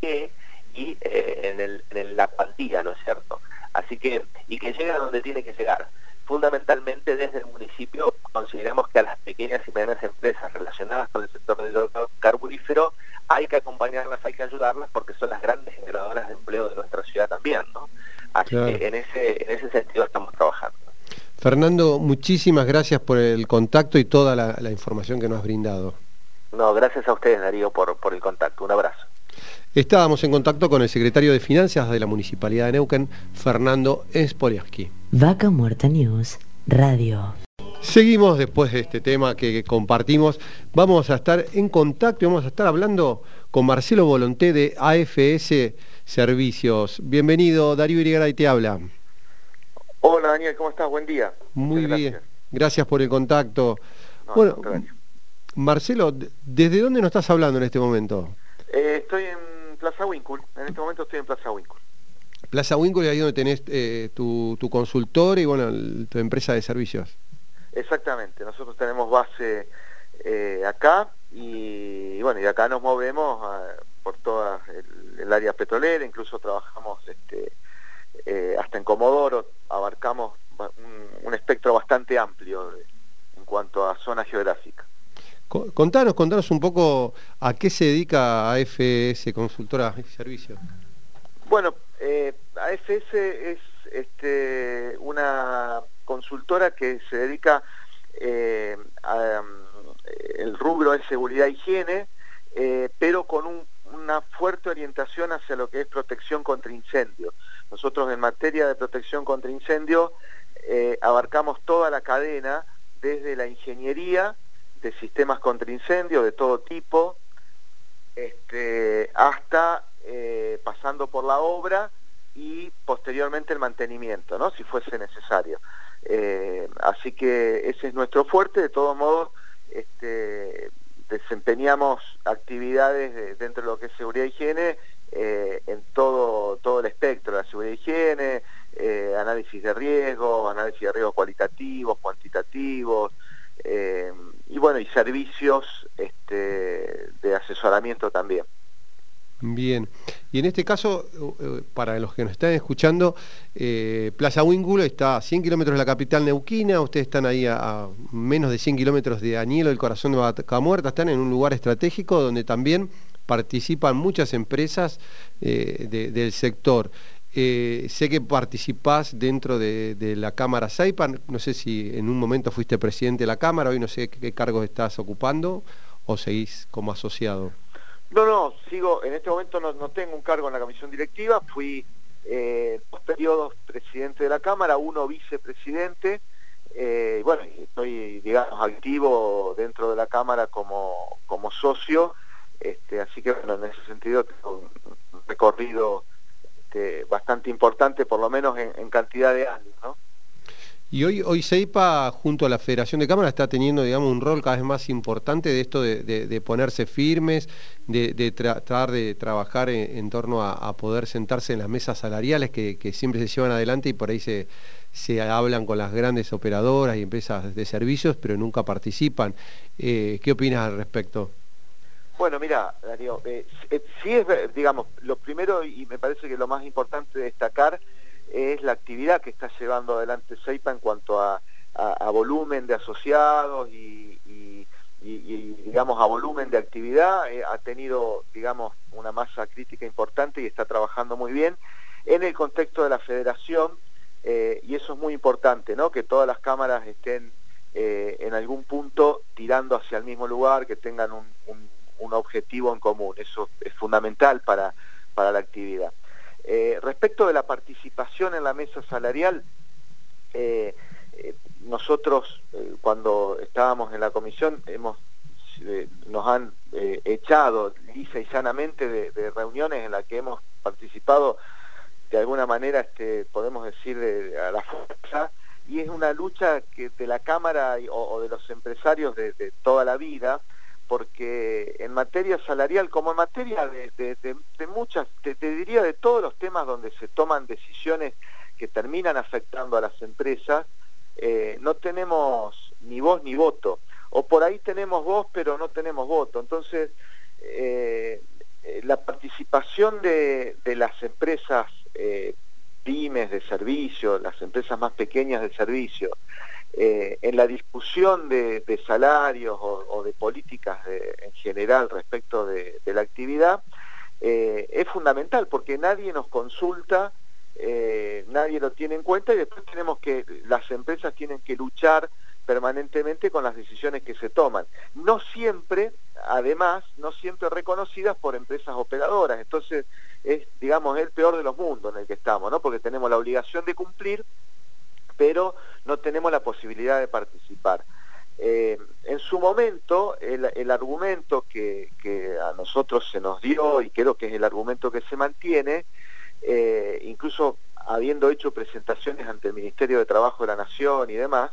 qué y eh, en, la cuantía, ¿no es cierto? Así que, y que llegue a donde tiene que llegar. Fundamentalmente desde el municipio consideramos que a las pequeñas y medianas empresas relacionadas con el sector del carburífero hay que acompañarlas, hay que ayudarlas porque son las grandes generadoras de empleo de nuestra ciudad también, ¿no? Así que en ese, en ese sentido estamos trabajando. Fernando, muchísimas gracias por el contacto y toda la, información que nos has brindado. No, gracias a ustedes, Darío, por, por el contacto. Un abrazo. Estábamos en contacto con el secretario de Finanzas de la Municipalidad de Neuquén, Fernando Spoliaski. Vaca Muerta News, Radio. Seguimos después de este tema que compartimos. Vamos a estar en contacto y vamos a estar hablando con Marcelo Volonté de AFS Servicios. Bienvenido, Darío y te habla. Hola Daniel, ¿cómo estás? Buen día. Muy bien, gracias por el contacto. bueno, Marcelo, ¿desde dónde nos estás hablando en este momento? Eh, estoy en Plaza Winkle, en este momento estoy en Plaza Winkle. Plaza Winkle, ahí donde tenés eh, tu, tu consultor y bueno, tu empresa de servicios. Exactamente, nosotros tenemos base eh, acá y, bueno, y acá nos movemos ah, por toda el, área petrolera, incluso trabajamos este, eh, hasta en Comodoro, abarcamos un, espectro bastante amplio en cuanto a zona geográfica. Contanos, contanos un poco a qué se dedica AFS Consultora y Servicios. Bueno, eh, AFS es este, una consultora que se dedica eh, al el rubro de seguridad e higiene, eh, pero con una fuerte orientación hacia lo que es protección contra incendios. Nosotros en materia de protección contra incendios eh, abarcamos toda la cadena, desde la ingeniería de sistemas contra incendios de todo tipo, este, hasta pasando por la obra y posteriormente el mantenimiento, ¿no? si fuese necesario. Eh, así que ese es nuestro fuerte, de todos modos este, desempeñamos actividades dentro de lo que es seguridad e higiene eh, en todo, todo el espectro, la seguridad e higiene, eh, análisis de riesgo, análisis de riesgos cualitativos, cuantitativos, y bueno, y servicios este, de asesoramiento también. Bien, y en este caso, eh, para los que nos están escuchando, eh, Plaza Wíngulo está a 100 kilómetros de la capital neuquina, ustedes están ahí a, menos de 100 kilómetros de Añelo, el corazón de Vaca Muerta, están en un lugar estratégico donde también participan muchas empresas eh, del sector. Eh, sé que participás dentro de, la Cámara Saipan, no sé si en un momento fuiste presidente de la Cámara, hoy no sé qué, cargos estás ocupando o seguís como asociado. No, no, sigo, en este momento no, tengo un cargo en la comisión directiva, fui eh, dos periodos presidente de la Cámara, uno vicepresidente, eh, bueno, estoy, digamos, activo dentro de la Cámara como, como socio, este, así que bueno, en ese sentido tengo un recorrido este, bastante importante, por lo menos en, cantidad de años, ¿no? Y hoy, hoy CEIPA, junto a la Federación de Cámaras, está teniendo digamos, un rol cada vez más importante de esto de, ponerse firmes, de, tratar de trabajar en, torno a, poder sentarse en las mesas salariales que, siempre se llevan adelante y por ahí se, se hablan con las grandes operadoras y empresas de servicios, pero nunca participan. Eh, ¿Qué opinas al respecto? Bueno, mira, Darío, eh, eh, sí es, digamos, lo primero y me parece que lo más importante de destacar es la actividad que está llevando adelante CEIPA en cuanto a, volumen de asociados y, digamos, a volumen de actividad. ha tenido, digamos, una masa crítica importante y está trabajando muy bien en el contexto de la federación eh, y eso es muy importante, ¿no? que todas las cámaras estén eh, en algún punto tirando hacia el mismo lugar, que tengan un, objetivo en común, eso es fundamental para, para la actividad. Eh, respecto de la participación en la mesa salarial, nosotros cuando estábamos en la comisión hemos, nos han echado lisa y sanamente de reuniones en las que hemos participado. De alguna manera este, podemos decir a la fuerza. Y es una lucha que de la Cámara o, de los empresarios de, toda la vida porque en materia salarial como en materia de, muchas, te, diría de todos los temas donde se toman decisiones que terminan afectando a las empresas, eh, no tenemos ni voz ni voto. O por ahí tenemos voz pero no tenemos voto. Entonces, eh, eh, la participación de, las empresas pymes de servicio, las empresas más pequeñas de servicio, eh, en la discusión de, salarios o, de políticas en general respecto de, la actividad, es fundamental porque nadie nos consulta, nadie lo tiene en cuenta y después tenemos que, las empresas tienen que luchar permanentemente con las decisiones que se toman. No siempre, además, no siempre reconocidas por empresas operadoras. Entonces, es, digamos, el peor de los mundos en el que estamos, ¿no? Porque tenemos la obligación de cumplir, pero no tenemos la posibilidad de participar. Eh, en su momento, el, argumento que, a nosotros se nos dio, y creo que es el argumento que se mantiene, eh, incluso habiendo hecho presentaciones ante el Ministerio de Trabajo de la Nación y demás,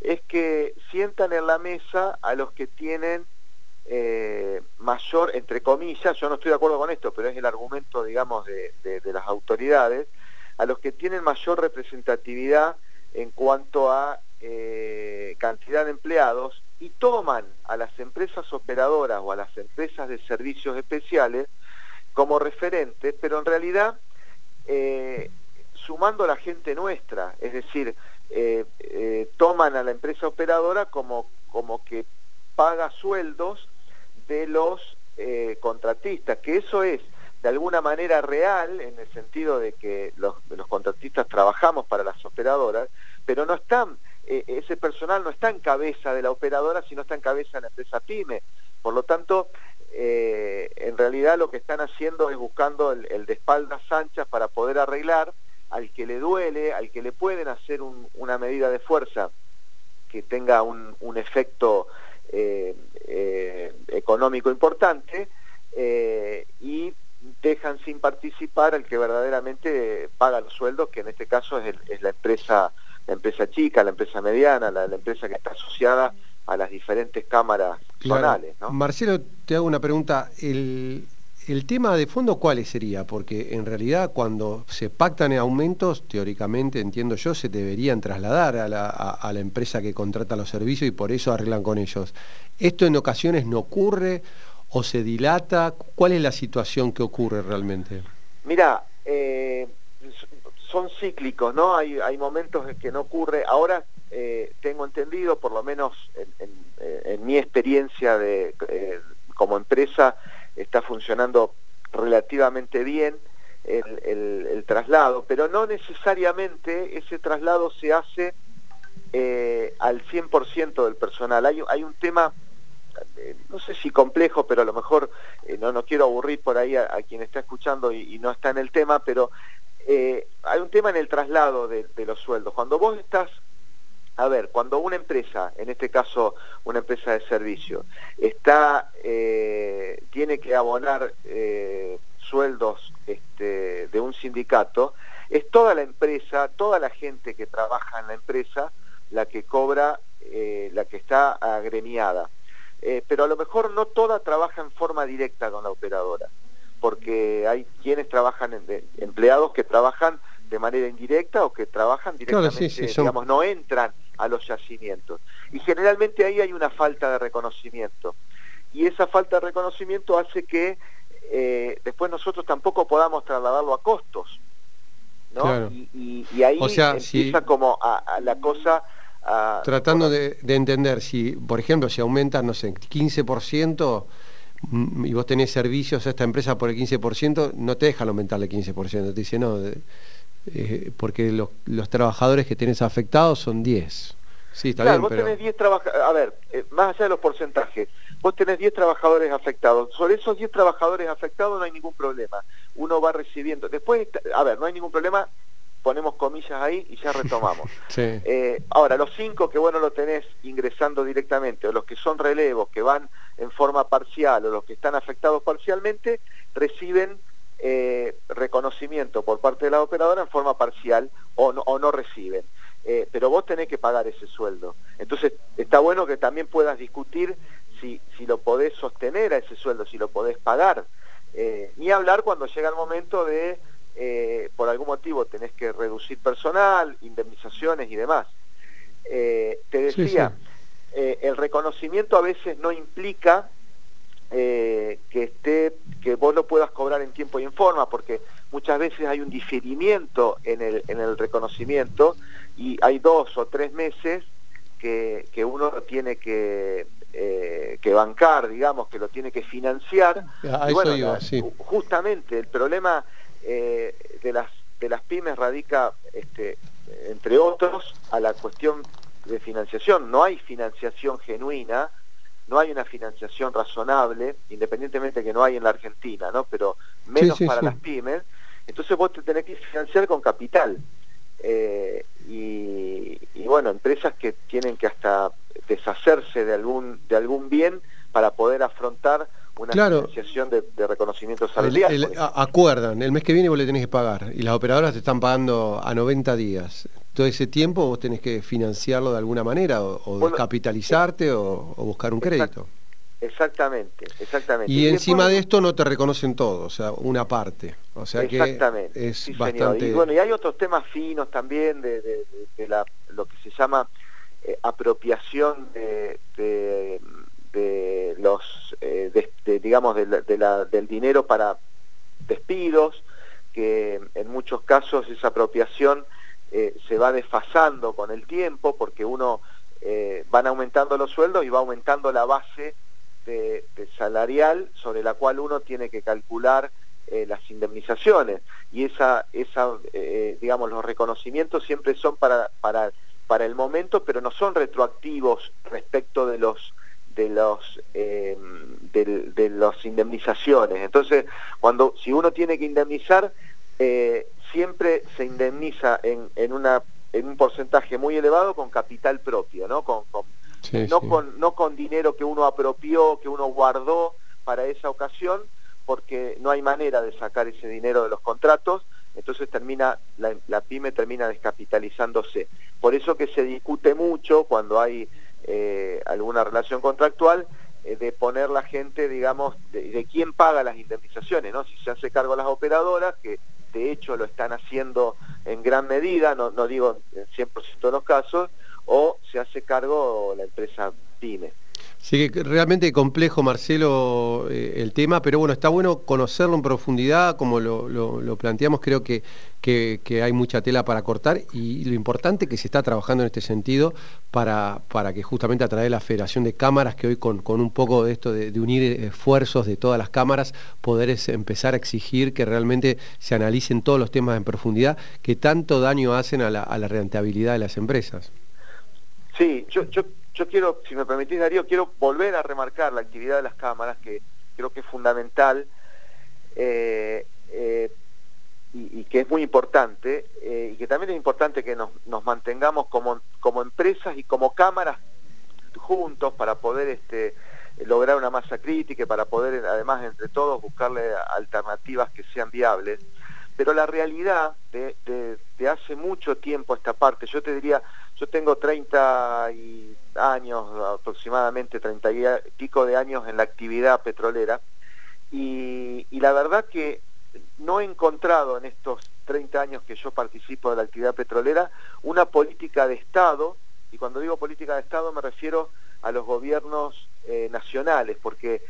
es que sientan en la mesa a los que tienen eh, mayor, entre comillas, yo no estoy de acuerdo con esto, pero es el argumento, digamos, de, las autoridades, a los que tienen mayor representatividad en cuanto a eh, cantidad de empleados y toman a las empresas operadoras o a las empresas de servicios especiales como referentes, pero en realidad eh, sumando a la gente nuestra, es decir, eh, toman a la empresa operadora como, como que paga sueldos de los contratistas, que eso es de alguna manera real en el sentido de que los, los contratistas trabajamos para las operadoras, pero no están, ese personal no está en cabeza de la operadora, sino está en cabeza de la empresa PYME. Por lo tanto, en realidad lo que están haciendo es buscando el, el de espaldas anchas para poder arreglar al que le duele, al que le pueden hacer una medida de fuerza que tenga un, efecto eh, eh, económico importante eh, y dejan sin participar al que verdaderamente paga los sueldos, que en este caso es, la empresa la empresa chica, la empresa mediana, la, empresa que está asociada a las diferentes cámaras zonales. Marcelo, te hago una pregunta. El, el tema de fondo, ¿cuál sería? Porque en realidad cuando se pactan aumentos, teóricamente, entiendo yo, se deberían trasladar a la, empresa que contrata los servicios y por eso arreglan con ellos. ¿Esto en ocasiones no ocurre o se dilata? ¿Cuál es la situación que ocurre realmente? Mira, eh, son cíclicos, ¿no? Hay, momentos en que no ocurre. Ahora eh, tengo entendido, por lo menos en, mi experiencia de, eh, como empresa, está funcionando relativamente bien el, traslado, pero no necesariamente ese traslado se hace eh, al 100% del personal. Hay, un tema, eh, no sé si complejo, pero a lo mejor eh, no, no quiero aburrir por ahí a, quien está escuchando y, no está en el tema, pero hay un tema en el traslado de, los sueldos. Cuando vos estás a ver, cuando una empresa, en este caso una empresa de servicio, está, eh, tiene que abonar eh, sueldos este, de un sindicato, es toda la empresa, toda la gente que trabaja en la empresa la que cobra, eh, la que está agremiada. Pero a lo mejor no toda trabaja en forma directa con la operadora, porque hay quienes trabajan, empleados que trabajan de manera indirecta o que trabajan directamente, digamos, no entran a los yacimientos. Y generalmente ahí hay una falta de reconocimiento. Y esa falta de reconocimiento hace que eh, después nosotros tampoco podamos trasladarlo a costos. ¿no? Y, ahí o sea, empieza como a, la cosa... Tratando de, entender, si por ejemplo si aumenta, no sé, 15%, mm, y vos tenés servicios a esta empresa por el 15%, no te dejan aumentarle el 15%, te dice, no, eh, porque los, los, trabajadores que tienes afectados son 10. Sí, está bien, vos tenés 10 trabajadores, a ver, eh, más allá de los porcentajes, vos tenés 10 trabajadores afectados. Sobre esos 10 trabajadores afectados no hay ningún problema. Uno va recibiendo. Después, a ver, no hay ningún problema, ponemos comillas ahí y ya retomamos. [LAUGHS] Eh, ahora, los 5 que bueno lo tenés ingresando directamente, o los que son relevos, que van en forma parcial, o los que están afectados parcialmente, reciben eh, reconocimiento por parte de la operadora en forma parcial o no, o no reciben. Eh, pero vos tenés que pagar ese sueldo. Entonces está bueno que también puedas discutir si, si lo podés sostener a ese sueldo, si lo podés pagar. Ni hablar cuando llega el momento de, por algún motivo, tenés que reducir personal, indemnizaciones y demás. te decía, el reconocimiento a veces no implica eh, que esté, que vos lo puedas cobrar en tiempo y en forma, porque muchas veces hay un diferimiento en el, en el reconocimiento y hay dos o tres meses que, que uno tiene que, eh, que bancar, digamos, que lo tiene que financiar. Justamente el problema eh, de, las, de las pymes radica, este, entre otros, a la cuestión de financiación. No hay financiación genuina no hay una financiación razonable, independientemente que no hay en la Argentina, ¿no? Pero menos para las pymes, entonces vos te tenés que financiar con capital. Eh, y, bueno, empresas que tienen que hasta deshacerse de algún, de algún bien para poder afrontar una financiación de, reconocimiento salarial. acuerdan, el mes que viene vos le tenés que pagar y las operadoras te están pagando a 90 días todo ese tiempo vos tenés que financiarlo de alguna manera, o, capitalizarte o, buscar un crédito. Exactamente, exactamente. Y, encima de esto no te reconocen todo, o sea, una parte. O sea que es bastante... Y bueno, y hay otros temas finos también de, la, lo que se llama eh, apropiación de, los, eh, digamos, del dinero para despidos, que en muchos casos esa apropiación eh, se va desfasando con el tiempo porque uno eh, van aumentando los sueldos y va aumentando la base de, salarial sobre la cual uno tiene que calcular las indemnizaciones. Y esa, esa digamos los reconocimientos siempre son para, para, para el momento pero no son retroactivos respecto de los de los de, de las indemnizaciones entonces cuando si uno tiene que indemnizar siempre se indemniza en, en, una, en un porcentaje muy elevado con capital propio, ¿no? Con, no, Con, no con dinero que uno apropió, que uno guardó para esa ocasión, porque no hay manera de sacar ese dinero de los contratos, entonces termina la, pyme termina descapitalizándose. Por eso que se discute mucho cuando hay eh, alguna relación contractual eh, de poner la gente, digamos, de, quién paga las indemnizaciones, ¿no? Si se hace cargo las operadoras, que de hecho lo están haciendo en gran medida, no, no digo en 100% de los casos, o se hace cargo la empresa Sí, que realmente complejo, Marcelo, eh, el tema, pero bueno, está bueno conocerlo en profundidad, como lo, planteamos, creo que, que, hay mucha tela para cortar y lo importante que se está trabajando en este sentido para, para que justamente a través de la Federación de Cámaras, que hoy con, con un poco de esto de, unir esfuerzos de todas las cámaras, poder empezar a exigir que realmente se analicen todos los temas en profundidad que tanto daño hacen a la, a la rentabilidad de las empresas. Sí, yo, yo yo quiero, si me permitís Darío, quiero volver a remarcar la actividad de las cámaras, que creo que es fundamental eh, eh, y, que es muy importante, eh, y que también es importante que nos, mantengamos como, como empresas y como cámaras juntos para poder este, lograr una masa crítica y para poder además entre todos buscarle alternativas que sean viables. Pero la realidad de, hace mucho tiempo esta parte, yo te diría, yo tengo 30 y años, aproximadamente 30 y pico de años en la actividad petrolera, y, la verdad que no he encontrado en estos 30 años que yo participo de la actividad petrolera una política de Estado, y cuando digo política de Estado me refiero a los gobiernos eh, nacionales, porque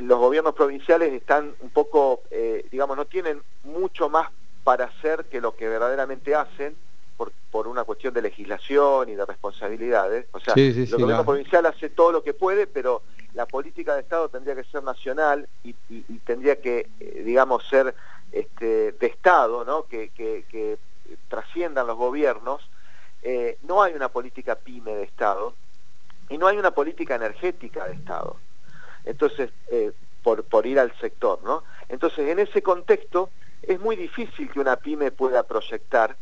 los gobiernos provinciales están un poco, eh, digamos, no tienen mucho más para hacer que lo que verdaderamente hacen, por, una cuestión de legislación y de responsabilidades. O sea, el gobierno provincial hace todo lo que puede, pero la política de Estado tendría que ser nacional y, tendría que, eh, digamos, ser este, de Estado, ¿no? que, trasciendan los gobiernos. Eh, no hay una política pyme de Estado y no hay una política energética de Estado. Entonces, eh, por, ir al sector, ¿no? Entonces, en ese contexto, es muy difícil que una pyme pueda proyectar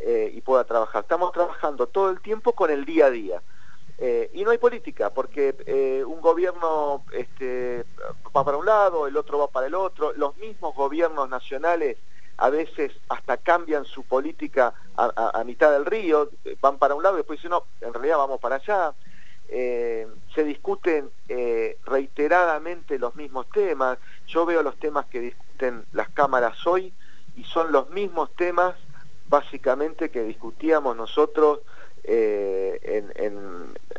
eh, y pueda trabajar. Estamos trabajando todo el tiempo con el día a día. Eh, y no hay política, porque un gobierno este, va para un lado, el otro va para el otro, los mismos gobiernos nacionales a veces hasta cambian su política a, mitad del río, van para un lado y después dicen, no, en realidad vamos para allá. Se discuten reiteradamente los mismos temas, yo veo los temas que discuten las cámaras hoy y son los mismos temas básicamente que discutíamos nosotros eh,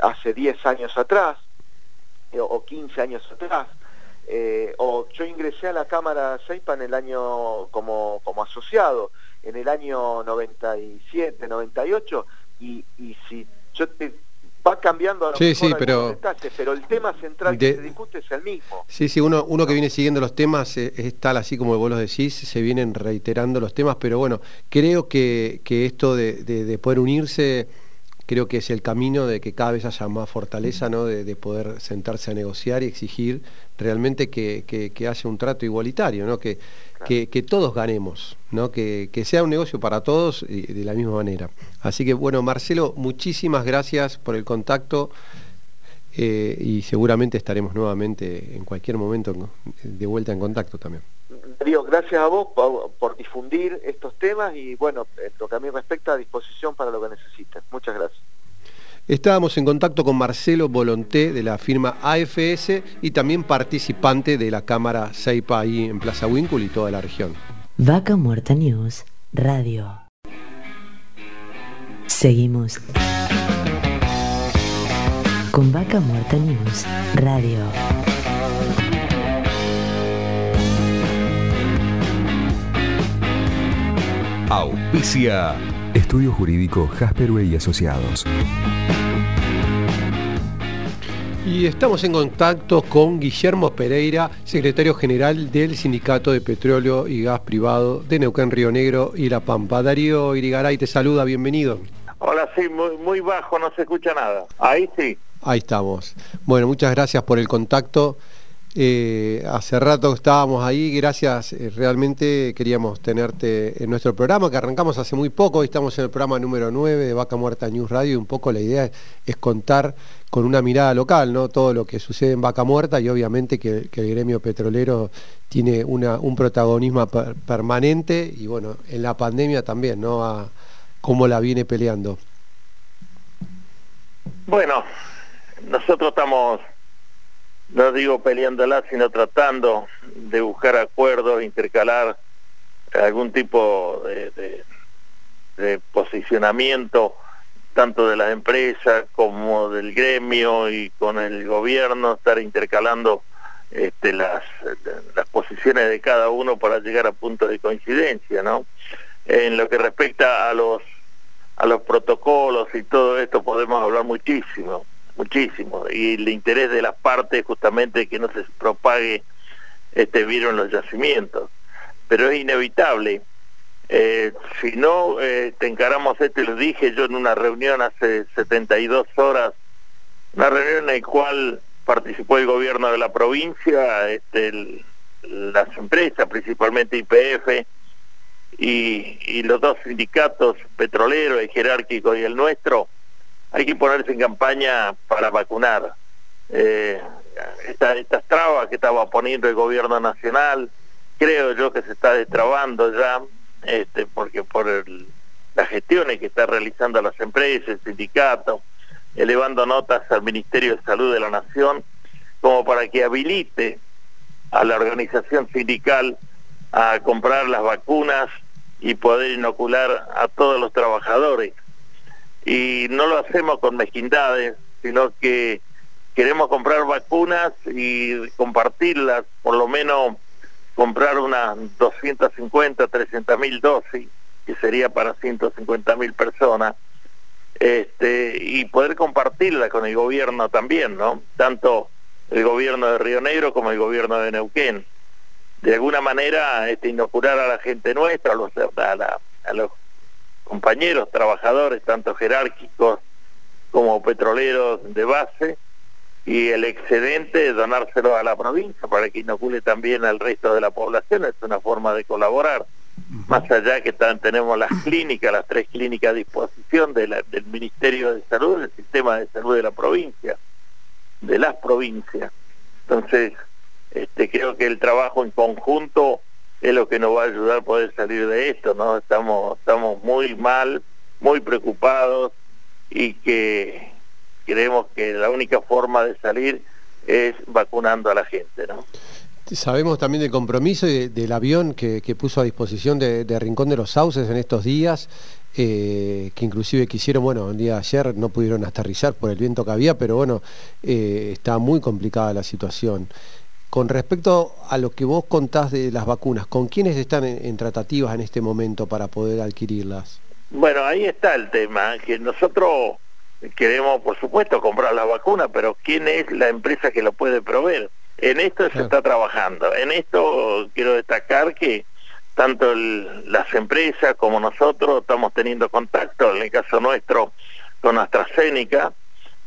hace 10 años atrás eh, o 15 años atrás. Eh, o yo ingresé a la Cámara Seipa en el año como, como asociado, en el año 97, 98, y, y si yo te va cambiando a lo sí, sí, pero, pero el tema central que se discute es el mismo. Sí, sí, uno, uno que viene siguiendo los temas eh, es, tal así como vos los decís, se vienen reiterando los temas, pero bueno, creo que, que esto de, de poder unirse creo que es el camino de que cada vez haya más fortaleza, ¿no? de, poder sentarse a negociar y exigir realmente que, que, haya un trato igualitario, ¿no? que, que, todos ganemos, ¿no? que, sea un negocio para todos y de la misma manera. Así que bueno, Marcelo, muchísimas gracias por el contacto. Eh, y seguramente estaremos nuevamente en cualquier momento de vuelta en contacto también. Darío, gracias a vos por, difundir estos temas y bueno, en lo que a mí respecta, a disposición para lo que necesiten. Muchas gracias. Estábamos en contacto con Marcelo Volonté de la firma AFS y también participante de la Cámara Seipa ahí en Plaza Winkle y toda la región. Vaca Muerta News, Radio. Seguimos con Vaca Muerta News Radio. Auspicia. Estudio Jurídico Jasperway y Asociados. Y estamos en contacto con Guillermo Pereira, secretario general del Sindicato de Petróleo y Gas Privado de Neuquén, Río Negro y La Pampa. Darío Irigaray te saluda, bienvenido. Hola, sí, muy, muy bajo, no se escucha nada. Ahí sí. Ahí estamos. Bueno, muchas gracias por el contacto. Eh, hace rato estábamos ahí, gracias, eh, realmente queríamos tenerte en nuestro programa, que arrancamos hace muy poco, hoy estamos en el programa número 9 de Vaca Muerta News Radio y un poco la idea es contar con una mirada local, ¿no? Todo lo que sucede en Vaca Muerta y obviamente que, el gremio petrolero tiene un protagonismo permanente y bueno, en la pandemia también, ¿no? Cómo la viene peleando. Bueno, nosotros estamos, no digo peleándola, sino tratando de buscar acuerdos, intercalar algún tipo de, posicionamiento tanto de las empresas como del gremio y con el gobierno, estar intercalando este, las, las posiciones de cada uno para llegar a puntos de coincidencia, ¿no? En lo que respecta a los a los protocolos y todo esto podemos hablar muchísimo, muchísimo, y el interés de las partes justamente que no se propague este virus en los yacimientos, pero es inevitable. Eh, si no eh, te encaramos esto, lo dije yo en una reunión hace 72 horas, una reunión en la cual participó el gobierno de la provincia, este, las empresas, principalmente IPF, y, los dos sindicatos petroleros, el jerárquico y el nuestro, hay que ponerse en campaña para vacunar. Eh, estas trabas que estaba poniendo el gobierno nacional, creo yo que se está destrabando ya, este, porque por las gestiones que está realizando las empresas, el sindicato, elevando notas al Ministerio de Salud de la Nación, como para que habilite a la organización sindical a comprar las vacunas y poder inocular a todos los trabajadores. Y no lo hacemos con mezquindades, sino que queremos comprar vacunas y compartirlas, por lo menos comprar unas 250, 300 mil dosis, que sería para 150 mil personas, este, y poder compartirla con el gobierno también, ¿no? Tanto el gobierno de Río Negro como el gobierno de Neuquén de alguna manera este, inocular a la gente nuestra, a los, a, los compañeros trabajadores, tanto jerárquicos como petroleros de base, y el excedente donárselo a la provincia para que inocule también al resto de la población, es una forma de colaborar. Más allá que tenemos las clínicas, las tres clínicas a disposición del Ministerio de Salud, del sistema de salud de la provincia, de las provincias. Entonces, este, creo que el trabajo en conjunto es lo que nos va a ayudar a poder salir de esto, ¿no? Estamos, estamos muy mal, muy preocupados y que creemos que la única forma de salir es vacunando a la gente, ¿no? Sabemos también del compromiso y del avión que, puso a disposición de, Rincón de los Sauces en estos días, eh, que inclusive quisieron, bueno, el día de ayer no pudieron aterrizar por el viento que había, pero bueno, eh, está muy complicada la situación. Con respecto a lo que vos contás de las vacunas, ¿con quiénes están en, tratativas en este momento para poder adquirirlas? Bueno, ahí está el tema, que nosotros queremos, por supuesto, comprar las vacunas, pero ¿quién es la empresa que lo puede proveer? En esto se está trabajando. En esto quiero destacar que tanto las empresas como nosotros estamos teniendo contacto, en el caso nuestro, con AstraZeneca,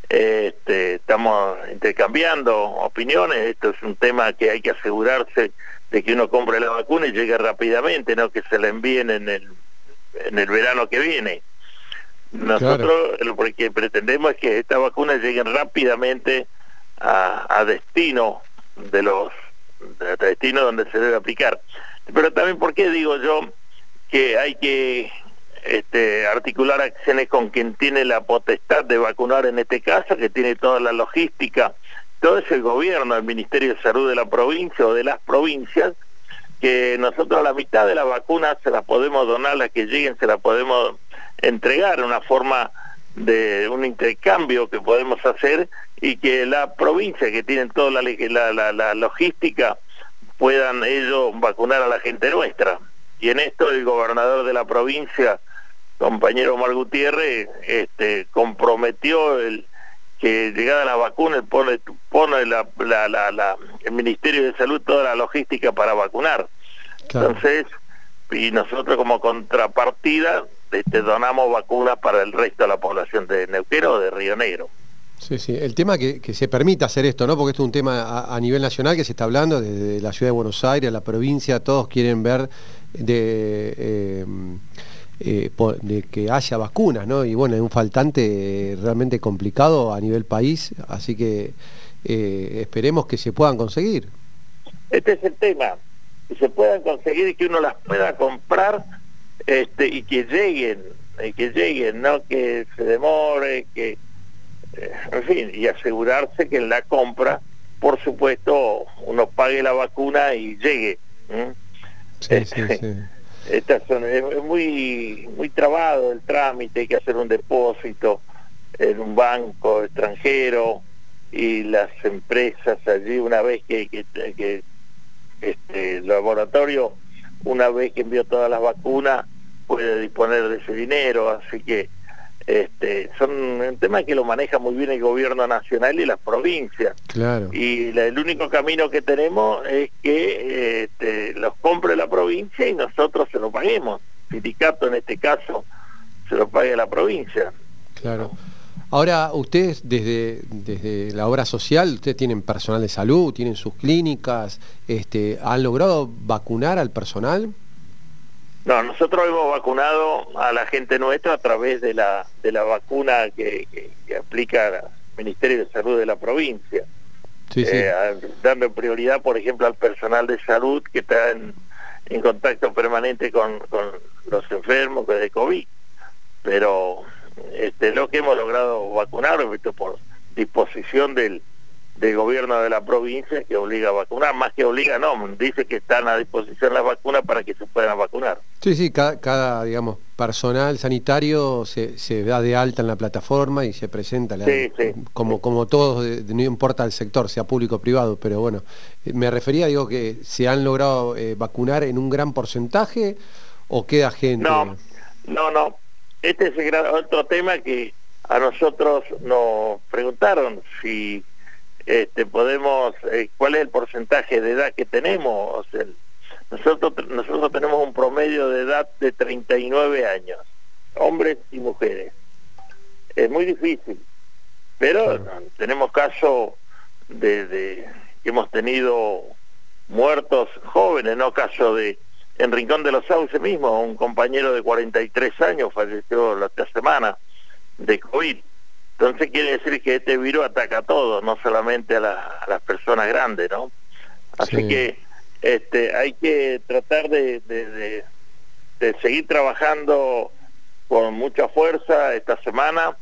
este, estamos intercambiando opiniones, esto es un tema que hay que asegurarse de que uno compre la vacuna y llegue rápidamente, no que se la envíen en el, en el verano que viene. Nosotros lo que pretendemos es que estas vacunas lleguen rápidamente a, destino de los de destino donde se debe aplicar. Pero también, ¿por qué digo yo que hay que este, articular acciones con quien tiene la potestad de vacunar en este caso, que tiene toda la logística, todo es el gobierno, el Ministerio de Salud de la provincia o de las provincias, que nosotros la mitad de las vacunas se las podemos donar, las que lleguen se las podemos entregar, una forma de un intercambio que podemos hacer y que la provincia que tiene toda la logística puedan ellos vacunar a la gente nuestra. Y en esto el gobernador de la provincia compañero Omar Gutiérrez este, comprometió el que llegada la vacuna pone, pone la, el Ministerio de Salud toda la logística para vacunar. Entonces, y nosotros como contrapartida este, donamos vacunas para el resto de la población de Neuquén o de Río Negro. Sí, sí. El tema que, que se permita hacer esto, ¿no? Porque esto es un tema a, nivel nacional que se está hablando, desde la ciudad de Buenos Aires, la provincia, todos quieren ver de... Eh, eh, de que haya vacunas, ¿no? Y bueno, es un faltante realmente complicado a nivel país, así que eh, esperemos que se puedan conseguir. Este es el tema, que se puedan conseguir y que uno las pueda comprar este, y que lleguen, y que lleguen, no que se demore, que, eh, en fin, y asegurarse que en la compra, por supuesto, uno pague la vacuna y llegue. Sí, sí, sí. [LAUGHS] Estas son, es, muy, muy trabado el trámite, hay que hacer un depósito en un banco extranjero y las empresas allí una vez que, que, este, el laboratorio, una vez que envió todas las vacunas, puede disponer de ese dinero, así que este, son un tema que lo maneja muy bien el gobierno nacional y las provincias. Claro. Y el único camino que tenemos es que este, los compre la provincia y nosotros se lo paguemos. Sindicato en este caso se lo pague la provincia. Claro. Ahora, ustedes desde, desde la obra social, ustedes tienen personal de salud, tienen sus clínicas, este, ¿han logrado vacunar al personal? No, nosotros hemos vacunado a la gente nuestra a través de la, de la vacuna que, aplica el Ministerio de Salud de la provincia. Eh, dando prioridad, por ejemplo, al personal de salud que está en, contacto permanente con, los enfermos de COVID. Pero este, lo que hemos logrado vacunar, por disposición del, del gobierno de la provincia que obliga a vacunar, más que obliga, no, dice que están a disposición las vacunas para que se puedan vacunar. Sí, sí, cada, digamos, personal sanitario se, se, da de alta en la plataforma y se presenta, como, como todos, no importa el sector, sea público o privado, pero bueno, eh, me refería, digo, que se han logrado eh, vacunar en un gran porcentaje o queda gente... No, no, no, este es el otro tema que a nosotros nos preguntaron si este, podemos, eh, cuál es el porcentaje de edad que tenemos. nosotros, nosotros tenemos un promedio de edad de 39 años, hombres y mujeres. Es muy difícil, pero tenemos casos de, de, que hemos tenido muertos jóvenes, no caso de en Rincón de los Sauces mismo, un compañero de 43 años falleció la otra semana de COVID. Entonces quiere decir que este virus ataca a todos, no solamente a, las personas grandes, ¿no? Así que este, hay que tratar de, de, seguir trabajando con mucha fuerza esta semana.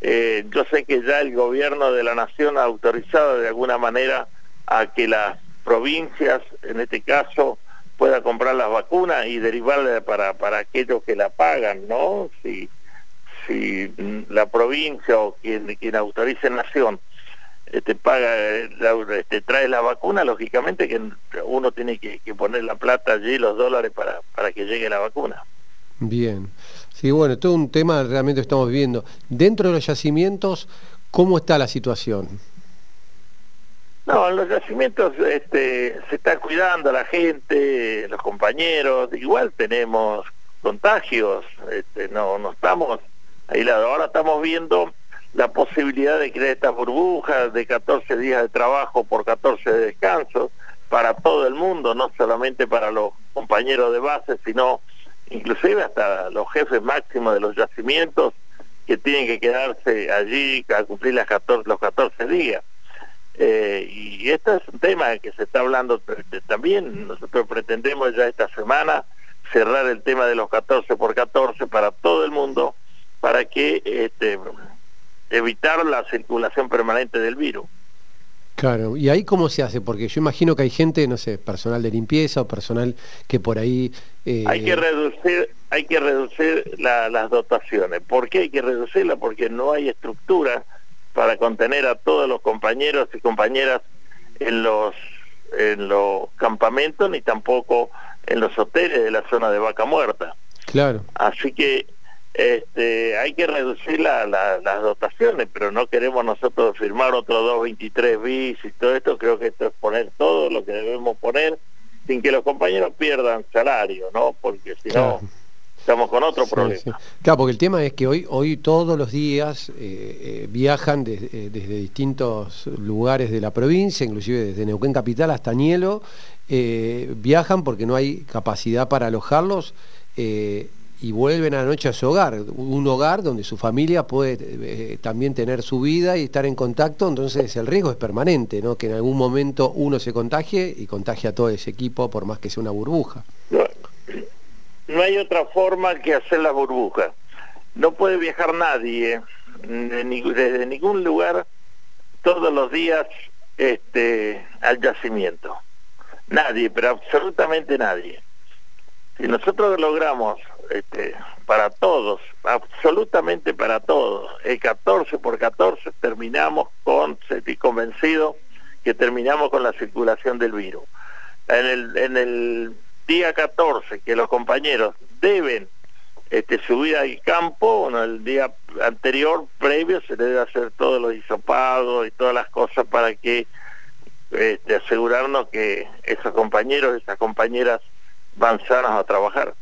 Eh, yo sé que ya el gobierno de la nación ha autorizado de alguna manera a que las provincias, en este caso, pueda comprar las vacunas y derivarlas para, para aquellos que la pagan, ¿no? Si, si la provincia o quien, quien autorice nación este, paga, este, trae la vacuna, lógicamente que uno tiene que, poner la plata allí, los dólares para, para que llegue la vacuna. Bien. Sí, bueno, todo un tema realmente estamos viviendo. Dentro de los yacimientos, ¿cómo está la situación? No, en los yacimientos este, se está cuidando la gente, los compañeros, igual tenemos contagios, este, no, no estamos Ahora estamos viendo la posibilidad de crear estas burbujas de 14 días de trabajo por 14 de descanso para todo el mundo, no solamente para los compañeros de base, sino inclusive hasta los jefes máximos de los yacimientos que tienen que quedarse allí a cumplir las 14, los 14 días. Eh, y este es un tema que se está hablando también, nosotros pretendemos ya esta semana cerrar el tema de los 14 por 14 para todo el mundo para que este, evitar la circulación permanente del virus. Claro, ¿y ahí cómo se hace? Porque yo imagino que hay gente, no sé, personal de limpieza o personal que por ahí... Eh, hay que reducir, hay que reducir las dotaciones. ¿Por qué hay que reducirla? Porque no hay estructura para contener a todos los compañeros y compañeras en los, en los campamentos ni tampoco en los hoteles de la zona de Vaca Muerta. Claro. Así que este, hay que reducir las dotaciones, pero no queremos nosotros firmar otro 223 bis y todo esto, creo que esto es poner todo lo que debemos poner sin que los compañeros pierdan salario, ¿no? Porque si no, estamos con otro problema. Claro, porque el tema es que hoy, hoy todos los días eh, eh, viajan eh, desde distintos lugares de la provincia, inclusive desde Neuquén Capital hasta Nielo, viajan porque no hay capacidad para alojarlos y vuelven a noche a su hogar, un hogar donde su familia puede eh, también tener su vida y estar en contacto, entonces el riesgo es permanente, ¿no? que en algún momento uno se contagie y contagie a todo ese equipo por más que sea una burbuja. No, hay otra forma que hacer la burbuja. No puede viajar nadie desde ningún lugar todos los días este, al yacimiento. Nadie, pero absolutamente nadie Si nosotros logramos este, para todos, absolutamente para todos, el 14 por 14 terminamos con, estoy convencido, que terminamos con la circulación del virus. En el, día 14 que los compañeros deben este, subir al campo, bueno, el día anterior, previo, se debe hacer todos los hisopados y todas las cosas para que este, asegurarnos que esos compañeros, esas compañeras van sanas a trabajar.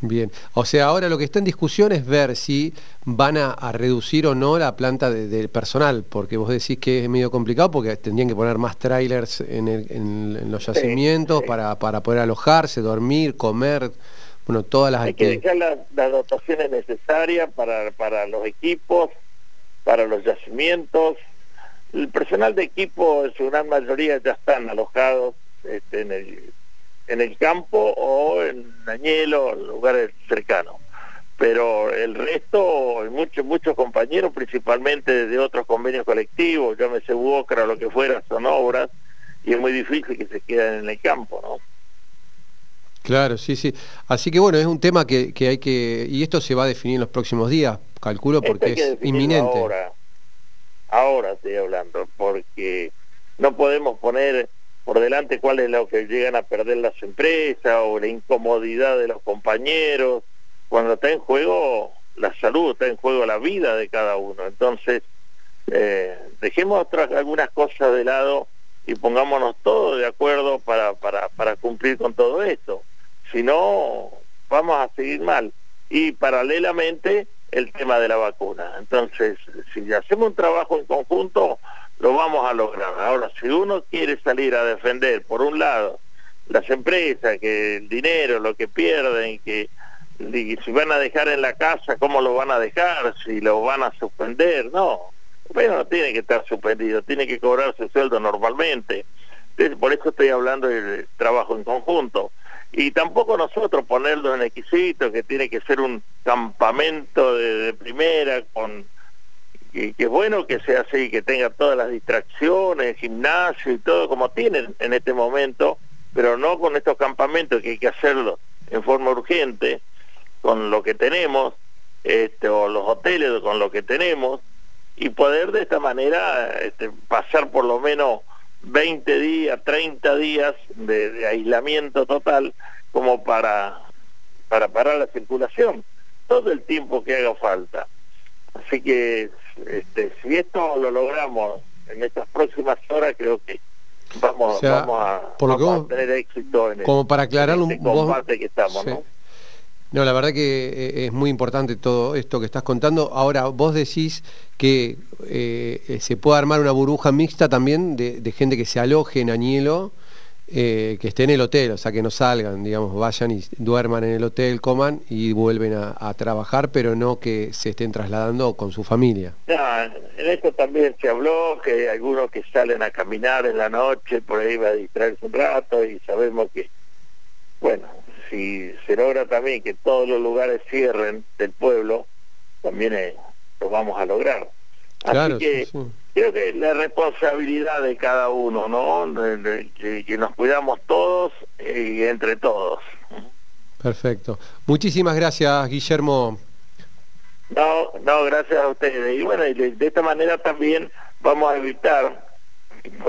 Bien, o sea, ahora lo que está en discusión es ver si van a, reducir o no la planta de, personal, porque vos decís que es medio complicado porque tendrían que poner más trailers en, los yacimientos Para, para poder alojarse, dormir, comer, bueno, todas las... Hay que dejar las, dotaciones necesarias para, para los equipos, para los yacimientos. El personal de equipo en su gran mayoría ya están alojados este, en, el, en el campo o en Añelo, lugares cercanos. Pero el resto, muchos muchos compañeros, principalmente de otros convenios colectivos, llámese Buocra o lo que fuera, son obras, y es muy difícil que se queden en el campo, ¿no? Claro, sí, sí. Así que bueno, es un tema que, hay que... Y esto se va a definir en los próximos días, calculo, porque es inminente. Ahora, ahora estoy hablando, porque no podemos poner por delante cuál es lo que llegan a perder las empresas o la incomodidad de los compañeros. Cuando está en juego la salud, está en juego la vida de cada uno. Entonces, eh, dejemos otras, algunas cosas de lado y pongámonos todos de acuerdo para, para, para cumplir con todo esto si no, vamos a seguir mal. Y paralelamente el tema de la vacuna. Entonces, si hacemos un trabajo en conjunto, lo vamos a lograr. Ahora, si uno quiere salir a defender, por un lado, las empresas, que el dinero, lo que pierden, que si van a dejar en la casa, cómo lo van a dejar, si lo van a suspender, no. Bueno, no tiene que estar suspendido, tiene que cobrar su sueldo normalmente. por eso estoy hablando del trabajo en conjunto y tampoco nosotros ponerlo en exquisito, que tiene que ser un campamento de, primera, con que, es bueno que sea así, que tenga todas las distracciones, gimnasio y todo como tienen en este momento, pero no con estos campamentos que hay que hacerlo en forma urgente, con lo que tenemos, este, o los hoteles con lo que tenemos, y poder de esta manera este, pasar por lo menos 20 días, 30 días de, aislamiento total como para, para parar la circulación, todo el tiempo que haga falta. Así que este, si esto lo logramos en estas próximas horas, creo que vamos, vamos, a, tener éxito en como para aclarar un este combate que estamos, ¿no? No, la verdad que eh, es muy importante todo esto que estás contando. Ahora, vos decís que eh, se puede armar una burbuja mixta también de, gente que se aloje en Añelo, eh, que esté en el hotel, o sea, que no salgan, digamos, vayan y duerman en el hotel, coman y vuelven a, trabajar, pero no que se estén trasladando con su familia. en esto también se habló que hay algunos que salen a caminar en la noche, por ahí va a distraerse un rato y sabemos que, bueno, si se logra también que todos los lugares cierren del pueblo, también eh, lo vamos a lograr. Así que creo que la responsabilidad de cada uno, ¿no? que, nos cuidamos todos y entre todos. Perfecto. Muchísimas gracias, Guillermo. No, no, gracias a ustedes. Y bueno, de esta manera también vamos a evitar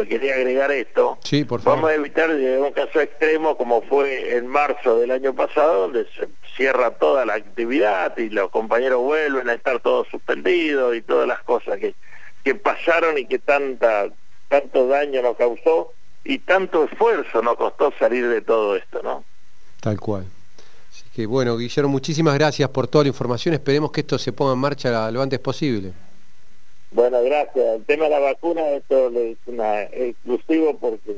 quería agregar esto. Sí, por favor. Vamos a evitar un caso extremo como fue en marzo del año pasado, donde se cierra toda la actividad y los compañeros vuelven a estar todos suspendidos y todas las cosas que, que pasaron y que tanta, tanto daño nos causó y tanto esfuerzo nos costó salir de todo esto, ¿no? Tal cual. Así que bueno, Guillermo, muchísimas gracias por toda la información. Esperemos que esto se ponga en marcha lo antes posible. Bueno, gracias. El tema de la vacuna, esto es una, exclusivo porque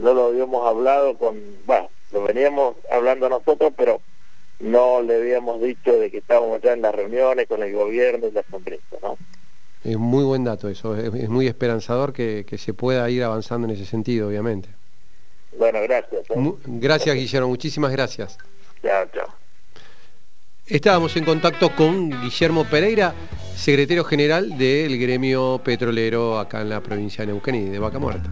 no lo habíamos hablado con, bueno, lo veníamos hablando nosotros, pero no le habíamos dicho de que estábamos ya en las reuniones con el gobierno y las empresas, ¿no? Es muy buen dato eso, es, muy esperanzador que, se pueda ir avanzando en ese sentido, obviamente. Bueno, gracias. ¿eh? gracias, Guillermo, muchísimas gracias. Chao, chao. Estábamos en contacto con Guillermo Pereira, secretario general del gremio petrolero acá en la provincia de Neuquén y de Vaca Muerta.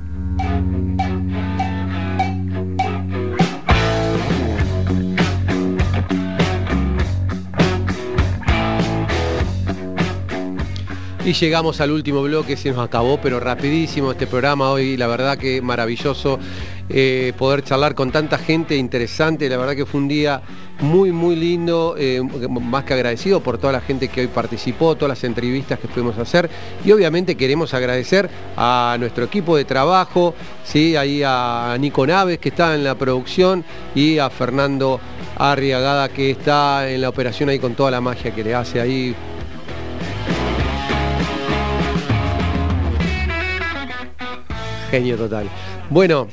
Y llegamos al último bloque, se nos acabó, pero rapidísimo este programa hoy, la verdad que maravilloso eh, poder charlar con tanta gente interesante, la verdad que fue un día muy, muy lindo, eh, más que agradecido por toda la gente que hoy participó, todas las entrevistas que pudimos hacer y obviamente queremos agradecer a nuestro equipo de trabajo, ¿sí? ahí a Nico Naves que está en la producción y a Fernando Arriagada que está en la operación ahí con toda la magia que le hace ahí genio total. Bueno,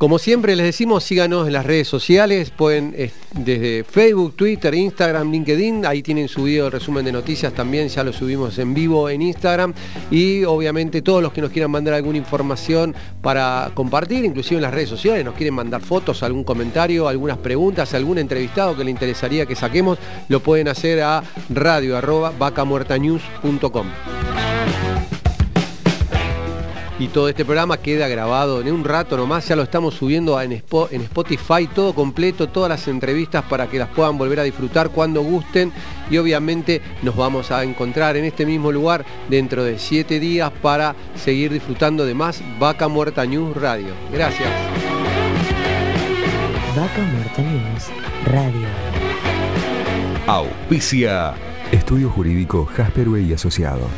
como siempre les decimos, síganos en las redes sociales, pueden desde Facebook, Twitter, Instagram, LinkedIn, ahí tienen subido el resumen de noticias también, ya lo subimos en vivo en Instagram y obviamente todos los que nos quieran mandar alguna información para compartir, inclusive en las redes sociales, nos quieren mandar fotos, algún comentario, algunas preguntas, algún entrevistado que le interesaría que saquemos, lo pueden hacer a radio y todo este programa queda grabado en un rato nomás, ya lo estamos subiendo en, Spotify, todo completo, todas las entrevistas para que las puedan volver a disfrutar cuando gusten y obviamente nos vamos a encontrar en este mismo lugar dentro de siete días para seguir disfrutando de más Vaca Muerta News Radio. Gracias. Vaca Muerta News Radio. Auspicia. Estudio Jurídico Jasper y Asociado.